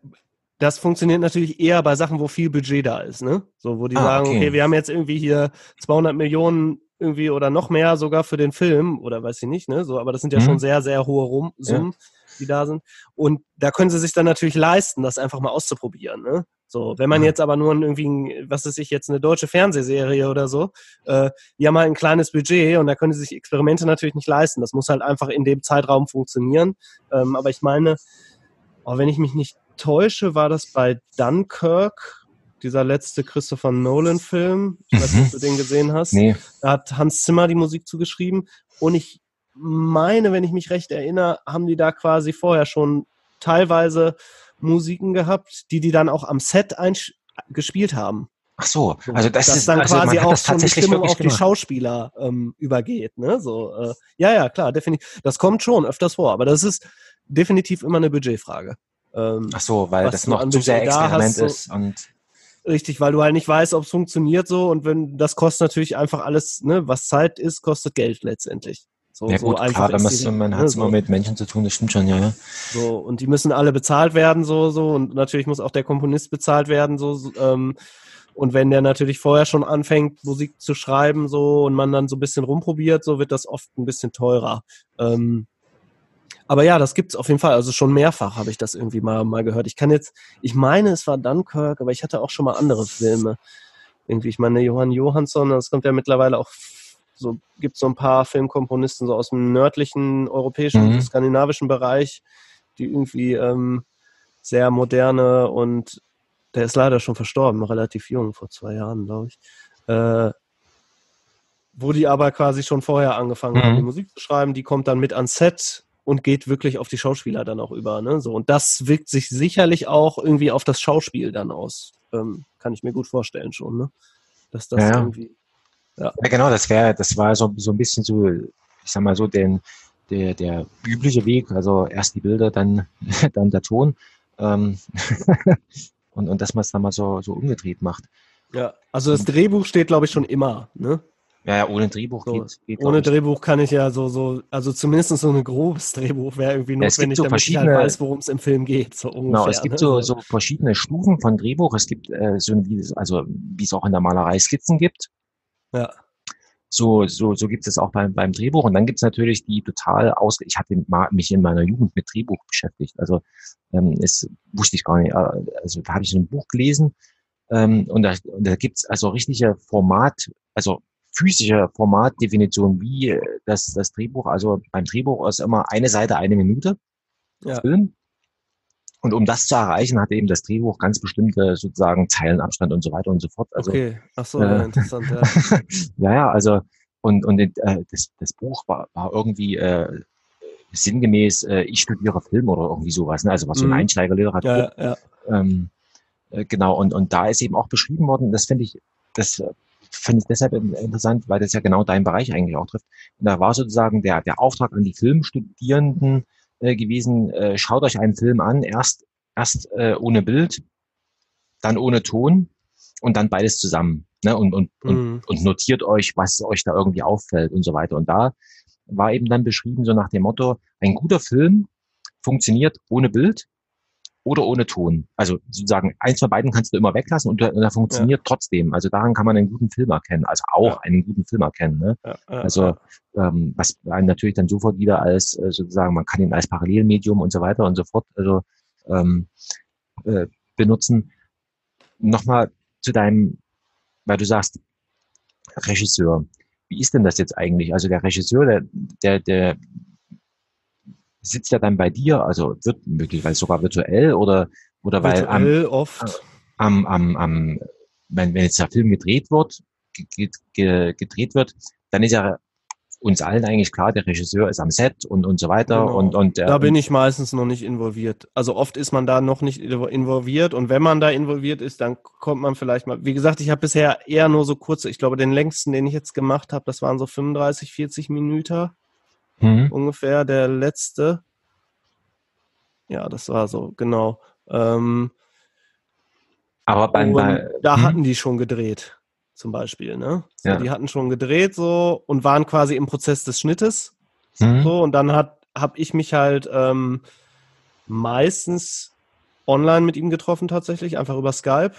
das funktioniert natürlich eher bei Sachen, wo viel Budget da ist, ne? So, wo die ah, sagen, okay. okay. wir haben jetzt irgendwie hier 200 Millionen irgendwie oder noch mehr sogar für den Film oder weiß ich nicht, ne? So, aber das sind ja mhm. schon sehr, sehr hohe Summen, ja. die da sind. Und da können sie sich dann natürlich leisten, das einfach mal auszuprobieren, ne? So, wenn man jetzt aber nur irgendwie, was ist ich jetzt, eine deutsche Fernsehserie oder so, äh, die haben halt ein kleines Budget und da können sie sich Experimente natürlich nicht leisten. Das muss halt einfach in dem Zeitraum funktionieren. Ähm, aber ich meine, auch wenn ich mich nicht täusche, war das bei Dunkirk, dieser letzte Christopher Nolan-Film. Ich weiß nicht, ob du den gesehen hast. Nee. Da hat Hans Zimmer die Musik zugeschrieben. Und ich meine, wenn ich mich recht erinnere, haben die da quasi vorher schon teilweise Musiken gehabt, die die dann auch am Set gespielt haben. Ach so, also das, das ist dann also quasi auch schon die Stimmung auf gemacht. die Schauspieler ähm, übergeht. Ne? So, äh, ja, ja, klar, definitiv. Das kommt schon öfters vor, aber das ist definitiv immer eine Budgetfrage. Ähm, Ach so, weil das noch zu sehr Experiment ist und Richtig, weil du halt nicht weißt, ob es funktioniert so und wenn das kostet natürlich einfach alles, ne, was Zeit ist, kostet Geld letztendlich. So, ja gut, so einfach klar, ist die, man hat es ne, immer mit Menschen zu tun, das stimmt schon, ja, ja. So, und die müssen alle bezahlt werden, so, so, und natürlich muss auch der Komponist bezahlt werden, so, so ähm, und wenn der natürlich vorher schon anfängt, Musik zu schreiben, so, und man dann so ein bisschen rumprobiert, so wird das oft ein bisschen teurer. Ähm, aber ja, das gibt's auf jeden Fall. Also schon mehrfach habe ich das irgendwie mal, mal gehört. Ich kann jetzt, ich meine, es war Dunkirk, aber ich hatte auch schon mal andere Filme. Irgendwie, ich meine, Johann Johansson, das kommt ja mittlerweile auch so, gibt so ein paar Filmkomponisten so aus dem nördlichen europäischen, mhm. skandinavischen Bereich, die irgendwie ähm, sehr moderne und der ist leider schon verstorben, relativ jung, vor zwei Jahren, glaube ich. Äh, wo die aber quasi schon vorher angefangen mhm. haben, die Musik zu schreiben, die kommt dann mit ans Set und geht wirklich auf die Schauspieler dann auch über. Ne? So, und das wirkt sich sicherlich auch irgendwie auf das Schauspiel dann aus. Ähm, kann ich mir gut vorstellen schon, ne? Dass das ja. irgendwie. Ja. ja, genau, das wäre, das war so, so ein bisschen so, ich sag mal so, den, der, der übliche Weg, also erst die Bilder, dann, [laughs] dann der Ton. Ähm, [laughs] und, und dass man es dann mal so, so umgedreht macht. Ja, also das Drehbuch steht, glaube ich, schon immer, ne? Ja, ja, ohne Drehbuch so, geht, geht Ohne Drehbuch kann ich ja so, so, also zumindest so ein grobes [laughs] Drehbuch wäre irgendwie notwendig, ja, so damit ich halt weiß, worum es im Film geht. So ungefähr, genau, es gibt ne? so, so verschiedene Stufen von Drehbuch. Es gibt äh, so wie also wie es auch in der Malerei Skizzen gibt. Ja. So, so, so gibt es auch beim, beim Drehbuch. Und dann gibt es natürlich die total aus. Ich hatte mich in meiner Jugend mit Drehbuch beschäftigt. Also ähm, es wusste ich gar nicht. Äh, also da habe ich so ein Buch gelesen ähm, und da, da gibt es also richtige Format, also physische Formatdefinition, wie äh, das, das Drehbuch, also beim Drehbuch ist immer eine Seite eine Minute ja. Film. Und um das zu erreichen, hat eben das Drehbuch ganz bestimmte sozusagen Zeilenabstand und so weiter und so fort. Also, okay, ach so, äh, interessant, ja. [laughs] ja, ja, also und, und äh, das, das Buch war, war irgendwie äh, sinngemäß, äh, ich studiere Film oder irgendwie sowas, ne? also was so ein mhm. Einsteigerliteratur. Ja, ja. Ähm, äh, genau, und, und da ist eben auch beschrieben worden, das finde ich, das finde ich deshalb interessant, weil das ja genau deinen Bereich eigentlich auch trifft. Und da war sozusagen der, der Auftrag an die Filmstudierenden äh, gewesen, äh, schaut euch einen Film an, erst, erst äh, ohne Bild, dann ohne Ton und dann beides zusammen. Ne? Und, und, mhm. und, und notiert euch, was euch da irgendwie auffällt und so weiter. Und da war eben dann beschrieben, so nach dem Motto, ein guter Film funktioniert ohne Bild oder ohne Ton. Also sozusagen eins von beiden kannst du immer weglassen und, und er funktioniert ja. trotzdem. Also daran kann man einen guten Film erkennen, also auch ja. einen guten Film erkennen. Ne? Ja, also ähm, was einen natürlich dann sofort wieder als äh, sozusagen, man kann ihn als Parallelmedium und so weiter und so fort also ähm, äh, benutzen. Nochmal zu deinem, weil du sagst, Regisseur. Wie ist denn das jetzt eigentlich? Also der Regisseur, der, der, der sitzt er dann bei dir, also wird möglicherweise sogar virtuell oder oder weil virtuell am, oft am, am, am wenn, wenn jetzt der Film gedreht wird, gedreht wird, dann ist ja uns allen eigentlich klar, der Regisseur ist am Set und, und so weiter. Genau. Und, und, da bin ich meistens noch nicht involviert. Also oft ist man da noch nicht involviert und wenn man da involviert ist, dann kommt man vielleicht mal. Wie gesagt, ich habe bisher eher nur so kurze, ich glaube, den längsten, den ich jetzt gemacht habe, das waren so 35, 40 Minuten mhm. ungefähr, der letzte. Ja, das war so, genau. Ähm, Aber beim, bei, da hm? hatten die schon gedreht, zum Beispiel, ne? So, ja. Die hatten schon gedreht so und waren quasi im Prozess des Schnittes. Mhm. So, und dann hat habe ich mich halt ähm, meistens online mit ihm getroffen tatsächlich, einfach über Skype.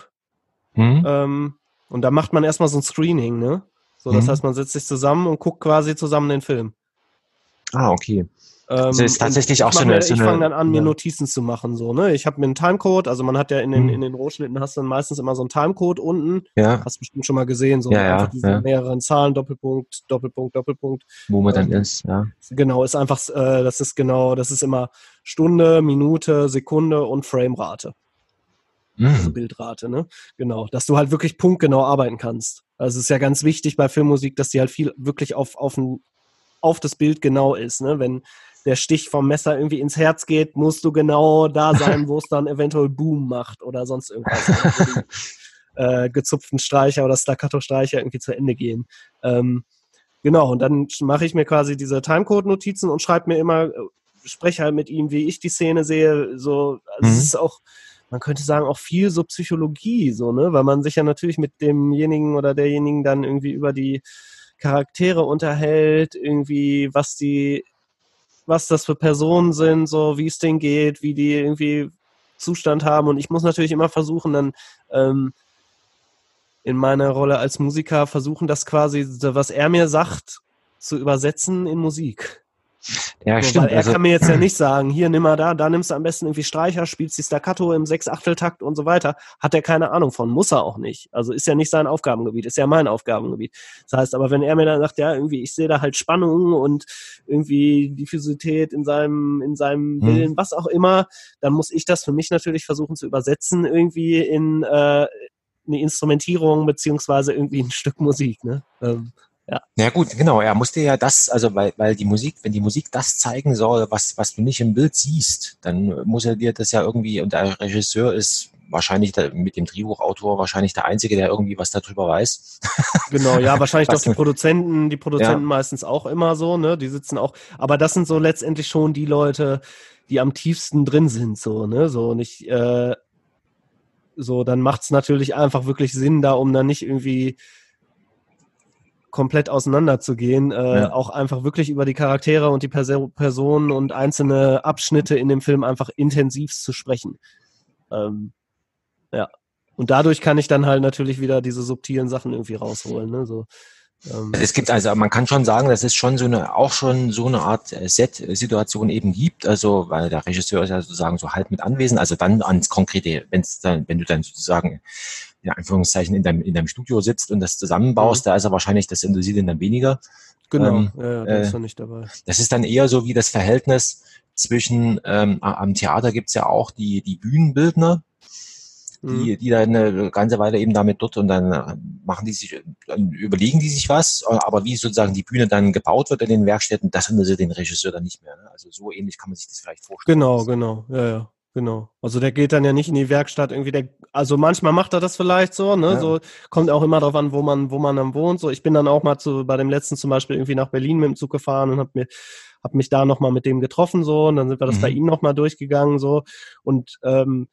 Mhm. Ähm, und da macht man erstmal so ein Screening, ne? So, das mhm. heißt, man setzt sich zusammen und guckt quasi zusammen den Film. Ah, okay. das ist tatsächlich auch so eine, so Ich fange dann an, mir Notizen zu machen. So, ne? Ich habe mir einen Timecode, also man hat ja in den, hm. in den Rohschnitten hast du dann meistens immer so einen Timecode unten. Ja. Hast du bestimmt schon mal gesehen, so ja, ja, diese ja. mehreren Zahlen, Doppelpunkt, Doppelpunkt, Doppelpunkt. Wo man ähm, dann ist, ja. Genau, ist einfach, äh, das ist genau, das ist immer Stunde, Minute, Sekunde und Framerate. Mhm. Also Bildrate, ne? Genau. Dass du halt wirklich punktgenau arbeiten kannst. Also es ist ja ganz wichtig bei Filmmusik, dass die halt viel wirklich auf, auf ein auf das Bild genau ist. Ne? Wenn der Stich vom Messer irgendwie ins Herz geht, musst du genau da sein, wo es dann eventuell Boom macht oder sonst irgendwas. [laughs] äh, gezupften Streicher oder Staccato-Streicher irgendwie zu Ende gehen. Ähm, genau, und dann mache ich mir quasi diese Timecode-Notizen und schreibe mir immer, äh, spreche halt mit ihm, wie ich die Szene sehe. So, also mhm. es ist auch man könnte sagen, auch viel so Psychologie, so, ne? Weil man sich ja natürlich mit demjenigen oder derjenigen dann irgendwie über die Charaktere unterhält, irgendwie, was die, was das für Personen sind, so wie es denen geht, wie die irgendwie Zustand haben. Und ich muss natürlich immer versuchen, dann ähm, in meiner Rolle als Musiker versuchen, das quasi, was er mir sagt, zu übersetzen in Musik. Ja, so, stimmt. er also, kann mir jetzt ja [clears throat] nicht sagen, hier nimm mal da, da nimmst du am besten irgendwie Streicher, spielst die Staccato im Sechsachteltakt und so weiter. Hat er keine Ahnung von, muss er auch nicht. Also ist ja nicht sein Aufgabengebiet, ist ja mein Aufgabengebiet. Das heißt, aber wenn er mir dann sagt, ja, irgendwie, ich sehe da halt Spannung und irgendwie Diffusität in seinem, in seinem hm. Willen, was auch immer, dann muss ich das für mich natürlich versuchen zu übersetzen, irgendwie in äh, eine Instrumentierung beziehungsweise irgendwie ein Stück Musik, ne? Ähm, ja. ja gut, genau. Er musste ja das, also weil, weil die Musik, wenn die Musik das zeigen soll, was, was du nicht im Bild siehst, dann muss er dir das ja irgendwie, und der Regisseur ist wahrscheinlich der, mit dem Drehbuchautor wahrscheinlich der Einzige, der irgendwie was darüber weiß. [laughs] Genau, ja, wahrscheinlich doch die Produzenten, die Produzenten ja. meistens auch immer so, ne? Die sitzen auch, aber das sind so letztendlich schon die Leute, die am tiefsten drin sind, so, ne? So nicht, äh, so, dann macht es natürlich einfach wirklich Sinn, da um dann nicht irgendwie komplett auseinanderzugehen, äh, ja. auch einfach wirklich über die Charaktere und die Perso Personen und einzelne Abschnitte in dem Film einfach intensiv zu sprechen. Ähm, ja. Und dadurch kann ich dann halt natürlich wieder diese subtilen Sachen irgendwie rausholen. Ne? So, ähm. Es gibt also, man kann schon sagen, dass es schon so eine, auch schon so eine Art äh, Set-Situation eben gibt. Also, weil der Regisseur ist ja sozusagen so halb mit anwesend. Also dann ans Konkrete, wenn es dann, wenn du dann sozusagen in Anführungszeichen in deinem, in deinem Studio sitzt und das zusammenbaust, mhm. da ist er wahrscheinlich, das ihn dann weniger. Genau, ähm, ja, da ist er nicht dabei. Das ist dann eher so wie das Verhältnis zwischen, ähm, am Theater gibt's ja auch die, die Bühnenbildner, die, mhm. die dann eine ganze Weile eben damit dort und dann äh, machen die sich, dann überlegen die sich was, aber wie sozusagen die Bühne dann gebaut wird in den Werkstätten, das interessiert den Regisseur dann nicht mehr. Ne? Also so ähnlich kann man sich das vielleicht vorstellen. Genau, genau, ja, ja. Genau. Also der geht dann ja nicht in die Werkstatt irgendwie, der, also manchmal macht er das vielleicht so, ne? Ja. So kommt auch immer darauf an, wo man, wo man dann wohnt. So, ich bin dann auch mal zu, bei dem letzten zum Beispiel irgendwie nach Berlin mit dem Zug gefahren und hab mir, hab mich da nochmal mit dem getroffen so und dann sind wir das mhm. bei ihm nochmal durchgegangen so und ähm,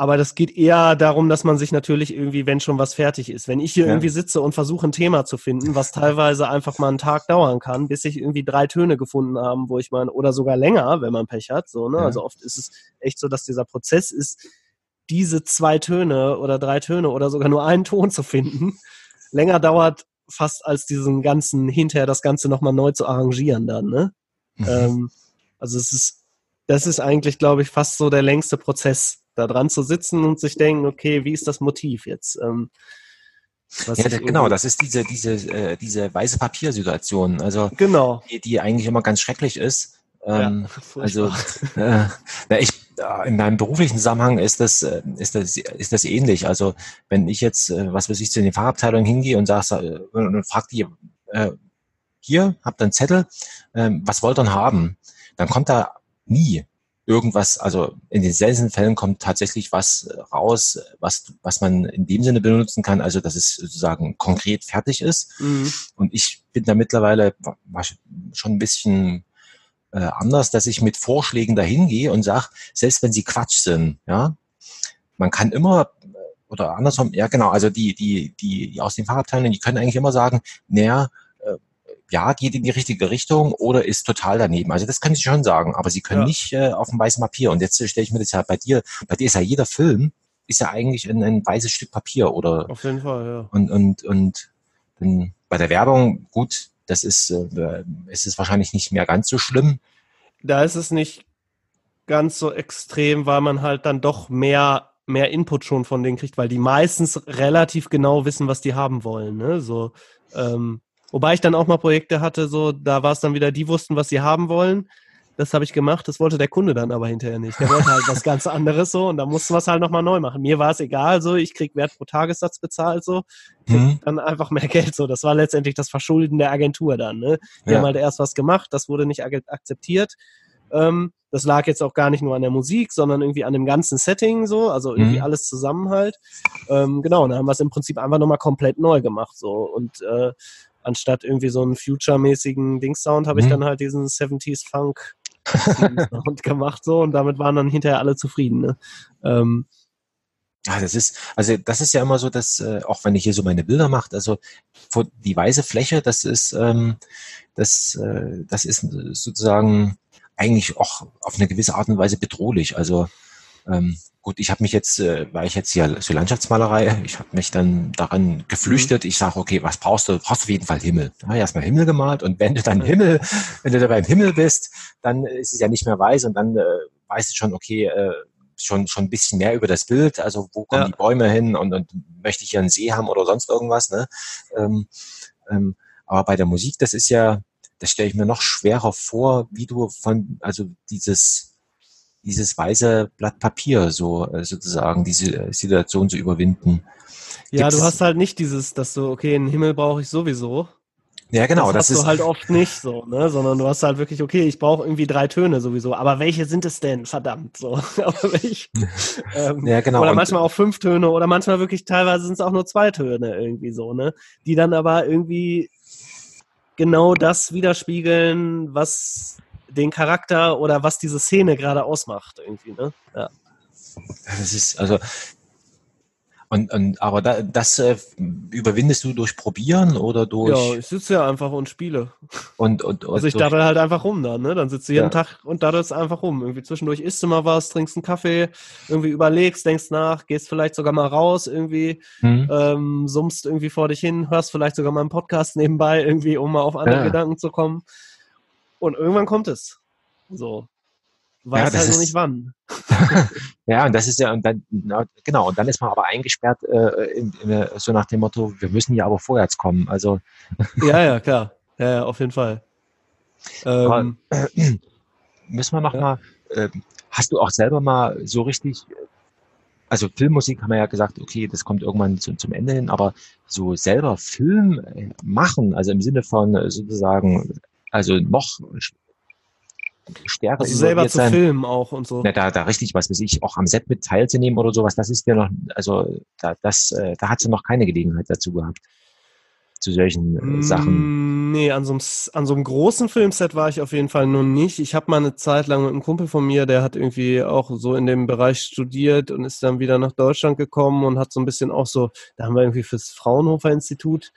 aber das geht eher darum, dass man sich natürlich irgendwie, wenn schon was fertig ist. Wenn ich hier ja. irgendwie sitze und versuche ein Thema zu finden, was teilweise einfach mal einen Tag dauern kann, bis ich irgendwie drei Töne gefunden habe, wo ich meine, oder sogar länger, wenn man Pech hat. So, ne? Ja. Also oft ist es echt so, dass dieser Prozess ist, diese zwei Töne oder drei Töne oder sogar nur einen Ton zu finden, [laughs] länger dauert fast als diesen ganzen, hinterher das Ganze nochmal neu zu arrangieren dann, ne? Mhm. Ähm, also es ist, das ist eigentlich, glaube ich, fast so der längste Prozess, da dran zu sitzen und sich denken, okay, wie ist das Motiv jetzt? Ähm, ja, genau, das ist diese, diese, äh, diese weiße Papiersituation, also genau. die, die eigentlich immer ganz schrecklich ist. Ähm, [laughs] ja, also äh, na, ich, in meinem beruflichen Zusammenhang ist das, äh, ist das, ist das ähnlich. Also wenn ich jetzt, äh, was weiß ich, zu den Fachabteilungen hingehe und sag, äh, und frag die, äh, hier, habt ihr einen Zettel, äh, was wollt ihr haben? Dann kommt da nie irgendwas, also in den seltensten Fällen kommt tatsächlich was äh, raus, was, was man in dem Sinne benutzen kann, also dass es sozusagen konkret fertig ist. Mhm. Und ich bin da mittlerweile schon ein bisschen äh, anders, dass ich mit Vorschlägen dahin gehe und sage, selbst wenn sie Quatsch sind, ja, man kann immer äh, oder andersrum, ja genau, also die, die, die, die aus den Fachabteilungen, die können eigentlich immer sagen, naja, ja, geht in die richtige Richtung oder ist total daneben. Also das kann ich schon sagen, aber sie können ja. nicht äh, auf dem weißen Papier. Und jetzt stelle ich mir das ja bei dir, bei dir ist ja jeder Film, ist ja eigentlich ein, ein weißes Stück Papier oder. Auf jeden Fall, ja. Und, und, und dann bei der Werbung, gut, das ist, äh, ist es wahrscheinlich nicht mehr ganz so schlimm. Da ist es nicht ganz so extrem, weil man halt dann doch mehr mehr Input schon von denen kriegt, weil die meistens relativ genau wissen, was die haben wollen. Ne? So, ähm, Wobei ich dann auch mal Projekte hatte, so, da war es dann wieder, die wussten, was sie haben wollen. Das habe ich gemacht, das wollte der Kunde dann aber hinterher nicht. Der wollte halt was ganz anderes so und da mussten wir es halt nochmal neu machen. Mir war es egal, so, ich krieg Wert pro Tagessatz bezahlt, so. Mhm. Dann einfach mehr [laughs] Geld, so. Das war letztendlich das Verschulden der Agentur dann, ne? Die ja. haben halt erst was gemacht, das wurde nicht akzeptiert. Ähm, das lag jetzt auch gar nicht nur an der Musik, sondern irgendwie an dem ganzen Setting so, also irgendwie mhm. alles zusammen halt. Ähm, genau, und dann haben wir es im Prinzip einfach nochmal komplett neu gemacht so und äh, anstatt irgendwie so einen Future-mäßigen Ding-Sound habe ich mhm. dann halt diesen 70s Funk [laughs] und gemacht so und damit waren dann hinterher alle zufrieden. Ne? Ähm, ja, das ist, also das ist ja immer so, dass, äh, auch wenn ich hier so meine Bilder mache, also die weiße Fläche, das ist, ähm, das, äh, das ist sozusagen eigentlich auch auf eine gewisse Art und Weise bedrohlich. Also ähm, gut, ich habe mich jetzt, äh, weil ich jetzt hier so Landschaftsmalerei, ich habe mich dann daran geflüchtet. Ich sage, okay, was brauchst du? Du brauchst auf jeden Fall Himmel. Da habe ich erstmal Himmel gemalt und wenn du dann Himmel, wenn du da beim Himmel bist, dann ist es ja nicht mehr weiß und dann äh, weißt du schon, okay, äh, schon schon ein bisschen mehr über das Bild, also wo kommen ja. die Bäume hin und, und möchte ich hier einen See haben oder sonst irgendwas. Ne? Ähm, ähm, aber bei der Musik, das ist ja, das stelle ich mir noch schwerer vor, wie du von, also dieses dieses weiße Blatt Papier so äh, sozusagen diese äh, Situation zu überwinden. Ja, Gibt's, du hast halt nicht dieses, dass du okay, einen Himmel brauche ich sowieso. Ja, genau. Das, das hast ist du halt oft nicht so, ne? Sondern du hast halt wirklich, okay, ich brauche irgendwie drei Töne sowieso. Aber welche sind es denn? Verdammt, so. [laughs] aber welche? ähm, ja, genau. Oder manchmal auch fünf Töne oder manchmal wirklich teilweise sind es auch nur zwei Töne irgendwie so, ne? Die dann aber irgendwie genau das widerspiegeln, was den Charakter oder was diese Szene gerade ausmacht irgendwie, ne? Ja. Das ist, also und, und aber da, das äh, überwindest du durch Probieren oder durch. Ja, ich sitze ja einfach und spiele. Und, und, und also ich daddel halt einfach rum dann, ne? Dann sitzt du jeden ja. Tag und daddelst einfach rum. Irgendwie zwischendurch isst du mal was, trinkst einen Kaffee, irgendwie überlegst, denkst nach, gehst vielleicht sogar mal raus, irgendwie, mhm. ähm, summst irgendwie vor dich hin, hörst vielleicht sogar mal einen Podcast nebenbei, irgendwie, um mal auf andere ja. Gedanken zu kommen. Und irgendwann kommt es. So. Weiß ja, halt noch nicht wann. [laughs] ja, und das ist ja, und dann, genau, und dann ist man aber eingesperrt, äh, in, in, so nach dem Motto, wir müssen ja aber vorwärts kommen. Also. [laughs] ja, ja, klar. Ja, ja auf jeden Fall. Ähm, aber, [clears throat] äh, müssen wir noch ja. mal, äh, hast du auch selber mal so richtig, also Filmmusik haben wir ja gesagt, okay, das kommt irgendwann zu, zum Ende hin, aber so selber Film machen, also im Sinne von sozusagen also noch stärker also selber zu sein. filmen auch und so. Na, da, da richtig, was weiß ich, auch am Set mit teilzunehmen oder sowas, das ist ja noch, also da, das, äh, da hat sie noch keine Gelegenheit dazu gehabt. Zu solchen äh, mm, Sachen. Nee, an so, einem, an so einem großen Filmset war ich auf jeden Fall noch nicht. Ich habe mal eine Zeit lang mit einem Kumpel von mir, der hat irgendwie auch so in dem Bereich studiert und ist dann wieder nach Deutschland gekommen und hat so ein bisschen auch so, da haben wir irgendwie fürs Fraunhofer Institut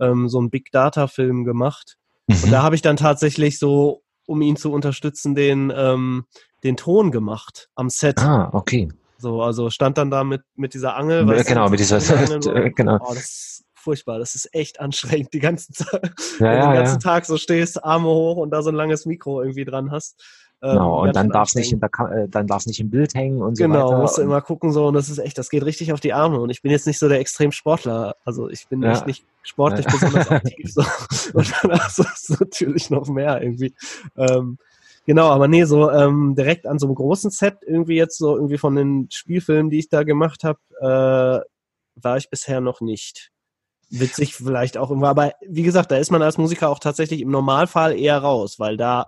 ähm, so einen Big Data Film gemacht. Mhm. Und da habe ich dann tatsächlich so, um ihn zu unterstützen, den, ähm, den Ton gemacht am Set. Ah, okay. So, also stand dann da mit, mit dieser Angel. Ja, genau, mit dieser, [laughs] genau. Oh, das ist furchtbar, das ist echt anstrengend, die ganze Zeit, ja, wenn du den ganzen ja. Tag so stehst, Arme hoch und da so ein langes Mikro irgendwie dran hast. Genau, ähm, und dann darf es nicht in der, äh, dann darf nicht im Bild hängen und so genau, weiter. Genau, musst du immer gucken so und das ist echt, das geht richtig auf die Arme und ich bin jetzt nicht so der Extremsportler, also ich bin ja. echt nicht sportlich ja. besonders [laughs] aktiv so und danach so ist natürlich noch mehr irgendwie. Ähm, genau, aber nee, so ähm, direkt an so einem großen Set irgendwie jetzt so irgendwie von den Spielfilmen, die ich da gemacht habe, äh, war ich bisher noch nicht witzig vielleicht auch immer. Aber wie gesagt, da ist man als Musiker auch tatsächlich im Normalfall eher raus, weil da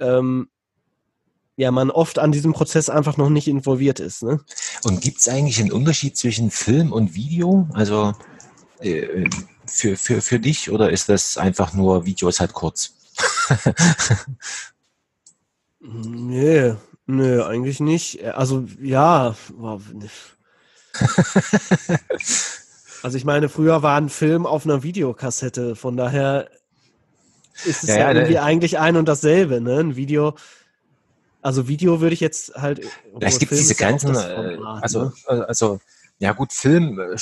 ähm, ja, man oft an diesem Prozess einfach noch nicht involviert ist. Ne? Und gibt es eigentlich einen Unterschied zwischen Film und Video? Also äh, für, für, für dich oder ist das einfach nur Video ist halt kurz? [laughs] nee, nee, eigentlich nicht. Also ja, [laughs] also ich meine, früher war ein Film auf einer Videokassette, von daher ist es ja, ja, irgendwie eigentlich ein und dasselbe, ne? Ein Video, also Video würde ich jetzt halt. Es gibt Film diese Grenzen, äh, Format, also, ne? Äh, also, ja gut, Film äh,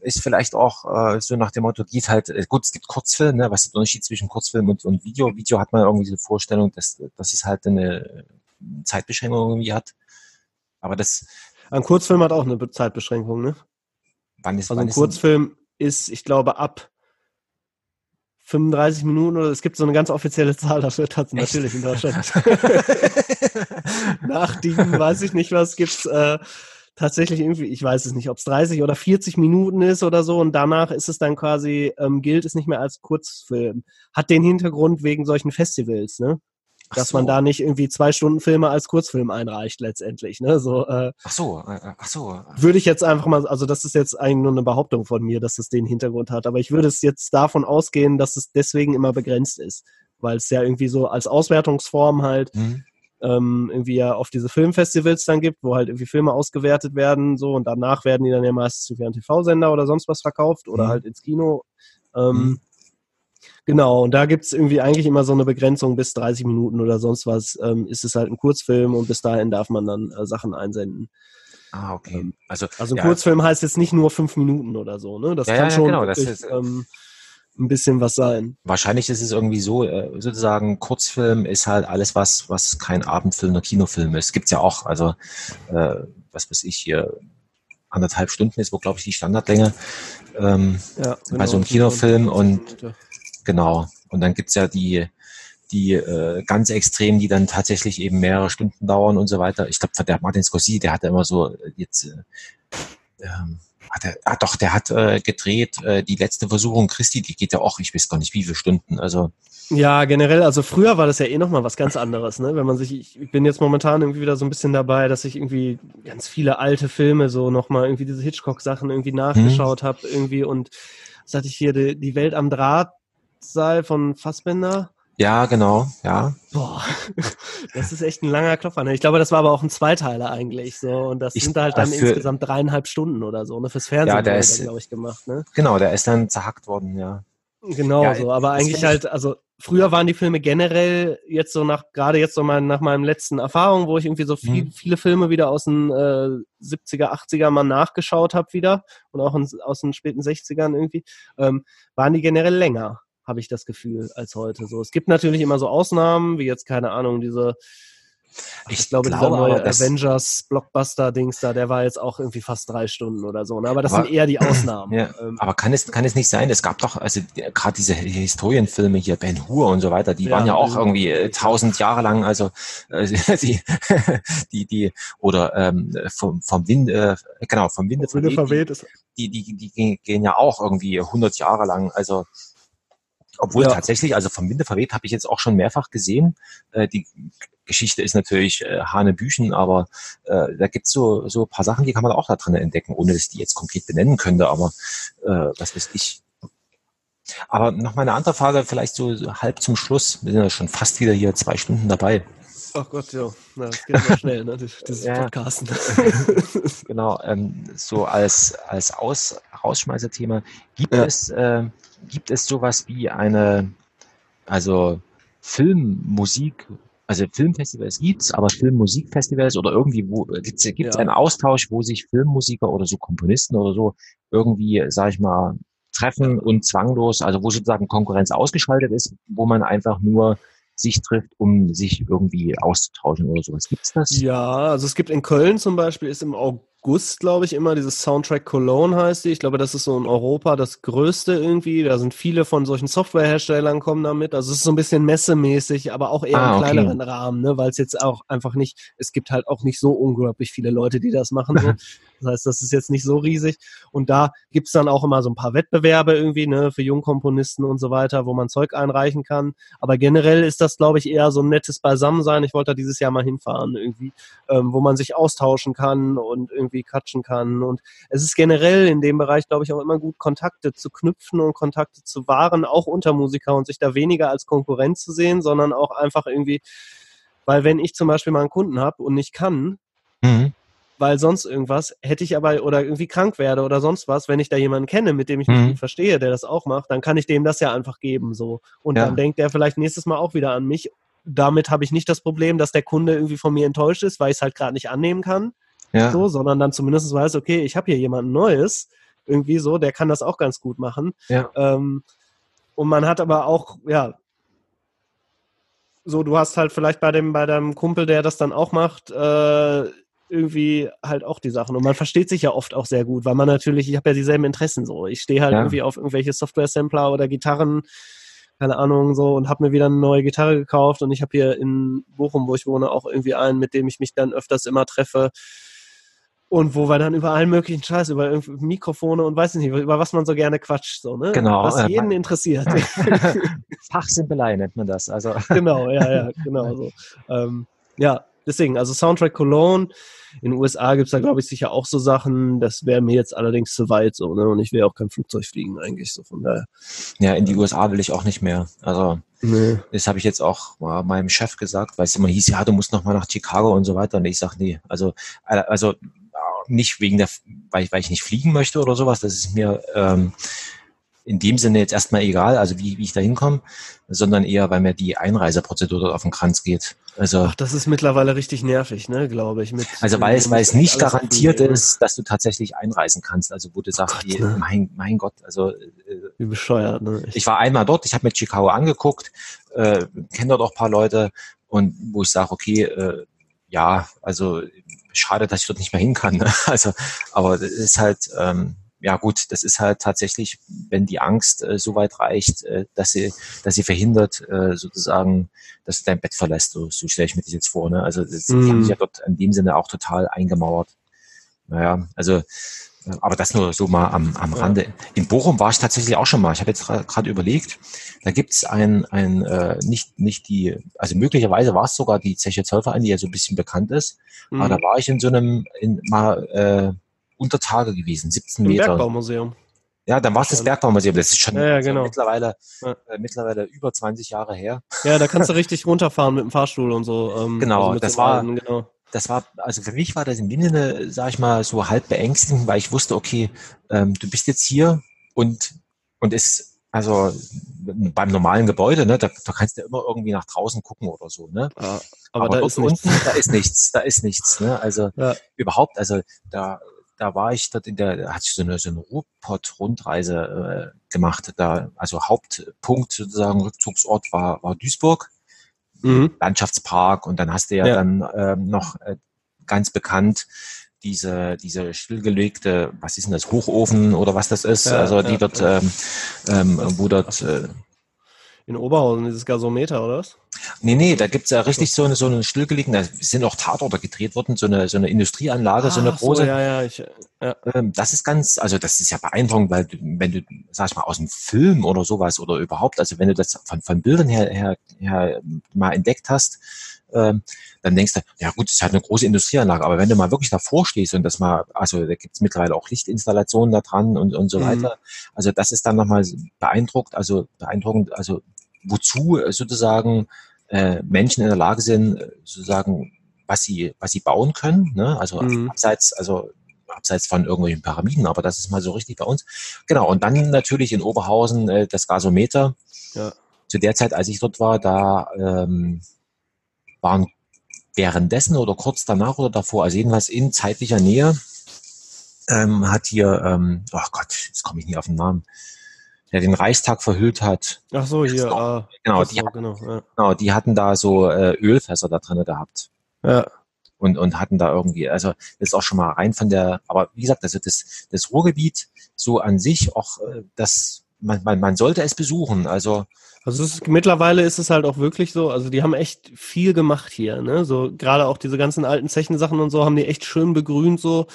ist vielleicht auch äh, so nach dem Motto, geht halt, gut, es gibt Kurzfilm, ne? was ist der Unterschied zwischen Kurzfilm und, und Video? Video hat man irgendwie diese Vorstellung, dass, dass es halt eine Zeitbeschränkung irgendwie hat. Aber das. Ein Kurzfilm hat auch eine Zeitbeschränkung, ne? Wann ist, also wann ein Kurzfilm ist, ich glaube, ab 35 Minuten oder es gibt so eine ganz offizielle Zahl dafür natürlich in Deutschland. [laughs] Nach diesem weiß ich nicht was gibt's äh, tatsächlich irgendwie, ich weiß es nicht, ob es 30 oder 40 Minuten ist oder so und danach ist es dann quasi, ähm, gilt es nicht mehr als Kurzfilm. Hat den Hintergrund wegen solchen Festivals, ne? Dass so. man da nicht irgendwie zwei Stunden Filme als Kurzfilm einreicht letztendlich. Ne? So, äh, ach so, äh, äh, ach so. Würde ich jetzt einfach mal, also das ist jetzt eigentlich nur eine Behauptung von mir, dass es den Hintergrund hat, aber ich würde es jetzt davon ausgehen, dass es deswegen immer begrenzt ist. weil es ja irgendwie so als Auswertungsform halt mhm. ähm, irgendwie ja auf diese Filmfestivals dann gibt, wo halt irgendwie Filme ausgewertet werden, so und danach werden die dann ja meistens irgendwie an TV-Sender oder sonst was verkauft oder mhm. halt ins Kino. Ähm, mhm. Genau, und da gibt's irgendwie eigentlich immer so eine Begrenzung bis 30 Minuten oder sonst was. Ähm, ist es halt ein Kurzfilm und bis dahin darf man dann äh, Sachen einsenden. Ah, okay. Ähm, also, also ein ja, Kurzfilm heißt jetzt nicht nur fünf Minuten oder so, ne? Das ja, kann ja, schon genau, wirklich, ist, ähm, ein bisschen was sein. Wahrscheinlich ist es irgendwie so, äh, sozusagen Kurzfilm ist halt alles, was, was kein Abendfilm oder Kinofilm ist. Gibt's ja auch, also äh, was weiß ich hier, anderthalb Stunden ist wo glaube ich, die Standardlänge ähm, ja, genau, bei so einem Kinofilm und Genau. Und dann gibt's ja die, die äh, ganz extrem, die dann tatsächlich eben mehrere Stunden dauern und so weiter. Ich glaube, der Martin Scorsese, der hatte immer so äh, jetzt, äh, ähm, hat er, ah doch, der hat äh, gedreht, äh, die letzte Versuchung Christi, die geht ja auch, ich weiß gar nicht wie viele Stunden. Also ja, generell, also früher war das ja eh nochmal was ganz anderes, ne? Wenn man sich, ich bin jetzt momentan irgendwie wieder so ein bisschen dabei, dass ich irgendwie ganz viele alte Filme so nochmal irgendwie diese Hitchcock-Sachen irgendwie nachgeschaut hm. habe, irgendwie und was hatte ich hier, die, die Welt am Draht, Drahtseil von Fassbender. Ja, genau, ja. Boah, [laughs] das ist echt ein langer Klopfer. Ne? Ich glaube, das war aber auch ein Zweiteiler eigentlich so. Und das ich, sind halt dann für, insgesamt dreieinhalb Stunden oder so, ne? Fürs Fernsehen, ja, der ist, glaube ich, gemacht, ne? Genau, der ist dann zerhackt worden, ja. Genau ja, so, aber eigentlich halt, also früher waren die Filme generell jetzt so nach, gerade jetzt so mal nach meinem letzten Erfahrung, wo ich irgendwie so viel, mhm. viele Filme wieder aus den äh, 70er, 80er mal nachgeschaut habe wieder und auch in, aus den späten 60ern irgendwie, ähm, waren die generell länger habe ich das Gefühl, als heute. So, es gibt natürlich immer so Ausnahmen, wie jetzt, keine Ahnung, diese, ich, ich glaube, glaube, dieser neue Avengers Blockbuster-Dings da, der war jetzt auch irgendwie fast drei Stunden oder so. Ne? Aber das aber, sind eher die [clears throat] Ausnahmen. Ja, ähm, aber kann es, kann es nicht sein, es gab doch, also gerade diese Historienfilme hier, Ben Hur und so weiter, die ja, waren ja auch irgendwie äh, tausend Jahre lang, also äh, [laughs] die, die, die, oder ähm, vom, vom Wind, äh, genau, vom Winde verweht, verweht die, die, die, die gehen ja auch irgendwie hundert Jahre lang, also obwohl ja. tatsächlich, also vom Winde verweht habe ich jetzt auch schon mehrfach gesehen. Äh, die Geschichte ist natürlich äh, Hanebüchen, aber äh, da gibt's so, so ein paar Sachen, die kann man auch da drin entdecken, ohne dass ich die jetzt konkret benennen könnte, aber äh, was weiß ich. Aber noch mal eine andere Frage, vielleicht so, so halb zum Schluss. Wir sind ja schon fast wieder hier zwei Stunden dabei. Ach Gott, ja. Na, das geht aber schnell, ne? Dieses ja. Podcasten. [laughs] genau, ähm, so als, als Aus, Rausschmeißerthema. Gibt ja. es äh, gibt es sowas wie eine, also Filmmusik, also Filmfestivals gibt's, aber Filmmusikfestivals oder irgendwie wo gibt's gibt's ja. einen Austausch, wo sich Filmmusiker oder so Komponisten oder so irgendwie, sag ich mal, treffen und zwanglos, also wo sozusagen Konkurrenz ausgeschaltet ist, wo man einfach nur sich trifft, um sich irgendwie auszutauschen oder sowas. Gibt's das? Ja, also es gibt in Köln zum Beispiel, ist im August glaube ich, immer. Dieses Soundtrack Cologne heißt die. Ich glaube, das ist so in Europa das größte irgendwie. Da sind viele von solchen Softwareherstellern kommen damit. Also es ist so ein bisschen messemäßig, aber auch eher ah, im kleineren okay. Rahmen, ne? weil es jetzt auch einfach nicht, es gibt halt auch nicht so unglaublich viele Leute, die das machen. So. [laughs] Das heißt, das ist jetzt nicht so riesig. Und da gibt's dann auch immer so ein paar Wettbewerbe irgendwie, ne, für Jungkomponisten und so weiter, wo man Zeug einreichen kann. Aber generell ist das, glaube ich, eher so ein nettes Beisammensein. Ich wollte da dieses Jahr mal hinfahren irgendwie, ähm, wo man sich austauschen kann und irgendwie quatschen kann. Und es ist generell in dem Bereich, glaube ich, auch immer gut, Kontakte zu knüpfen und Kontakte zu wahren, auch unter Musiker und sich da weniger als Konkurrenz zu sehen, sondern auch einfach irgendwie, weil wenn ich zum Beispiel mal einen Kunden habe und nicht kann, mhm weil sonst irgendwas, hätte ich aber oder irgendwie krank werde oder sonst was, wenn ich da jemanden kenne, mit dem ich mich mhm. gut verstehe, der das auch macht, dann kann ich dem das ja einfach geben so. Und ja. dann denkt er vielleicht nächstes Mal auch wieder an mich. Damit habe ich nicht das Problem, dass der Kunde irgendwie von mir enttäuscht ist, weil ich es halt gerade nicht annehmen kann ja. so, sondern dann zumindest weiß, okay, ich habe hier jemanden Neues, irgendwie so, der kann das auch ganz gut machen. Ja. Ähm, und man hat aber auch, ja, so, du hast halt vielleicht bei dem, bei deinem Kumpel, der das dann auch macht, äh, irgendwie halt auch die Sachen. Und man versteht sich ja oft auch sehr gut, weil man natürlich, ich habe ja dieselben Interessen so. Ich stehe halt ja. irgendwie auf irgendwelche Software-Sampler oder Gitarren, keine Ahnung, so und habe mir wieder eine neue Gitarre gekauft und ich habe hier in Bochum, wo ich wohne, auch irgendwie einen, mit dem ich mich dann öfters immer treffe und wo wir dann über allen möglichen Scheiß, über Mikrofone und weiß nicht, über was man so gerne quatscht, so, ne? Genau. Was äh, jeden interessiert. [laughs] [laughs] Fachsimpelei nennt man das, also. Genau, ja, ja, [laughs] genau so. Ähm, ja, deswegen, also Soundtrack Cologne, in den USA gibt's da, glaube ich, sicher auch so Sachen, das wäre mir jetzt allerdings zu weit so, ne? Und ich will auch kein Flugzeug fliegen eigentlich, so von daher. Ja, in die USA will ich auch nicht mehr. Also nee. das habe ich jetzt auch mal meinem Chef gesagt, weil es immer hieß, ja, du musst noch mal nach Chicago und so weiter. Und ich sage, nee, also, also nicht wegen der, weil ich, weil ich nicht fliegen möchte oder sowas, das ist mir ähm, in dem Sinne jetzt erstmal egal, also wie, wie ich da hinkomme, sondern eher, weil mir die Einreiseprozedur dort auf den Kranz geht. Also, Ach, das ist mittlerweile richtig nervig, ne, glaube ich. Mit, also weil es, weil es nicht garantiert ist, dass du tatsächlich einreisen kannst. Also wo du sagst, oh Gott, ne? mein, mein Gott, also äh, wie bescheuert, ne? Ich, ich war einmal dort, ich habe mir Chicago angeguckt, äh, kenne dort auch paar Leute und wo ich sage, okay, äh, ja, also schade, dass ich dort nicht mehr hin kann. Ne? [laughs] Also, aber es ist halt, ähm, ja gut, das ist halt tatsächlich, wenn die Angst äh, so weit reicht, äh, dass sie, dass sie verhindert, äh, sozusagen, dass du dein Bett verlässt. So, so stelle ich mir das jetzt vor. Ne? Also das mm. haben sich ja dort in dem Sinne auch total eingemauert. Naja, also aber das nur so mal am, am Rande. In Bochum war ich tatsächlich auch schon mal. Ich habe jetzt gerade überlegt, da gibt's ein, ein äh, nicht, nicht die, also möglicherweise war es sogar die Zeche Zollverein, die ja so ein bisschen bekannt ist. Mhm. Aber da war ich in so einem, in, mal äh, unter Tage gewesen, 17 Im Meter. Bergbaumuseum. Ja, dann war es das Bergbaumuseum. Das ist schon ja, ja, genau. mittlerweile, ja. äh, mittlerweile über 20 Jahre her. Ja, da kannst du [laughs] richtig runterfahren mit dem Fahrstuhl und so. Ähm, genau, also das war, Alten, genau das war, also für mich war das in dem Sinne, sag ich mal, so halb beängstigend, weil ich wusste, okay, ähm, du bist jetzt hier und, und ist, also beim normalen Gebäude, ne, da, da kannst du immer irgendwie nach draußen gucken oder so, ne? Ja, aber, aber da ist unten, nichts. da ist nichts, da ist nichts, ne? Also [laughs] überhaupt, also da, da war ich dort in der, da hatte ich so eine, so eine Ruhrpott-Rundreise äh, gemacht. Da, also Hauptpunkt sozusagen, Rückzugsort war, war Duisburg mhm. Landschaftspark und dann hast du ja, ja. dann ähm, noch äh, ganz bekannt diese, diese stillgelegte, was ist denn das, Hochofen oder was das ist, ja, also die ja, dort, ähm, ähm, wo dort äh, in Oberhausen, dieses Gasometer, oder was? Nee, nee, da gibt's ja richtig so eine, so eine stillgelegten, da sind auch Tatorte gedreht worden, so eine, so eine Industrieanlage, ah, so eine große. So, ja, ja, ich, ja. Ähm, das ist ganz, also das ist ja beeindruckend, weil du, wenn du, sag ich mal, aus einem Film oder sowas oder überhaupt, also wenn du das von, von Bildern her, her, her mal entdeckt hast, ähm, dann denkst du, ja gut, es ist halt eine große Industrieanlage, aber wenn du mal wirklich davor stehst und das mal, also da gibt's mittlerweile auch Lichtinstallationen da dran und, und so mhm. weiter, also das ist dann nochmal beeindruckt, also beeindruckend, also wozu äh, sozusagen äh, Menschen in der Lage sind, äh, sozusagen, was sie, was sie bauen können, ne? also mhm. abseits, also abseits von irgendwelchen Pyramiden, aber das ist mal so richtig bei uns. Genau, und dann natürlich in Oberhausen äh, das Gasometer. Ja. Zu der Zeit, als ich dort war, da ähm, waren währenddessen oder kurz danach oder davor, also jedenfalls in zeitlicher Nähe, ähm, hat hier, ähm, oh Gott, jetzt komme ich nie auf den Namen, der den Reichstag verhüllt hat. Ach so, hier. Ah, genau, die, so, genau, ja. genau, die hatten da so äh, Ölfässer da drin gehabt. Ja. Und, und hatten da irgendwie, also das ist auch schon mal rein von der, aber wie gesagt, also das, das Ruhrgebiet so an sich, auch äh, das, man, man, man sollte es besuchen. Also also ist, mittlerweile ist es halt auch wirklich so, also die haben echt viel gemacht hier, ne? So gerade auch diese ganzen alten Zechensachen und so haben die echt schön begrünt so.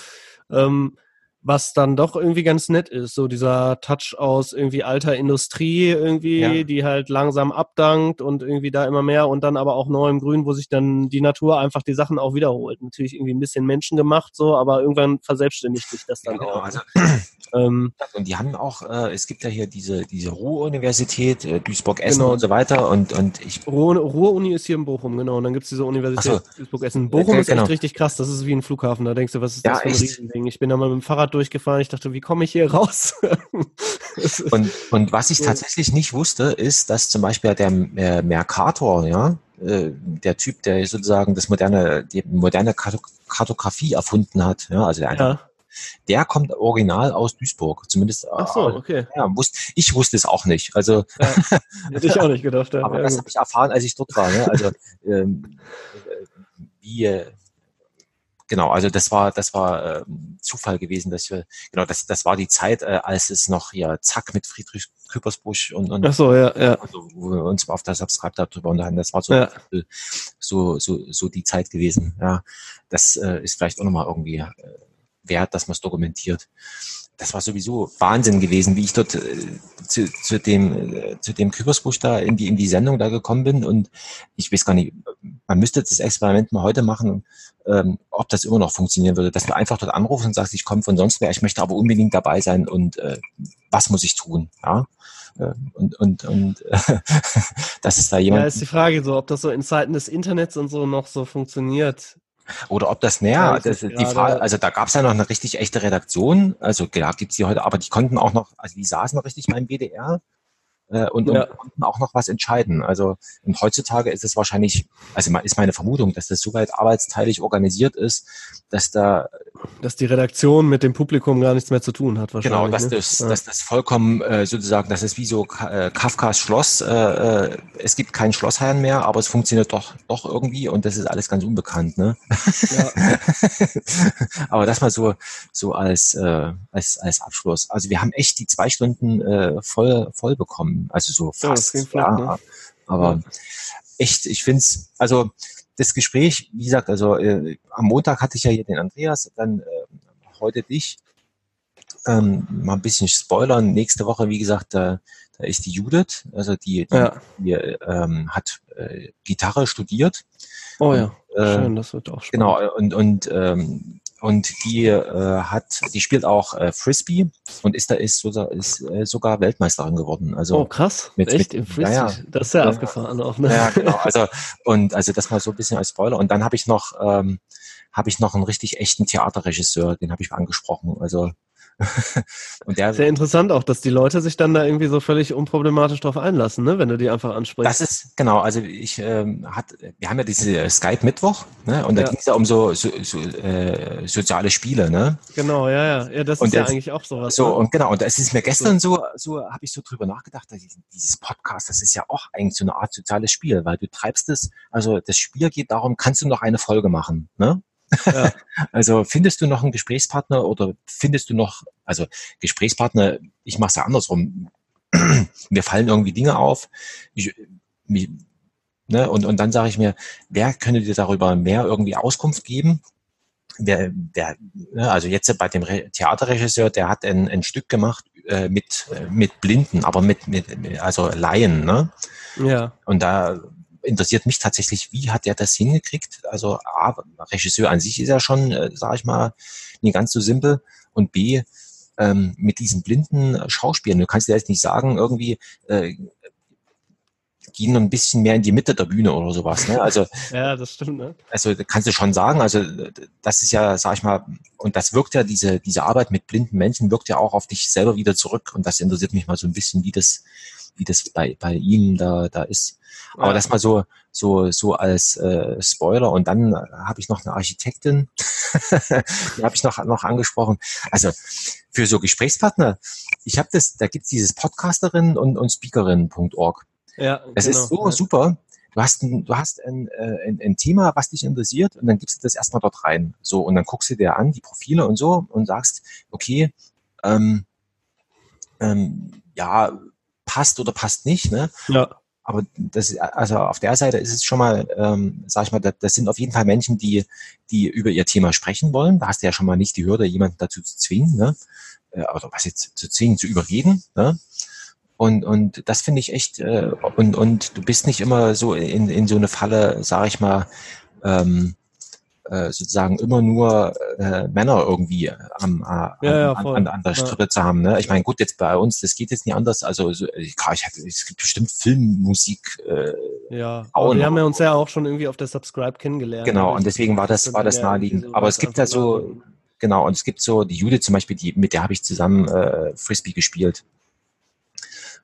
Ähm, was dann doch irgendwie ganz nett ist. So dieser Touch aus irgendwie alter Industrie irgendwie, ja. die halt langsam abdankt und irgendwie da immer mehr und dann aber auch neuem Grün, wo sich dann die Natur einfach die Sachen auch wiederholt. Natürlich irgendwie ein bisschen menschengemacht so, aber irgendwann verselbstständigt sich das dann ja, genau. auch. Also, [clears throat] ähm, und die haben auch, äh, es gibt ja hier diese, diese Ruhr-Universität, äh, Duisburg-Essen genau. und so weiter und, und ich... Ruhr-Uni ist hier in Bochum, genau. Und dann gibt's diese Universität so. Duisburg-Essen. Bochum äh, ist genau. echt richtig krass, das ist wie ein Flughafen, da denkst du, was ist ja, das für ein echt? Riesending? Ich bin da mal mit dem Fahrrad durchgefahren. Ich dachte, wie komme ich hier raus? [laughs] und, und was ich tatsächlich nicht wusste, ist, dass zum Beispiel der äh, Mercator, ja, äh, der Typ, der sozusagen das moderne, die moderne Kartografie erfunden hat, ja, also der, ja. der kommt original aus Duisburg, zumindest. Ach so, okay. Ja, wusste, ich wusste es auch nicht. Also ja, hätte [laughs] ich auch nicht gedacht. Ja. aber das habe ich erfahren, als ich dort war. Ne? Also [laughs] ähm, wie genau, also das war, das war äh, Zufall gewesen, dass wir, genau, das, das war die Zeit, äh, als es noch ja zack mit Friedrich Küppersbusch und, und Ach so, ja, ja. Also, wo wir uns auf der Subscribe darüber unterhalten. Das war so, ja. so, so, so die Zeit gewesen. Ja, das äh, ist vielleicht auch nochmal irgendwie äh, wert, dass man es dokumentiert. Das war sowieso Wahnsinn gewesen, wie ich dort äh, zu, zu dem äh, zu dem Küppersbusch da in die in die Sendung da gekommen bin und ich weiß gar nicht, man müsste das Experiment mal heute machen, ähm, ob das immer noch funktionieren würde, dass du einfach dort anrufst und sagst, ich komme von sonst wer, ich möchte aber unbedingt dabei sein und äh, was muss ich tun? Ja. Äh, und und, und [laughs] das ist da jemand. Ja, ist die Frage so, ob das so in Zeiten des Internets und so noch so funktioniert. Oder ob das näher, das, die Frage, also da gab es ja noch eine richtig echte Redaktion, also klar gibt's die heute, aber die konnten auch noch, also die saßen noch richtig beim BDR äh, und, ja. und konnten auch noch was entscheiden. Also und heutzutage ist es wahrscheinlich, also ist meine Vermutung, dass das so weit arbeitsteilig organisiert ist, dass da dass die Redaktion mit dem Publikum gar nichts mehr zu tun hat wahrscheinlich. Genau, dass, ne? das, ja. dass das vollkommen äh, sozusagen, das ist wie so äh, Kafkas Schloss. Äh, äh, es gibt keinen Schlossherrn mehr, aber es funktioniert doch doch irgendwie und das ist alles ganz unbekannt. Ne? Ja. [laughs] aber das mal so so als äh, als als Abschluss. Also wir haben echt die zwei Stunden äh, voll voll bekommen also so fast. Ja, flott, ja. Ne? Aber echt, ich finde es, also das Gespräch, wie gesagt, also äh, am Montag hatte ich ja hier den Andreas, dann äh, heute dich. Ähm, mal ein bisschen spoilern. Nächste Woche, wie gesagt, da, da ist die Judith, also die, die, ja. die ähm, hat äh, Gitarre studiert. Oh ja, äh, schön, das wird auch spannend. Genau, und, und ähm, und die äh, hat, die spielt auch äh, Frisbee und ist da ist, so, ist äh, sogar Weltmeisterin geworden. Also oh krass, mit, echt mit, im Frisbee, ja, ja. das ist ja, ja abgefahren auch. Ne? Ja genau, also und also das mal so ein bisschen als Spoiler. Und dann habe ich noch ähm, habe ich noch einen richtig echten Theaterregisseur, den habe ich angesprochen. Also [laughs] und der, Sehr interessant auch, dass die Leute sich dann da irgendwie so völlig unproblematisch drauf einlassen, ne? wenn du die einfach ansprichst. Das ist, genau, also ich ähm, hat, wir haben ja diese Skype-Mittwoch, ne? Und da ja. ging es ja um so, so, so äh, soziale Spiele, ne? Genau, ja, ja. Ja, das und ist ja eigentlich auch sowas. So, ne? und genau, und es ist mir gestern so, so habe ich so drüber nachgedacht, dass dieses Podcast, das ist ja auch eigentlich so eine Art soziales Spiel, weil du treibst es, also das Spiel geht darum, kannst du noch eine Folge machen, ne? Ja. [laughs] Also findest du noch einen Gesprächspartner oder findest du noch, also Gesprächspartner, ich mache es ja andersrum. [clears throat] mir fallen irgendwie Dinge auf. Ich, mich, ne, und, und dann sage ich mir, wer könnte dir darüber mehr irgendwie Auskunft geben? Wer, wer, ne, also jetzt bei dem Re Theaterregisseur, der hat ein, ein Stück gemacht äh, mit, mit Blinden, aber mit, mit also Laien. Ne? Ja. Und da interessiert mich tatsächlich, wie hat der das hingekriegt? Also A, Regisseur an sich ist ja schon, äh, sage ich mal, nicht ganz so simpel. Und B, ähm, mit diesen blinden Schauspielern, du kannst dir jetzt nicht sagen, irgendwie äh, gehen ein bisschen mehr in die Mitte der Bühne oder sowas. Ne? Also, [laughs] ja, das stimmt. Ne? Also kannst du schon sagen, also das ist ja, sag ich mal, und das wirkt ja, diese, diese Arbeit mit blinden Menschen wirkt ja auch auf dich selber wieder zurück. Und das interessiert mich mal so ein bisschen, wie das, wie das bei, bei ihm da, da ist. Aber ja. das mal so, so, so als äh, Spoiler. Und dann habe ich noch eine Architektin, [laughs] die habe ich noch, noch angesprochen. Also für so Gesprächspartner, ich habe das, da gibt's dieses Podcasterin und, und Speakerin.org. Ja, das genau. ist so ja. super. Du hast, ein, du hast ein, äh, ein, ein Thema, was dich interessiert, und dann gibst du das erstmal dort rein. So, und dann guckst du dir an, die Profile und so, und sagst, okay, ähm, ähm, ja, passt oder passt nicht, ne? Ja. Aber das, also auf der Seite ist es schon mal, ähm, sag ich mal, das, das sind auf jeden Fall Menschen, die, die über ihr Thema sprechen wollen. Da hast du ja schon mal nicht die Hürde, jemanden dazu zu zwingen, ne? Äh, oder was jetzt zu zwingen, zu überreden, ne? Und, und das finde ich echt, äh, und, und du bist nicht immer so in, in so eine Falle, sag ich mal, ähm, äh, sozusagen immer nur äh, Männer irgendwie am, äh, ja, ja, an, an, der Strippe ja. zu haben. Ne? Ich meine, gut, jetzt bei uns, das geht jetzt nicht anders. Also so, klar, ich es gibt bestimmt Filmmusik. Äh, ja, aber wir haben ja uns ja auch schon irgendwie auf der Subscribe kennengelernt. Genau, und deswegen war das, war das naheliegend. So aber es gibt ja so, genau, und es gibt so die Judith zum Beispiel, die, mit der habe ich zusammen äh, Frisbee gespielt.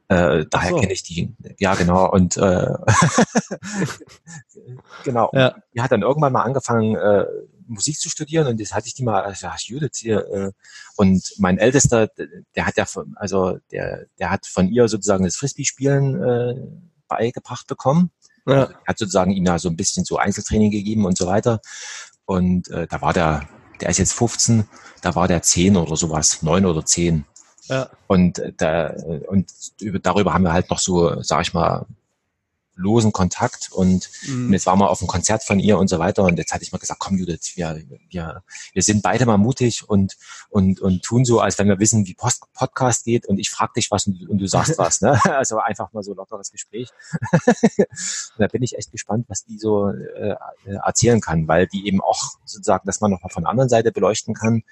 Äh, daher so. kenne ich die. Ja, genau. Und äh, [laughs] genau. Ja. Die hat dann irgendwann mal angefangen, äh, Musik zu studieren und das hatte ich die mal, also ach, Judith hier. Äh, und mein Ältester, der hat ja, von, also der, der hat von ihr sozusagen das Frisbee-Spielen äh, beigebracht bekommen. Ja. Also, hat sozusagen ihm da so ein bisschen so Einzeltraining gegeben und so weiter. Und äh, da war der, der ist jetzt 15, da war der 10 oder sowas, 9 oder 10. Ja. Und, da, und darüber haben wir halt noch so, sag ich mal, losen Kontakt und, mhm. und jetzt waren wir auf einem Konzert von ihr und so weiter und jetzt hatte ich mal gesagt, komm Judith, wir, wir, wir sind beide mal mutig und, und, und tun so, als wenn wir wissen, wie Post Podcast geht und ich frage dich was und, und, du sagst [laughs] was. Ne? Also einfach mal so lockeres Gespräch. [laughs] da bin ich echt gespannt, was die so äh, erzählen kann, weil die eben auch sozusagen, dass man noch mal von der anderen Seite beleuchten kann.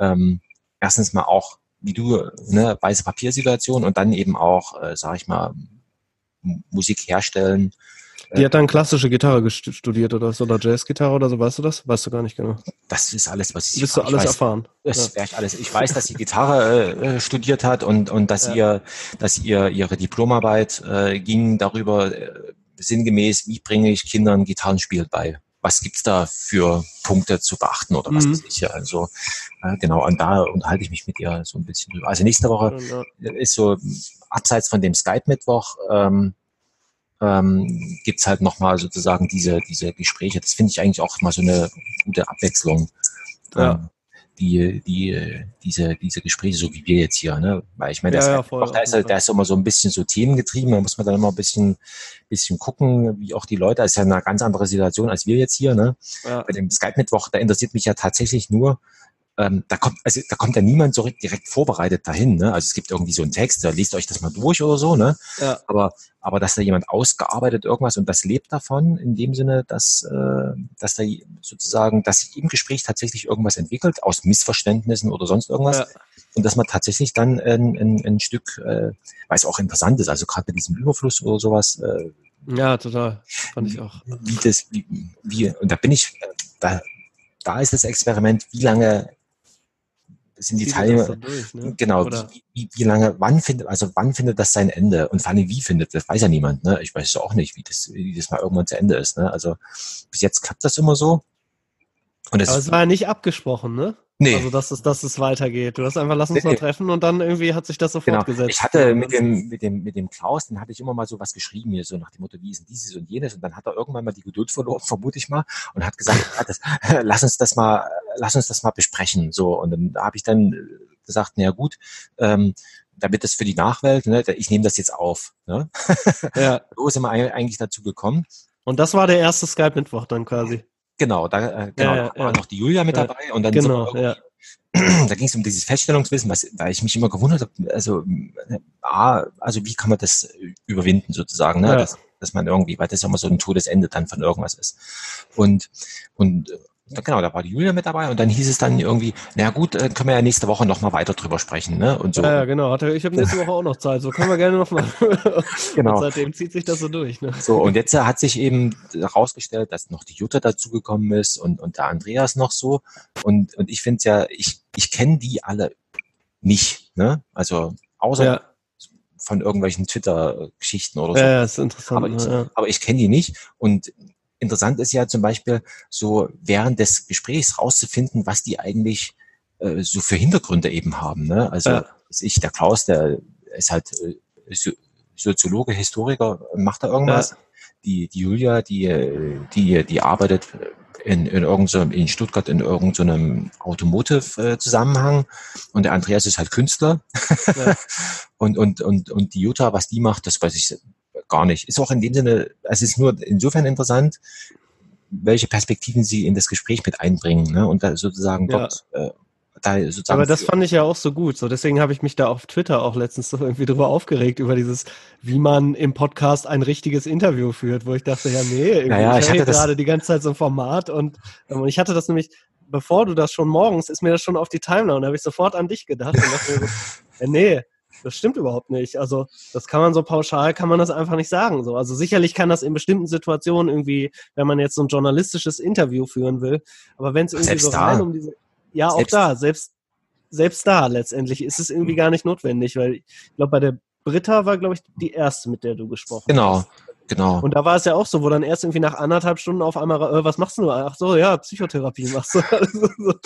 Ähm, erstens mal auch, wie du, ne, weiße Papiersituation und dann eben auch, äh, sag ich mal, Musik herstellen. Die hat dann klassische Gitarre studiert oder so, oder Jazzgitarre oder so, weißt du das? Weißt du gar nicht genau. Das ist alles, was ich Willst du alles weiß, erfahren? Das ja. ich alles. Ich weiß, dass sie Gitarre äh, studiert hat und, und dass ja. ihr, dass ihr ihre Diplomarbeit äh, ging darüber äh, sinngemäß, wie bringe ich Kindern Gitarrenspiel bei? Was gibt's da für Punkte zu beachten oder was mhm. ich ja. Also äh, genau, und da unterhalte ich mich mit ihr so ein bisschen drüber. Also nächste Woche ist so abseits von dem Skype-Mittwoch ähm, ähm, gibt halt nochmal sozusagen diese, diese Gespräche. Das finde ich eigentlich auch mal so eine gute Abwechslung. Ja. Ähm, die, die, diese, diese Gespräche, so wie wir jetzt hier, ne? Weil ich meine, ja, ja, voll, da, ist, da ist immer so ein bisschen so themengetrieben, da muss man dann immer ein bisschen, bisschen gucken, wie auch die Leute, das ist ja eine ganz andere Situation als wir jetzt hier, ne? Ja. Bei dem Skype-Mittwoch, da interessiert mich ja tatsächlich nur, ähm, da kommt, also da kommt ja niemand so direkt vorbereitet dahin. Ne? Also es gibt irgendwie so einen Text, da liest euch das mal durch oder so, ne? Ja. Aber, aber dass da jemand ausgearbeitet irgendwas und das lebt davon, in dem Sinne, dass, äh, dass da sozusagen, dass sich im Gespräch tatsächlich irgendwas entwickelt, aus Missverständnissen oder sonst irgendwas. Ja. Und dass man tatsächlich dann ein, ein, ein Stück, äh, weil es auch interessant ist, also gerade bei diesem Überfluss oder sowas, äh, ja, total. Fand ich auch. Wie das, wie, wie, und da bin ich, da, da ist das Experiment, wie lange sind die Teilnehmer, durch, ne? genau, wie, wie, wie, lange, wann findet, also wann findet das sein Ende und vor allem wie findet das, weiß ja niemand, ne? Ich weiß ja auch nicht, wie das, wie das mal irgendwann zu Ende ist, ne? Also bis jetzt klappt das immer so. Und es Aber es war ja nicht abgesprochen, ne? Nee. Also, dass es, dass es weitergeht. Du hast einfach, lass uns nee, mal treffen und dann irgendwie hat sich das so genau. fortgesetzt. Ich hatte mit dem, mit dem, mit dem Klaus, den hatte ich immer mal so was geschrieben hier, so nach dem Motto, wie ist denn dieses und jenes? Und dann hat er irgendwann mal die Geduld verloren, [laughs] vermute ich mal, und hat gesagt, das, [laughs] lass uns das mal, lass uns das mal besprechen. So. Und dann habe ich dann gesagt, na ja, gut, ähm, damit das für die Nachwelt, ne, ich nehme das jetzt auf. Ne? Ja. [laughs] so sind wir eigentlich dazu gekommen. Und das war der erste Skype-Mittwoch dann quasi. Genau, da, äh, genau, ja, da war noch die Julia mit dabei und dann genau, ja. [clears throat] da ging es um dieses Feststellungswissen, was, weil ich mich immer gewundert habe, also, äh, A, also wie kann man das überwinden sozusagen, ne? Dass, dass man irgendwie, weil das ja immer so ein Todesende dann von irgendwas ist. Und, und genau, da war die Julia mit dabei und dann hieß es dann irgendwie, na gut, dann können wir ja nächste Woche nochmal weiter drüber sprechen, ne? Und so. Ja, ja genau. Ich habe nächste Woche auch noch Zeit, so können wir gerne nochmal. [laughs] genau. Und seitdem zieht sich das so durch, ne? So, und jetzt hat sich eben herausgestellt, dass noch die Jutta dazugekommen ist und, und der Andreas noch so. Und, und ich finde ja, ich, ich kenne die alle nicht, ne? Also, außer ja von irgendwelchen Twitter-Geschichten oder so. Ja, ist interessant. Aber ich, ja. aber ich kenne die nicht. Und interessant ist ja zum Beispiel so während des Gesprächs rauszufinden, was die eigentlich äh, so für Hintergründe eben haben. Ne? Also ja. ich, der Klaus, der ist halt äh, Soziologe, Historiker, macht da irgendwas. Ja. Die, die Julia, die, die, die arbeitet in, in, irgendeinem, in Stuttgart in irgendeinem Automotive-Zusammenhang und der Andreas ist halt Künstler. Ja. [laughs] und, und, und, und die Jutta, was die macht, das weiß ich gar nicht. Ist auch in dem Sinne, es ist nur insofern interessant, welche Perspektiven sie in das Gespräch mit einbringen ne? und da sozusagen ja. dort äh, da sozusagen. Aber das fand ich ja auch so gut. So deswegen habe ich mich da auf Twitter auch letztens so irgendwie drüber aufgeregt über dieses, wie man im Podcast ein richtiges Interview führt, wo ich dachte, ja nee, irgendwie naja, ich, hatte gerade die ganze Zeit so ein Format und, ähm, und ich hatte das nämlich, bevor du das schon morgens, ist mir das schon auf die Timeline und da habe ich sofort an dich gedacht und dachte mir so, ja, [laughs] nee, das stimmt überhaupt nicht. Also das kann man so pauschal, kann man das einfach nicht sagen. So. Also sicherlich kann das in bestimmten Situationen irgendwie, wenn man jetzt so ein journalistisches Interview führen will, aber wenn es irgendwie selbst so rein um diese, ja selbst auch da, selbst selbst da letztendlich ist es irgendwie gar nicht notwendig, weil ich glaube bei der Britta war glaube ich die erste, mit der du gesprochen genau. hast. Genau. Genau. Und da war es ja auch so, wo dann erst irgendwie nach anderthalb Stunden auf einmal, äh, was machst du? Ach so, ja, Psychotherapie machst du. [laughs]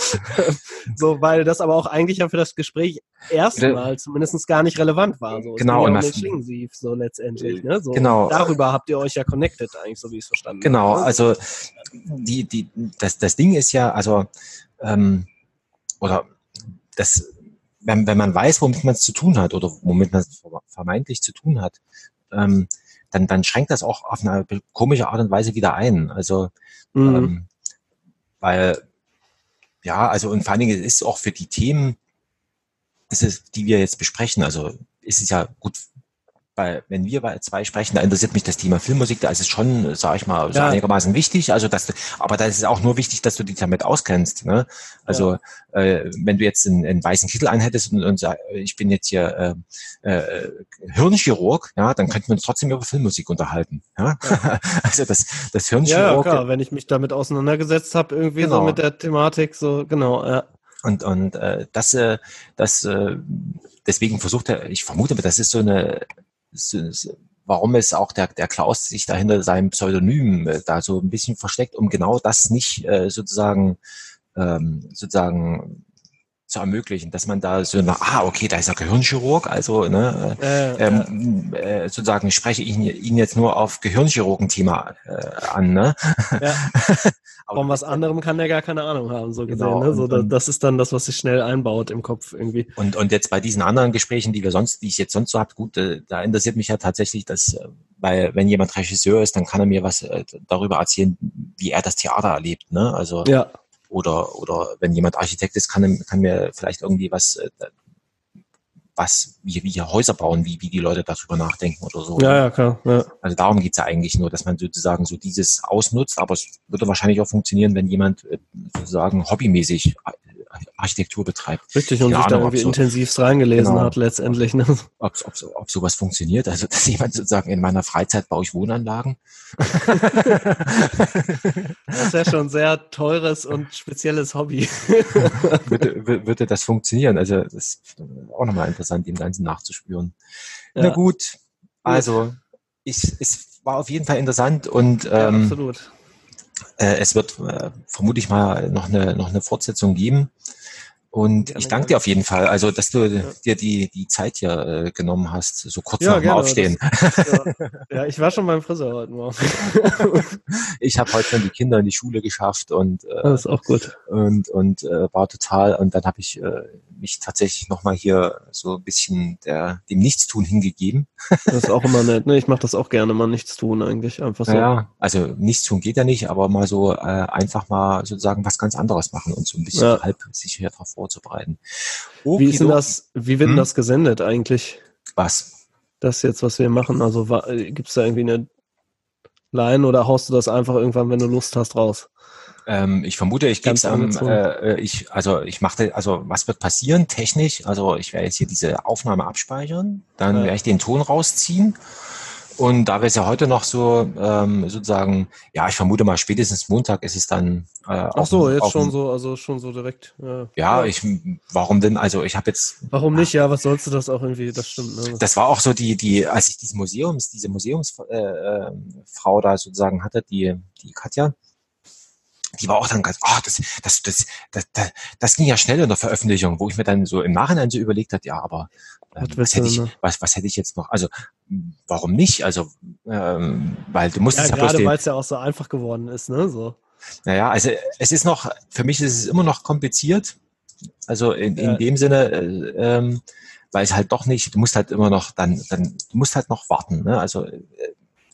so, weil das aber auch eigentlich ja für das Gespräch erstmal zumindest gar nicht relevant war. So. Genau. Und ja so letztendlich. Ne? So, genau. Darüber habt ihr euch ja connected eigentlich, so wie ich es verstanden genau. habe. Genau, also die, die, das, das Ding ist ja, also, ähm, oder das, wenn, wenn man weiß, womit man es zu tun hat oder womit man es vermeintlich zu tun hat, ähm, dann, dann schränkt das auch auf eine komische Art und Weise wieder ein. Also, mhm. ähm, weil, ja, also und vor allen Dingen ist es auch für die Themen, ist es, die wir jetzt besprechen, also ist es ja gut, weil wenn wir bei zwei sprechen, da interessiert mich das Thema Filmmusik, da ist es schon, sage ich mal, so ja. einigermaßen wichtig. Also dass, aber da ist es auch nur wichtig, dass du dich damit auskennst. Ne? Also ja. äh, wenn du jetzt einen, einen weißen Kittel anhättest und, und sag, ich bin jetzt hier äh, äh, Hirnchirurg, ja, dann könnten wir uns trotzdem über Filmmusik unterhalten. Ja? ja. [laughs] also das, das Hirnchirurg. Ja, klar, wenn ich mich damit auseinandergesetzt habe, irgendwie genau. so mit der Thematik, so genau, ja. Und, und äh, das, äh, das äh, deswegen versucht er, ich vermute, das ist so eine warum es auch der, der Klaus sich dahinter seinem Pseudonym äh, da so ein bisschen versteckt, um genau das nicht äh, sozusagen ähm, sozusagen zu ermöglichen, dass man da so, nach, ah, okay, da ist er Gehirnchirurg, also ne, äh, ähm, äh, sozusagen spreche ich ihn, ihn jetzt nur auf Gehirnchirurgen-Thema äh, an, ne? Ja. [laughs] Von was anderem kann der gar keine Ahnung haben, so gesehen. Genau, ne? so, und, das ist dann das, was sich schnell einbaut im Kopf irgendwie. Und, und jetzt bei diesen anderen Gesprächen, die wir sonst, die ich jetzt sonst so habe, gut, äh, da interessiert mich ja tatsächlich, dass, äh, weil wenn jemand Regisseur ist, dann kann er mir was äh, darüber erzählen, wie er das Theater erlebt, ne? Also ja. Oder oder wenn jemand Architekt ist, kann, kann mir vielleicht irgendwie was äh, was, wie, wie hier Häuser bauen, wie, wie die Leute darüber nachdenken oder so. Ja, ja, klar. Ja. Also darum geht's ja eigentlich nur, dass man sozusagen so dieses ausnutzt, aber es würde wahrscheinlich auch funktionieren, wenn jemand äh, sozusagen hobbymäßig Architektur betreibt. Richtig, und sich da irgendwie so, intensivst reingelesen genau, hat letztendlich. Ne? Ob, ob, ob sowas funktioniert, also dass jemand sozusagen in meiner Freizeit baue ich Wohnanlagen. das ist ja schon ein sehr teures und spezielles Hobby. [laughs] würde, würde das funktionieren? Also das ist auch nochmal interessant, dem Ganzen nachzuspüren. Ja. Na gut, also ich, es war auf jeden Fall interessant und ähm, ja, absolut äh, es wird äh, vermutlich mal noch eine, noch eine Fortsetzung geben. Und ich danke dir auf jeden Fall, also dass du ja. dir die, die Zeit hier äh, genommen hast, so kurz ja, nach dem Aufstehen. Das, ja. ja. ich war schon beim Friseur heute Morgen. [laughs] ich habe heute schon die Kinder in die Schule geschafft und äh, das ist auch gut. Und, und äh, war total, und dann habe ich äh, mich tatsächlich nochmal hier so ein bisschen der, dem Nichtstun hingegeben. das ist auch immer nett, ne? Ich mache das auch gerne mal Nichtstun eigentlich, einfach so. Ja, also Nichtstun geht ja nicht, aber mal so äh, einfach mal sozusagen was ganz anderes machen und so ein bisschen halb sicher darauf vorzubereiten. Okay, wie ist denn das, wie wird denn hm? das gesendet eigentlich? Was? Das jetzt, was wir machen, also gibt es da irgendwie eine Line oder haust du das einfach irgendwann, wenn du Lust hast, raus? Ähm, ich vermute, ich gebe es am, äh, äh, ich, also ich mache, also was wird passieren technisch? Also ich werde jetzt hier diese Aufnahme abspeichern, dann ja. werde ich den Ton rausziehen. Und da wir es ja heute noch so ähm, sozusagen, ja, ich vermute mal spätestens Montag ist es dann. Äh, Ach so, jetzt schon so, also schon so direkt. Ja, ja ich, warum denn? Also ich habe jetzt. Warum nicht? Ja, was sollst du das auch irgendwie? Das stimmt. Ne? Das war auch so die, die, als ich diese Museums, diese Museumsfrau äh, äh, da sozusagen hatte, die, die Katja die war auch dann ganz, oh, das, das, das, das, das, das ging ja schnell in der Veröffentlichung, wo ich mir dann so im Nachhinein so überlegt hat, ja, aber ähm, was, hätte ich, was, was hätte ich jetzt noch? Also warum nicht? Also ähm, weil du musst ja, ja gerade weil es ja auch so einfach geworden ist, ne? So. Naja, also es ist noch, für mich ist es immer noch kompliziert. Also in, in ja. dem Sinne, äh, ähm, weil es halt doch nicht, du musst halt immer noch dann, dann, du musst halt noch warten. Ne? Also äh,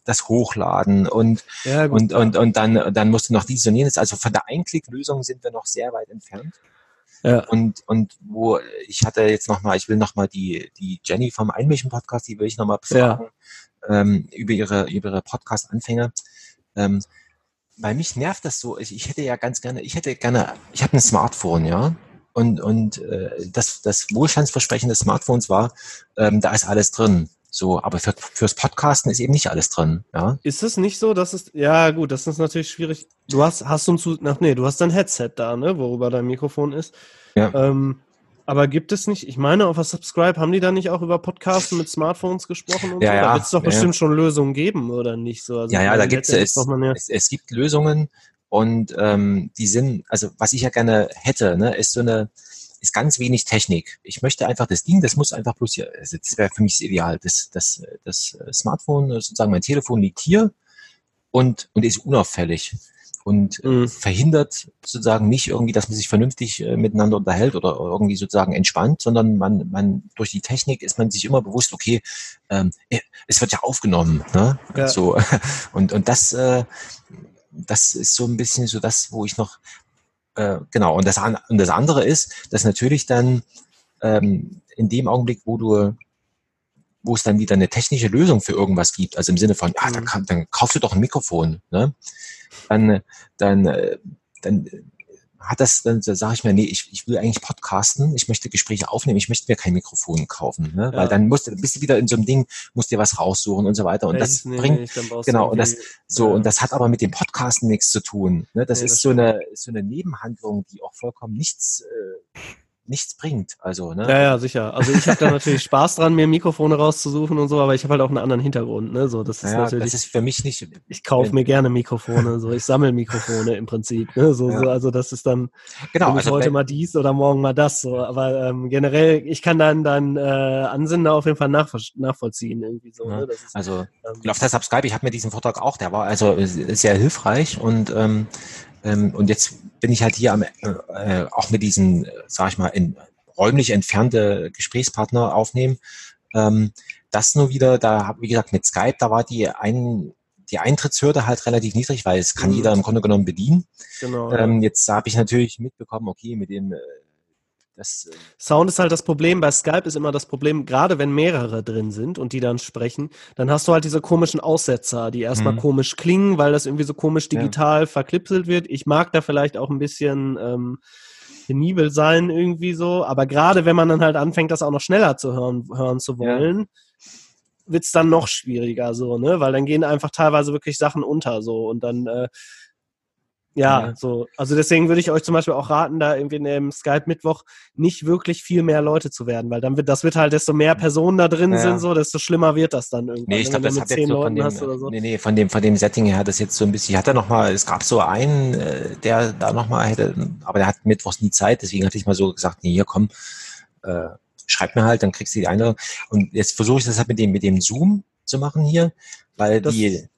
das Hochladen und, ja, und, und, und dann, dann musst du noch dies und jenes. Also von der Einklicklösung sind wir noch sehr weit entfernt. Ja. Und, und wo ich hatte jetzt nochmal, ich will nochmal die, die Jenny vom Einmischen-Podcast, die will ich nochmal befragen ja. ähm, über ihre, über ihre Podcast-Anfänge. Ähm, weil mich nervt das so, ich, ich hätte ja ganz gerne, ich hätte gerne, ich habe ein Smartphone, ja. Und, und äh, das, das Wohlstandsversprechen des Smartphones war, ähm, da ist alles drin. So, aber für, fürs Podcasten ist eben nicht alles drin, ja. Ist es nicht so, dass es, ja gut, das ist natürlich schwierig. Du hast, hast du ein zu, ach nee, du hast dein Headset da, ne, worüber dein Mikrofon ist. Ja. Ähm, aber gibt es nicht, ich meine, auf der Subscribe haben die da nicht auch über Podcasten mit Smartphones gesprochen und ja, so? Da ja, wird es doch ja, bestimmt schon Lösungen geben, oder nicht so? Also ja, ja, da gibt es, es, es gibt Lösungen und ähm, die sind, also was ich ja gerne hätte, ne, ist so eine, ist ganz wenig Technik. Ich möchte einfach das Ding, das muss einfach bloß hier, also das wäre für mich das Ideal. Das, das, das Smartphone, sozusagen mein Telefon liegt hier und, und ist unauffällig. und mhm. verhindert sozusagen nicht irgendwie, dass man sich vernünftig äh, miteinander unterhält oder irgendwie sozusagen entspannt, sondern man, man durch die Technik ist man sich immer bewusst, okay, ähm, äh, es wird ja aufgenommen, ne? Ja. So [laughs] und und das äh, das ist so ein bisschen so das, wo ich noch äh, genau und das und das andere ist, dass natürlich dann ähm, in dem Augenblick, wo du wo es dann wieder eine technische Lösung für irgendwas gibt, also im Sinne von, ja, dann, mhm. kann, dann kaufst du doch ein Mikrofon, ne? Dann, dann, dann hat das, dann sage ich mir, nee, ich, ich will eigentlich podcasten, ich möchte Gespräche aufnehmen, ich möchte mir kein Mikrofon kaufen, ne? Ja. weil dann musst du, bist du wieder in so einem Ding, musst dir was raussuchen und so weiter und das bringt, genau, und das, so, ja. und das hat aber mit dem Podcasten nichts zu tun, ne? das nee, ist das so eine, so eine Nebenhandlung, die auch vollkommen nichts, äh, nichts bringt. Also, ne? Ja, ja, sicher. Also ich habe da natürlich [laughs] Spaß dran, mir Mikrofone rauszusuchen und so, aber ich habe halt auch einen anderen Hintergrund. Ne? So, das ist ja, natürlich. Das ist für mich nicht. Ich kaufe mir gerne Mikrofone, so ich sammle Mikrofone im Prinzip. Ne? So, ja. so, also das ist dann genau, also heute mal dies oder morgen mal das. So, aber ähm, generell, ich kann dann dann äh, Ansinnen auf jeden Fall nachvoll nachvollziehen irgendwie so. Ja. Ne? Ist, also ähm, das ab Skype. Ich habe mir diesen Vortrag auch, der war also sehr hilfreich und ähm, und jetzt bin ich halt hier am, äh, auch mit diesen, sag ich mal, in, räumlich entfernte Gesprächspartner aufnehmen. Ähm, das nur wieder, da wie gesagt, mit Skype, da war die ein, die Eintrittshürde halt relativ niedrig, weil es kann mhm. jeder im Grunde genommen bedienen. Genau. Ähm, jetzt habe ich natürlich mitbekommen, okay, mit dem äh, das, äh, Sound ist halt das Problem. Bei Skype ist immer das Problem, gerade wenn mehrere drin sind und die dann sprechen, dann hast du halt diese komischen Aussetzer, die erstmal mhm. komisch klingen, weil das irgendwie so komisch digital ja. verklipselt wird. Ich mag da vielleicht auch ein bisschen ähm, penibel sein irgendwie so, aber gerade wenn man dann halt anfängt, das auch noch schneller zu hören, hören zu wollen, ja. wird's dann noch schwieriger so, ne? Weil dann gehen einfach teilweise wirklich Sachen unter so und dann äh, ja, ja, so. Also deswegen würde ich euch zum Beispiel auch raten, da irgendwie in dem Skype-Mittwoch nicht wirklich viel mehr Leute zu werden, weil dann wird, das wird halt, desto mehr Personen da drin ja. sind, so, desto schlimmer wird das dann irgendwie. Nee, ich glaube, das hat jetzt so von dem, so. nee, nee, von dem, von dem Setting her hat das jetzt so ein bisschen, ich hatte noch mal, es gab so einen, äh, der da noch mal hätte, aber der hat Mittwochs nie Zeit, deswegen hatte ich mal so gesagt, nee, hier komm, äh, schreib mir halt, dann kriegst du die Einladung. Und jetzt versuche ich das halt mit dem, mit dem Zoom zu machen hier, weil das, die,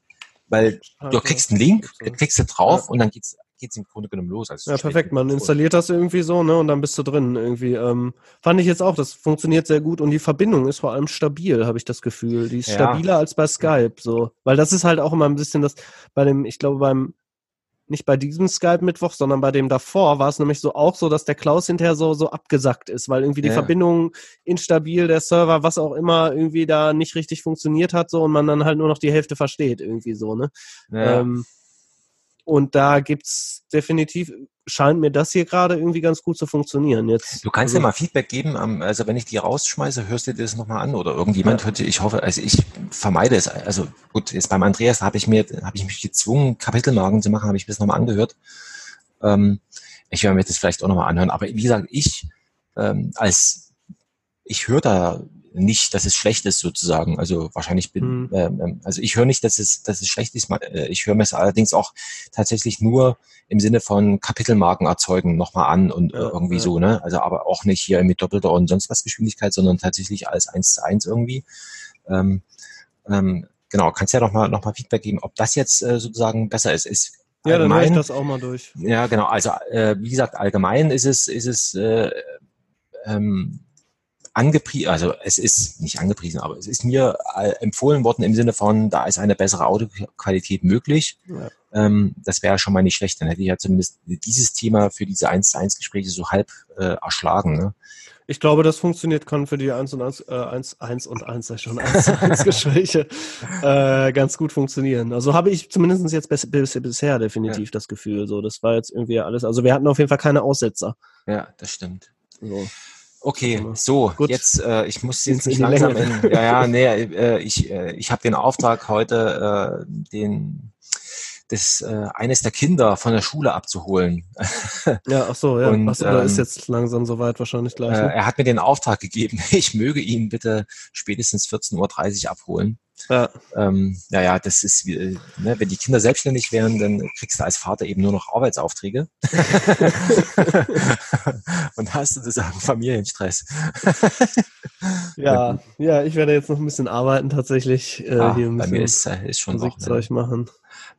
weil okay. du kriegst einen Link, so. klickst du drauf ja. und dann geht's geht's im Grunde genommen los. Also ja, perfekt. Man installiert das irgendwie so, ne, und dann bist du drin irgendwie. Ähm, fand ich jetzt auch, das funktioniert sehr gut und die Verbindung ist vor allem stabil, habe ich das Gefühl. Die ist ja. stabiler als bei Skype, so. Weil das ist halt auch immer ein bisschen das, bei dem, ich glaube, beim nicht bei diesem Skype-Mittwoch, sondern bei dem davor war es nämlich so auch so, dass der Klaus hinterher so, so abgesackt ist, weil irgendwie die ja. Verbindung instabil, der Server, was auch immer, irgendwie da nicht richtig funktioniert hat, so und man dann halt nur noch die Hälfte versteht, irgendwie so, ne? Ja. Ähm, und da gibt's definitiv, scheint mir das hier gerade irgendwie ganz gut zu funktionieren. Jetzt, du kannst also, ja mal Feedback geben, also wenn ich die rausschmeiße, hörst du dir das nochmal an oder irgendjemand ja. hört, ich hoffe, also ich vermeide es. Also gut, jetzt beim Andreas habe ich mir, habe ich mich gezwungen, Kapitelmarken zu machen, habe ich bis nochmal angehört. Ähm, ich werde mir das vielleicht auch nochmal anhören. Aber wie gesagt, ich ähm, als ich höre da nicht, dass es schlecht ist sozusagen. Also wahrscheinlich bin, mhm. ähm, also ich höre nicht, dass es, dass es schlecht ist. Äh, ich höre mir es allerdings auch tatsächlich nur im Sinne von Kapitelmarken erzeugen nochmal an und äh, ja, irgendwie ja. so, ne? Also aber auch nicht hier mit doppelter und sonst was Geschwindigkeit, sondern tatsächlich als eins zu eins irgendwie. Ähm, ähm, genau, kannst ja nochmal noch mal Feedback geben, ob das jetzt äh, sozusagen besser ist. ist ja, dann mache ich das auch mal durch. Ja, genau. Also äh, wie gesagt, allgemein ist es, ist es äh, ähm, angepriesen, also es ist nicht angepriesen, aber es ist mir äh, empfohlen worden im Sinne von, da ist eine bessere Audioqualität möglich. Ja. Ähm, das wäre schon mal nicht schlecht. Dann hätte ich ja zumindest dieses Thema für diese 1 zu 1 Gespräche so halb äh, erschlagen. Ne? Ich glaube, das funktioniert, kann für die 1 und 1, äh, 1, 1 und 1, sag schon, 1 zu 1 Gespräche [laughs] äh, ganz gut funktionieren. Also habe ich zumindest jetzt bis, bis, bisher definitiv ja. das Gefühl. So, das war jetzt irgendwie alles. Also wir hatten auf jeden Fall keine Aussetzer. Ja, das stimmt. So. Okay, so, Gut. jetzt, äh, ich muss jetzt nicht langsam in, ja, ja, nee, äh, ich, äh, ich habe den Auftrag heute, äh, den, das, äh, eines der Kinder von der Schule abzuholen. [laughs] Ja, ach so, ja. Und, ach so, da ähm, ist jetzt langsam soweit wahrscheinlich gleich. Ne? Äh, er hat mir den Auftrag gegeben, [laughs] ich möge ihn bitte spätestens 14.30 Uhr abholen. Ja. Ähm, naja, das ist, wie, ne, wenn die Kinder selbstständig wären, dann kriegst du als Vater eben nur noch Arbeitsaufträge. [laughs] Und hast du sozusagen Familienstress. ja, ja, ich werde jetzt noch ein bisschen arbeiten tatsächlich. Äh, ah, hier bei mir ist, äh, ist schon Musikzeug ne? machen.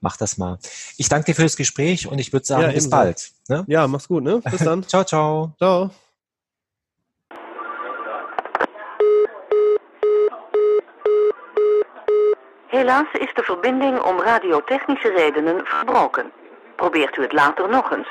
Mach das mal. Ich danke dir für das Gespräch und ich würde sagen, ja, bis bald. Ne? Ja, mach's gut, ne? Bis dann. [laughs] ciao, ciao. Ciao. Helaas is de verbinding om radiotechnische redenen verbroken. Probeert u het later nog eens.